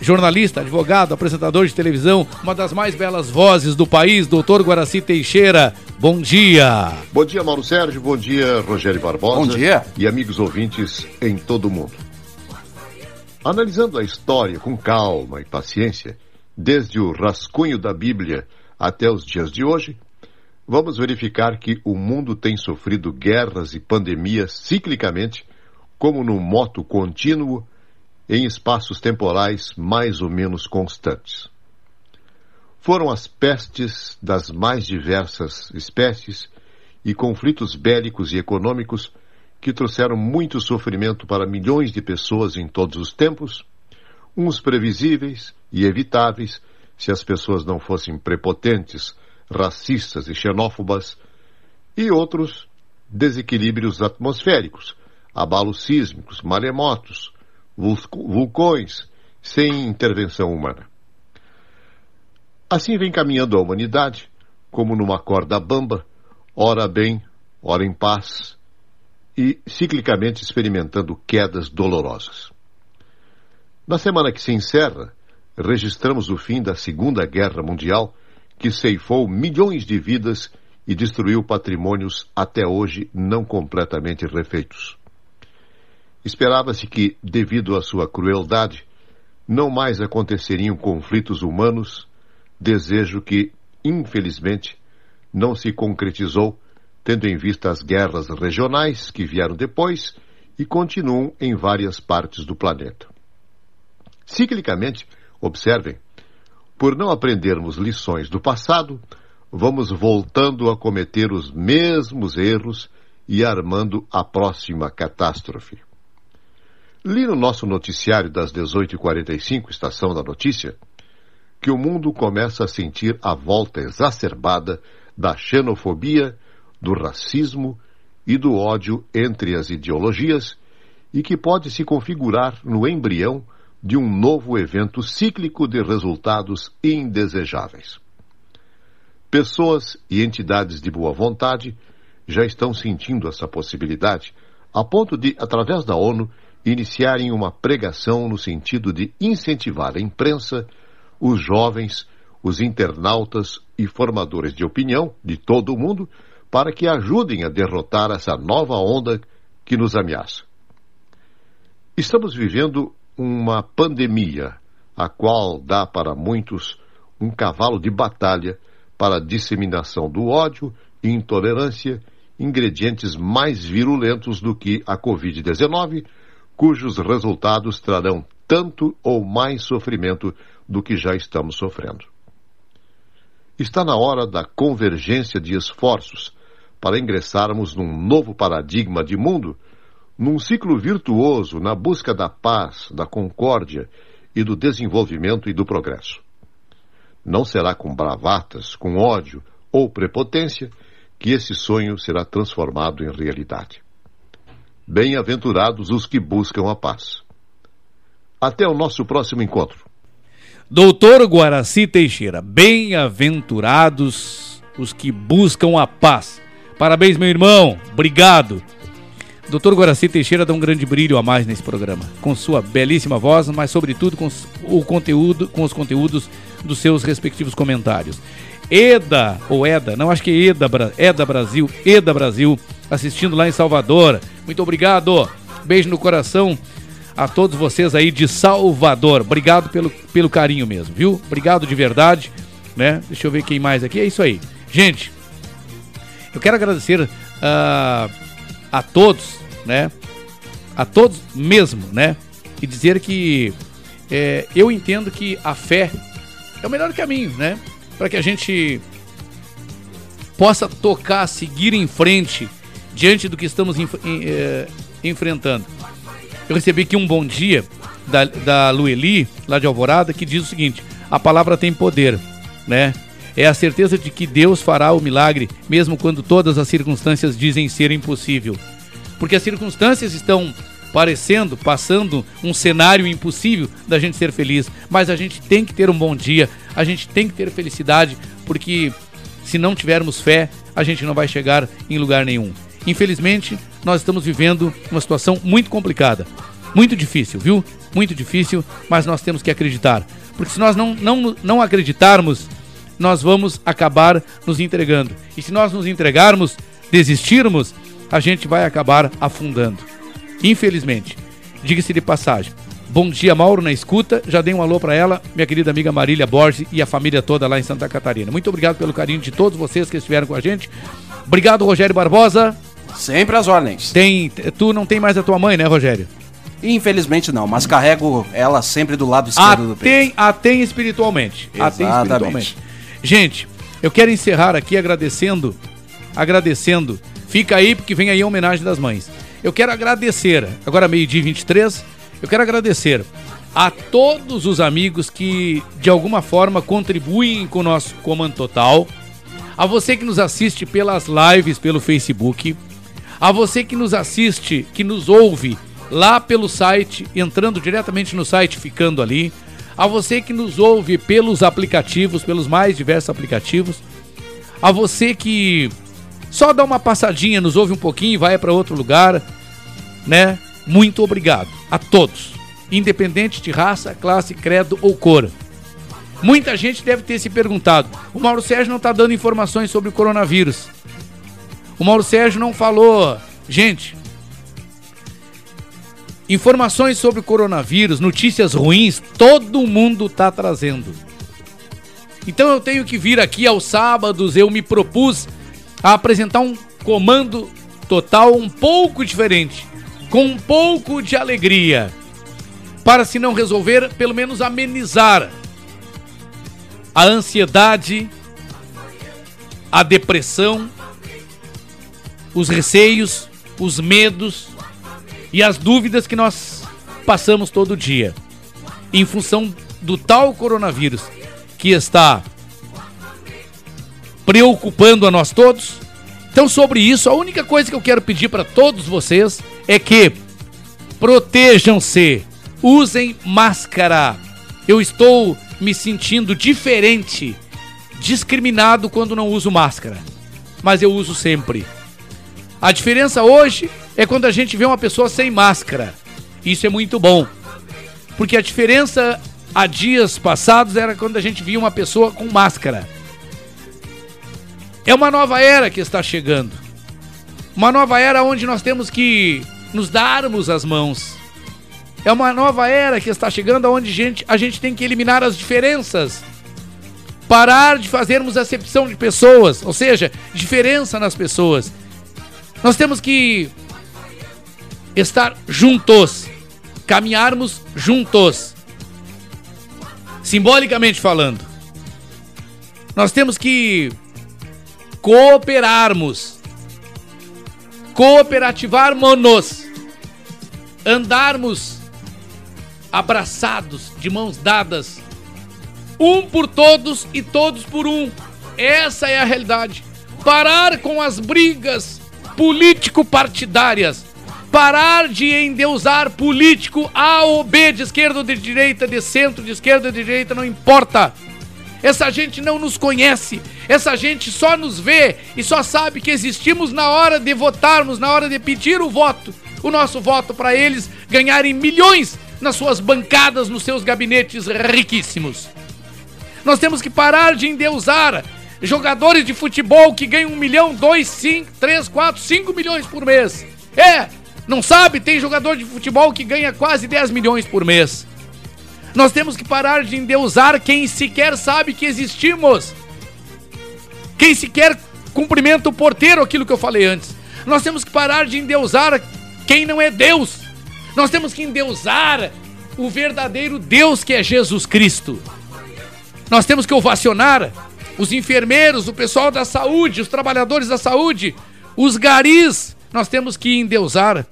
Jornalista, advogado, apresentador de televisão, uma das mais belas vozes do país, doutor Guaraci Teixeira. Bom dia. Bom dia, Mauro Sérgio. Bom dia, Rogério Barbosa. Bom dia. E amigos ouvintes em todo o mundo. Analisando a história com calma e paciência, desde o rascunho da Bíblia até os dias de hoje, vamos verificar que o mundo tem sofrido guerras e pandemias ciclicamente, como num moto contínuo, em espaços temporais mais ou menos constantes. Foram as pestes das mais diversas espécies e conflitos bélicos e econômicos que trouxeram muito sofrimento para milhões de pessoas em todos os tempos, uns previsíveis e evitáveis se as pessoas não fossem prepotentes, racistas e xenófobas, e outros desequilíbrios atmosféricos, abalos sísmicos, maremotos, vulcões, sem intervenção humana. Assim vem caminhando a humanidade, como numa corda bamba, ora bem, ora em paz, e ciclicamente experimentando quedas dolorosas. Na semana que se encerra, registramos o fim da Segunda Guerra Mundial, que ceifou milhões de vidas e destruiu patrimônios até hoje não completamente refeitos. Esperava-se que, devido à sua crueldade, não mais aconteceriam conflitos humanos, desejo que, infelizmente, não se concretizou, tendo em vista as guerras regionais que vieram depois e continuam em várias partes do planeta. Ciclicamente, observem, por não aprendermos lições do passado, vamos voltando a cometer os mesmos erros e armando a próxima catástrofe. Li no nosso noticiário das 18h45, Estação da Notícia, que o mundo começa a sentir a volta exacerbada da xenofobia, do racismo e do ódio entre as ideologias e que pode se configurar no embrião de um novo evento cíclico de resultados indesejáveis. Pessoas e entidades de boa vontade já estão sentindo essa possibilidade, a ponto de, através da ONU, iniciarem uma pregação no sentido de incentivar a imprensa, os jovens, os internautas e formadores de opinião de todo o mundo para que ajudem a derrotar essa nova onda que nos ameaça. Estamos vivendo uma pandemia, a qual dá para muitos um cavalo de batalha para a disseminação do ódio e intolerância, ingredientes mais virulentos do que a Covid-19, cujos resultados trarão tanto ou mais sofrimento do que já estamos sofrendo. Está na hora da convergência de esforços para ingressarmos num novo paradigma de mundo, num ciclo virtuoso na busca da paz, da concórdia e do desenvolvimento e do progresso. Não será com bravatas, com ódio ou prepotência que esse sonho será transformado em realidade. Bem-aventurados os que buscam a paz. Até o nosso próximo encontro. Doutor Guaraci Teixeira, bem-aventurados os que buscam a paz. Parabéns, meu irmão. Obrigado. Doutor Guaraci Teixeira dá um grande brilho a mais nesse programa, com sua belíssima voz, mas sobretudo com o conteúdo, com os conteúdos dos seus respectivos comentários. Eda, ou Eda, não acho que é Eda, Eda Brasil, Eda Brasil, assistindo lá em Salvador. Muito obrigado. Beijo no coração a todos vocês aí de Salvador. Obrigado pelo, pelo carinho mesmo, viu? Obrigado de verdade, né? Deixa eu ver quem mais aqui. É isso aí. Gente, eu quero agradecer uh, a todos, né? A todos mesmo, né? E dizer que é, eu entendo que a fé é o melhor caminho, né? Para que a gente possa tocar, seguir em frente diante do que estamos enf é, enfrentando. Eu recebi aqui um bom dia da, da Lueli, lá de Alvorada, que diz o seguinte: a palavra tem poder, né? É a certeza de que Deus fará o milagre, mesmo quando todas as circunstâncias dizem ser impossível. Porque as circunstâncias estão parecendo, passando um cenário impossível da gente ser feliz. Mas a gente tem que ter um bom dia, a gente tem que ter felicidade, porque se não tivermos fé, a gente não vai chegar em lugar nenhum. Infelizmente, nós estamos vivendo uma situação muito complicada, muito difícil, viu? Muito difícil, mas nós temos que acreditar. Porque se nós não, não, não acreditarmos, nós vamos acabar nos entregando. E se nós nos entregarmos, desistirmos, a gente vai acabar afundando. Infelizmente. Diga-se de passagem. Bom dia, Mauro, na escuta. Já dei um alô para ela, minha querida amiga Marília Borges e a família toda lá em Santa Catarina. Muito obrigado pelo carinho de todos vocês que estiveram com a gente. Obrigado, Rogério Barbosa. Sempre as ordens. Tem, tu não tem mais a tua mãe, né, Rogério? Infelizmente não, mas carrego ela sempre do lado esquerdo do tem, A tem espiritualmente. Tem espiritualmente. Gente, eu quero encerrar aqui agradecendo, agradecendo. Fica aí porque vem aí a homenagem das mães. Eu quero agradecer, agora meio-dia 23, eu quero agradecer a todos os amigos que de alguma forma contribuem com o nosso Comando Total, a você que nos assiste pelas lives pelo Facebook, a você que nos assiste, que nos ouve lá pelo site, entrando diretamente no site, ficando ali, a você que nos ouve pelos aplicativos, pelos mais diversos aplicativos, a você que só dá uma passadinha, nos ouve um pouquinho e vai para outro lugar, né? Muito obrigado a todos, independente de raça, classe, credo ou cor. Muita gente deve ter se perguntado: o Mauro Sérgio não está dando informações sobre o coronavírus. O Mauro Sérgio não falou, gente, Informações sobre o coronavírus, notícias ruins, todo mundo está trazendo. Então eu tenho que vir aqui aos sábados, eu me propus a apresentar um comando total um pouco diferente, com um pouco de alegria, para se não resolver, pelo menos amenizar a ansiedade, a depressão, os receios, os medos, e as dúvidas que nós passamos todo dia em função do tal coronavírus que está preocupando a nós todos. Então, sobre isso, a única coisa que eu quero pedir para todos vocês é que protejam-se, usem máscara. Eu estou me sentindo diferente, discriminado quando não uso máscara, mas eu uso sempre. A diferença hoje é quando a gente vê uma pessoa sem máscara. Isso é muito bom. Porque a diferença há dias passados era quando a gente via uma pessoa com máscara. É uma nova era que está chegando. Uma nova era onde nós temos que nos darmos as mãos. É uma nova era que está chegando onde gente, a gente tem que eliminar as diferenças. Parar de fazermos acepção de pessoas, ou seja, diferença nas pessoas. Nós temos que estar juntos, caminharmos juntos. Simbolicamente falando, nós temos que cooperarmos, cooperativarmos, andarmos abraçados, de mãos dadas, um por todos e todos por um. Essa é a realidade. Parar com as brigas político-partidárias. Parar de endeusar político A ou B, de esquerda ou de direita, de centro, de esquerda ou de direita, não importa. Essa gente não nos conhece. Essa gente só nos vê e só sabe que existimos na hora de votarmos, na hora de pedir o voto. O nosso voto para eles ganharem milhões nas suas bancadas, nos seus gabinetes riquíssimos. Nós temos que parar de endeusar jogadores de futebol que ganham um milhão, dois, cinco, três, quatro, cinco milhões por mês. É, não sabe? Tem jogador de futebol que ganha quase 10 milhões por mês. Nós temos que parar de endeusar quem sequer sabe que existimos. Quem sequer cumprimenta o porteiro, aquilo que eu falei antes. Nós temos que parar de endeusar quem não é Deus. Nós temos que endeusar o verdadeiro Deus que é Jesus Cristo. Nós temos que ovacionar os enfermeiros, o pessoal da saúde, os trabalhadores da saúde, os garis. Nós temos que endeusar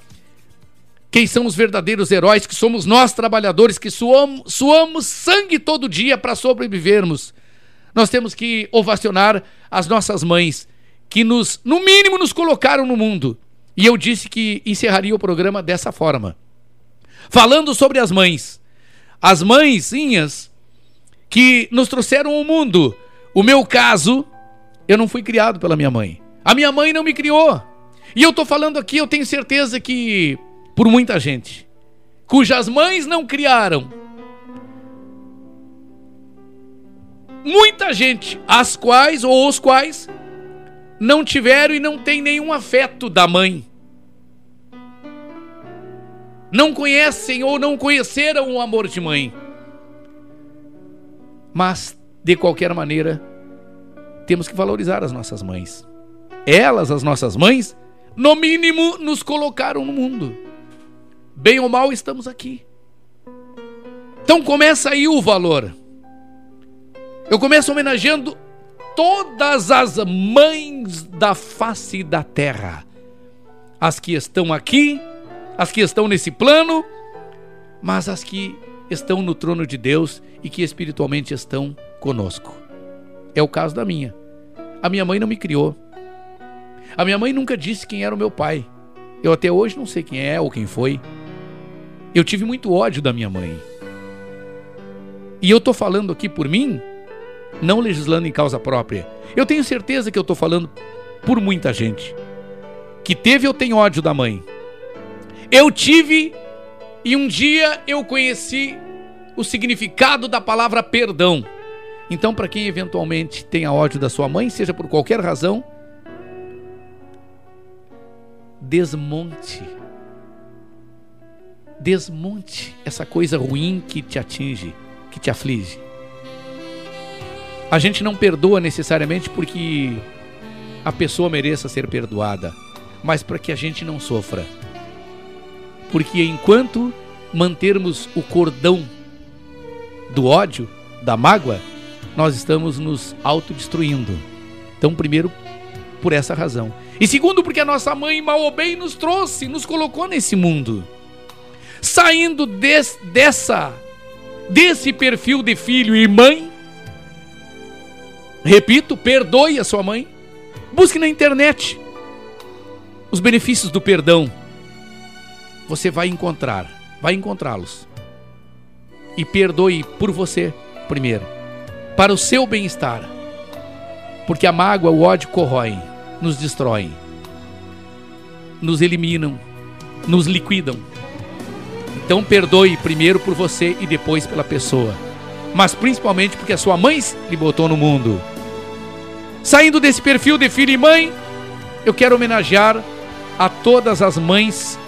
quem são os verdadeiros heróis, que somos nós trabalhadores que suamos, suamos sangue todo dia para sobrevivermos. Nós temos que ovacionar as nossas mães, que nos, no mínimo, nos colocaram no mundo. E eu disse que encerraria o programa dessa forma. Falando sobre as mães. As mãezinhas que nos trouxeram ao mundo. O meu caso, eu não fui criado pela minha mãe. A minha mãe não me criou. E eu tô falando aqui, eu tenho certeza que por muita gente cujas mães não criaram. Muita gente, as quais ou os quais não tiveram e não tem nenhum afeto da mãe. Não conhecem ou não conheceram o amor de mãe. Mas, de qualquer maneira, temos que valorizar as nossas mães. Elas, as nossas mães, no mínimo, nos colocaram no mundo. Bem ou mal, estamos aqui. Então começa aí o valor. Eu começo homenageando todas as mães da face da terra. As que estão aqui, as que estão nesse plano, mas as que estão no trono de Deus e que espiritualmente estão conosco. É o caso da minha. A minha mãe não me criou. A minha mãe nunca disse quem era o meu pai. Eu até hoje não sei quem é ou quem foi. Eu tive muito ódio da minha mãe. E eu tô falando aqui por mim, não legislando em causa própria. Eu tenho certeza que eu tô falando por muita gente que teve ou tem ódio da mãe. Eu tive e um dia eu conheci o significado da palavra perdão. Então, para quem eventualmente tenha ódio da sua mãe, seja por qualquer razão, desmonte Desmonte essa coisa ruim que te atinge, que te aflige. A gente não perdoa necessariamente porque a pessoa mereça ser perdoada, mas para que a gente não sofra. Porque enquanto mantermos o cordão do ódio, da mágoa, nós estamos nos autodestruindo. Então, primeiro, por essa razão. E segundo, porque a nossa mãe, mal ou bem, nos trouxe, nos colocou nesse mundo saindo des, dessa desse perfil de filho e mãe. Repito, perdoe a sua mãe. Busque na internet os benefícios do perdão. Você vai encontrar, vai encontrá-los. E perdoe por você primeiro, para o seu bem-estar. Porque a mágoa, o ódio corroem, nos destroem, nos eliminam, nos liquidam. Então perdoe primeiro por você e depois pela pessoa. Mas principalmente porque a sua mãe lhe botou no mundo. Saindo desse perfil de filho e mãe, eu quero homenagear a todas as mães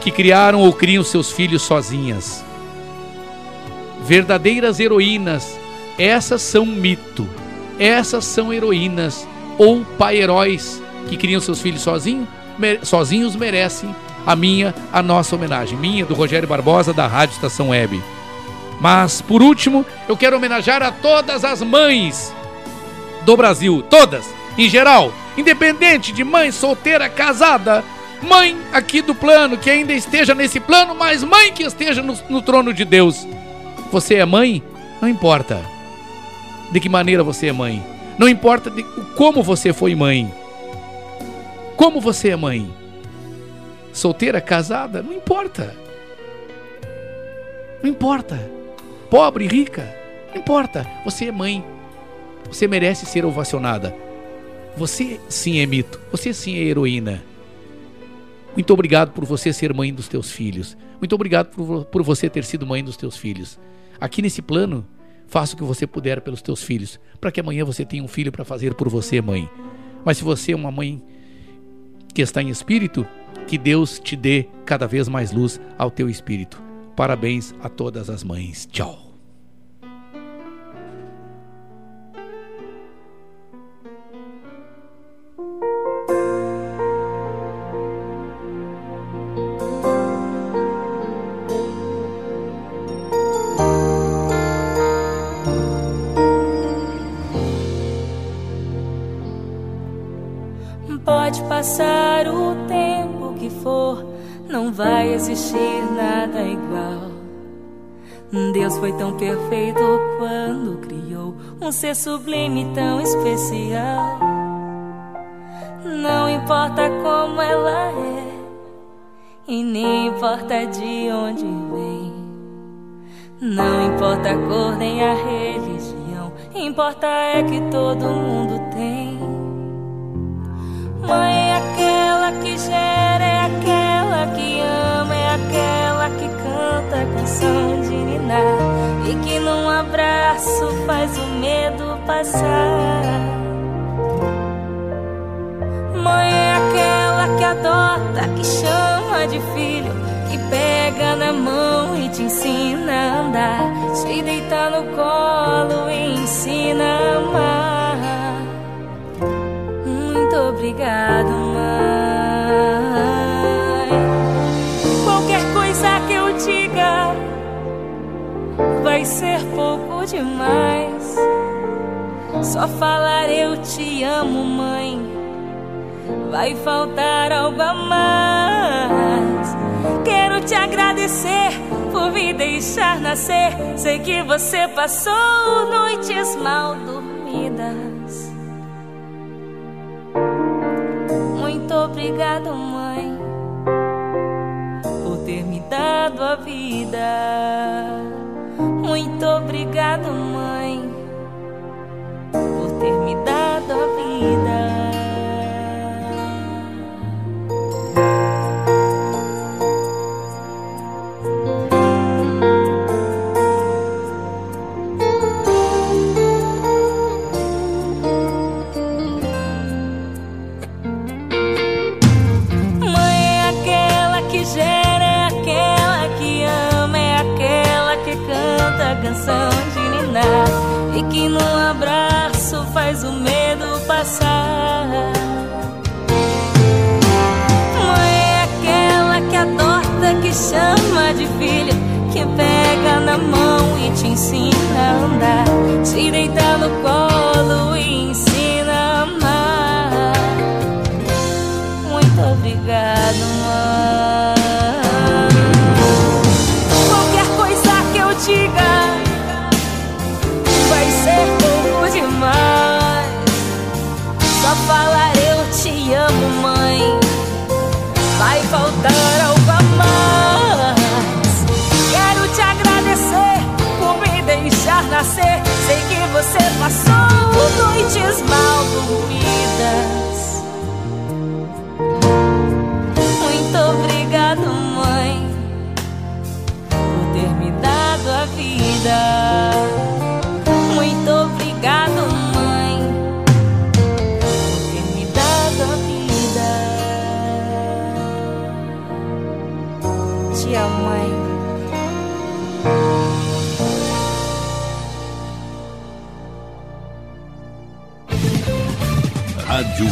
que criaram ou criam seus filhos sozinhas. Verdadeiras heroínas, essas são mito. Essas são heroínas ou pai-heróis que criam seus filhos sozinho, sozinhos merecem a minha, a nossa homenagem. Minha, do Rogério Barbosa, da Rádio Estação Web. Mas, por último, eu quero homenagear a todas as mães do Brasil, todas, em geral, independente de mãe solteira, casada, mãe aqui do plano, que ainda esteja nesse plano, mas mãe que esteja no, no trono de Deus. Você é mãe? Não importa. De que maneira você é mãe? Não importa de como você foi mãe. Como você é mãe? Solteira, casada? Não importa. Não importa. Pobre, rica? Não importa. Você é mãe. Você merece ser ovacionada. Você sim é mito. Você sim é heroína. Muito obrigado por você ser mãe dos teus filhos. Muito obrigado por, por você ter sido mãe dos teus filhos. Aqui nesse plano, faça o que você puder pelos teus filhos, para que amanhã você tenha um filho para fazer por você, mãe. Mas se você é uma mãe que está em espírito, que Deus te dê cada vez mais luz ao teu espírito. Parabéns a todas as mães. Tchau. Existir nada igual. Deus foi tão perfeito quando criou um ser sublime tão especial. Não importa como ela é, e nem importa de onde vem. Não importa a cor nem a religião, importa é que todo mundo tem. Mãe é aquela que gera, é aquela que ama, canta a canção de ninar e que num abraço faz o medo passar. Mãe é aquela que adota, que chama de filho, que pega na mão e te ensina a andar, te deita no colo e ensina a amar. Muito obrigado, mãe. Vai ser pouco demais. Só falar eu te amo, mãe. Vai faltar algo a mais. Quero te agradecer por me deixar nascer. Sei que você passou noites mal dormidas. Muito obrigado, mãe, por ter me dado a vida. Muito obrigado, mãe, por ter me dado te deita você passou noites mal dormidas.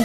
O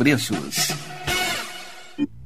preços.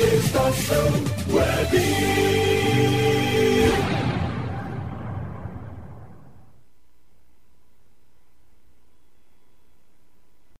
Estação Web.